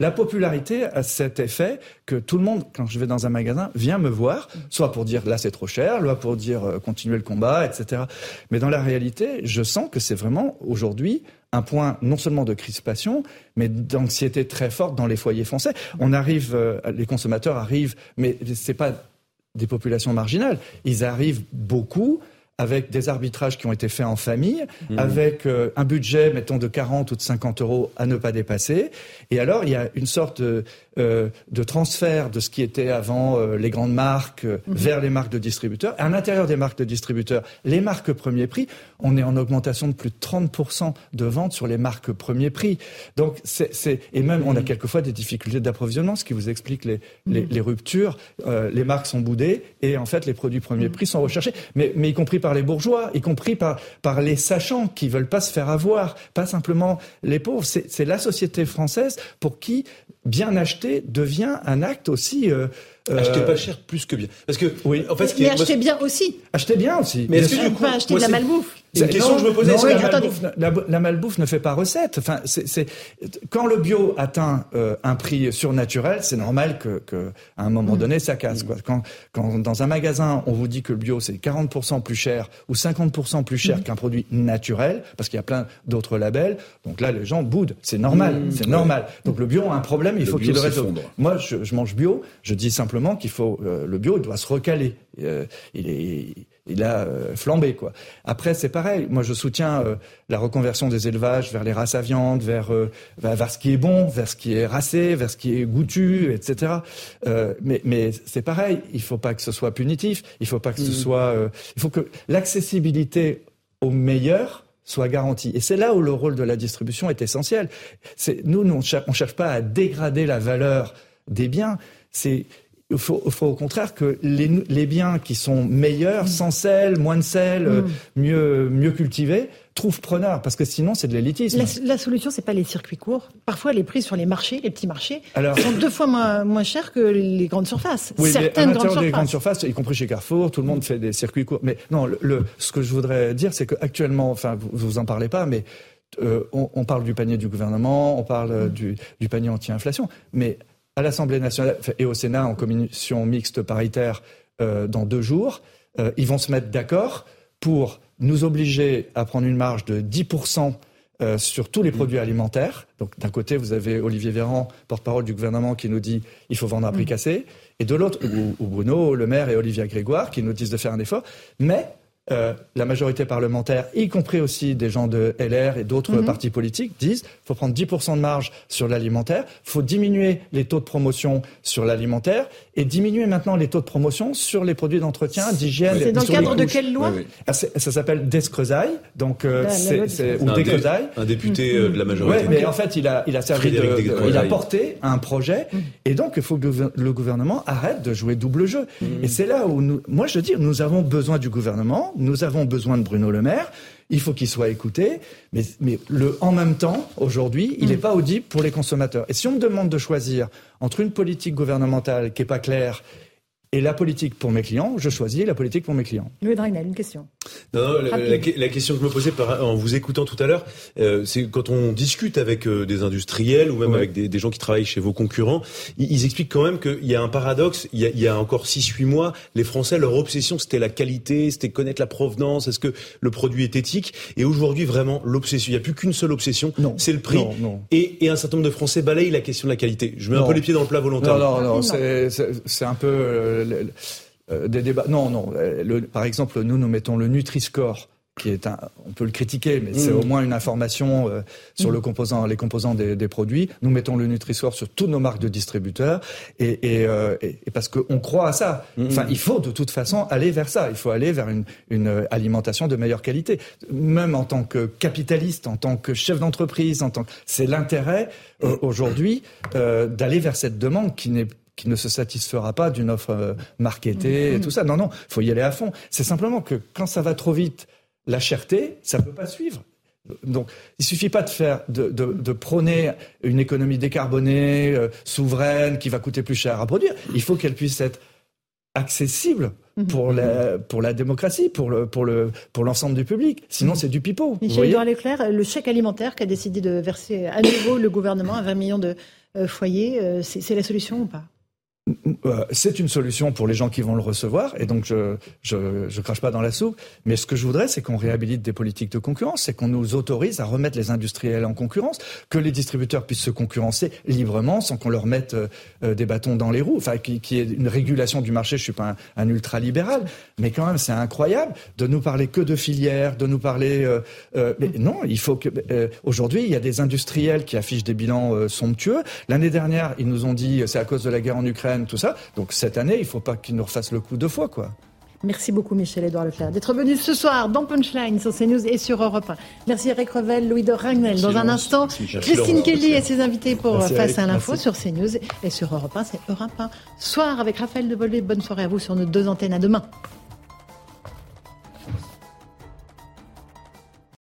la popularité a cet effet que tout le monde, quand je vais dans un magasin, vient me voir, soit pour dire là c'est trop cher, soit pour dire euh, continuer le combat, etc. Mais dans la réalité, je sens que c'est vraiment aujourd'hui un point non seulement de crispation, mais d'anxiété très forte dans les foyers français. On arrive, euh, les consommateurs arrivent, mais c'est pas des populations marginales, ils arrivent beaucoup avec des arbitrages qui ont été faits en famille, mmh. avec euh, un budget, mettons, de 40 ou de 50 euros à ne pas dépasser. Et alors, il y a une sorte de, euh, de transfert de ce qui était avant euh, les grandes marques mmh. vers les marques de distributeurs. À l'intérieur des marques de distributeurs, les marques premier prix, on est en augmentation de plus de 30% de ventes sur les marques premier prix. Donc, c'est, et même, on a mmh. quelquefois des difficultés d'approvisionnement, ce qui vous explique les, les, les ruptures. les marques sont boudées et en fait, les produits premier prix sont recherchés, mais, mais y compris par les bourgeois, y compris par, par les sachants qui veulent pas se faire avoir, pas simplement les pauvres. C'est la société française pour qui bien acheter devient un acte aussi euh, euh, Acheter pas cher plus que bien. Parce que, oui. en fait, ce qui mais acheter bien aussi. Acheter bien aussi. Mais est-ce que du coup, pas acheter de la malbouffe une question que je me posais. Non, la, malbouffe, la, malbouffe, ne fait pas recette. Enfin, c'est quand le bio atteint euh, un prix surnaturel, c'est normal que, que, à un moment mm. donné, ça casse. Quoi. Quand, quand dans un magasin, on vous dit que le bio c'est 40% plus cher ou 50% plus cher mm. qu'un produit naturel, parce qu'il y a plein d'autres labels, donc là, les gens boudent. C'est normal. Mm. C'est normal. Donc le bio a un problème, il faut qu'il le résolve. Moi, je, je mange bio. Je dis simplement qu'il faut euh, le bio doit se recaler. Euh, il est il a euh, flambé quoi. Après c'est pareil. Moi je soutiens la reconversion des élevages vers les races à viande, vers, vers, ce qui est bon, vers ce qui est racé, vers ce qui est goûtu, etc. mais mais c'est pareil. Il faut pas que ce soit punitif. Il faut pas que ce mmh. soit. il faut que l'accessibilité au meilleur soit garantie. Et c'est là où le rôle de la distribution est essentiel. C'est, nous, nous, on cherche, cherche pas à dégrader la valeur des biens. C'est, il faut, faut, au contraire que les, les, biens qui sont meilleurs, sans sel, moins de sel, mm. mieux, mieux cultivés, trouvent preneur, parce que sinon c'est de l'élitisme. La, la, solution, c'est pas les circuits courts. Parfois, les prix sur les marchés, les petits marchés, Alors, sont deux fois moins, moins chers que les grandes surfaces. Oui, Certaines mais à grandes des grandes surfaces, y compris chez Carrefour, tout le monde fait des circuits courts. Mais non, le, ce que je voudrais dire, c'est qu'actuellement, enfin, vous, vous en parlez pas, mais euh, on, on, parle du panier du gouvernement, on parle euh, mm. du, du panier anti-inflation, mais à l'Assemblée nationale et au Sénat en commission mixte paritaire euh, dans deux jours, euh, ils vont se mettre d'accord pour nous obliger à prendre une marge de 10% euh, sur tous les mmh. produits alimentaires. Donc d'un côté, vous avez Olivier Véran, porte-parole du gouvernement, qui nous dit il faut vendre à prix mmh. cassé, et de l'autre, ou, ou, Bruno Le Maire et Olivier Grégoire, qui nous disent de faire un effort. Mais euh, la majorité parlementaire, y compris aussi des gens de LR et d'autres mhm. partis politiques, disent qu'il faut prendre 10% de marge sur l'alimentaire, il faut diminuer les taux de promotion sur l'alimentaire et diminuer maintenant les taux de promotion sur les produits d'entretien, d'hygiène. C'est dans le cadre de quelle loi ah, Ça s'appelle Descrezaille, donc euh, c'est ou Descrezaille. Un député euh, de la majorité. mais en fait, il a, il a servi de, il a porté un projet mm. et donc il faut que le gouvernement arrête de jouer double jeu. Et c'est là où nous, moi je dis, nous avons besoin du gouvernement nous avons besoin de Bruno Le Maire. Il faut qu'il soit écouté, mais, mais le en même temps, aujourd'hui, il n'est mm. pas audible pour les consommateurs. Et si on me demande de choisir entre une politique gouvernementale qui n'est pas claire et la politique pour mes clients, je choisis la politique pour mes clients. Louis Dragnel, une question. Non, non la, la, question que je me posais par, en vous écoutant tout à l'heure, euh, c'est quand on discute avec euh, des industriels ou même avec des, des, gens qui travaillent chez vos concurrents, ils, ils expliquent quand même qu'il y a un paradoxe. Il y a, il y a encore 6-8 mois, les Français, leur obsession, c'était la qualité, c'était connaître la provenance, est-ce que le produit est éthique? Et aujourd'hui, vraiment, l'obsession, il n'y a plus qu'une seule obsession, c'est le prix. Non, non. Et, et, un certain nombre de Français balayent la question de la qualité. Je mets un peu les pieds dans le plat volontairement. Non, non, non, c'est un peu... Euh, euh, des débats. Non, non. Le, par exemple, nous, nous mettons le Nutri-Score qui est un, on peut le critiquer, mais c'est mm. au moins une information euh, sur le mm. composant, les composants des, des, produits. Nous mettons le Nutri-Score sur toutes nos marques de distributeurs, et, et, euh, et, et parce qu'on croit à ça. Mm. Enfin, il faut de toute façon aller vers ça. Il faut aller vers une, une alimentation de meilleure qualité. Même en tant que capitaliste, en tant que chef d'entreprise, en tant c'est l'intérêt aujourd'hui d'aller vers cette demande qui n'est qui ne se satisfera pas d'une offre euh, marketée et tout ça. Non, non, il faut y aller à fond. C'est simplement que quand ça va trop vite, la cherté, ça ne peut pas suivre. Donc, il suffit pas de faire, de, de, de prôner une économie décarbonée, euh, souveraine, qui va coûter plus cher à produire. Il faut qu'elle puisse être accessible mhm. pour la, pour la démocratie, pour le, pour le, pour l'ensemble du public. Sinon, c'est du pipeau. Michel-Édouard Leclerc, le chèque alimentaire qu'a décidé de verser à nouveau le gouvernement à 20 millions de euh, foyers, c'est la solution ou pas? Euh, c'est une solution pour les gens qui vont le recevoir, et donc je, je, crache pas dans la soupe. Mais ce que je voudrais, c'est qu'on réhabilite des politiques de concurrence, c'est qu'on nous autorise à remettre les industriels en concurrence, que les distributeurs puissent se concurrencer librement sans qu'on leur mette euh, euh, des bâtons dans les roues. Enfin, qui, qui est une régulation du marché. Je suis pas un, un ultra-libéral, mais quand même, c'est incroyable de nous parler que de filières, de nous parler. mais non, il faut que aujourd'hui, il y a des industriels qui affichent des bilans somptueux. L'année dernière, ils nous ont dit c'est à cause de la guerre en Ukraine tout ça. Donc cette année, il ne faut pas qu'ils nous refassent le coup deux fois, quoi. Merci beaucoup Michel-Édouard Leclerc d'être venu ce soir dans Punchline sur CNews et sur Europe 1. Merci Eric Revel, Louis de Ragnel. Dans un instant, Christine Kelly et ses invités pour Face à l'info sur CNews et sur Europe 1. C'est Europe 1 soir avec Raphaël Devolvé. Bonne soirée à vous sur nos deux antennes. À demain.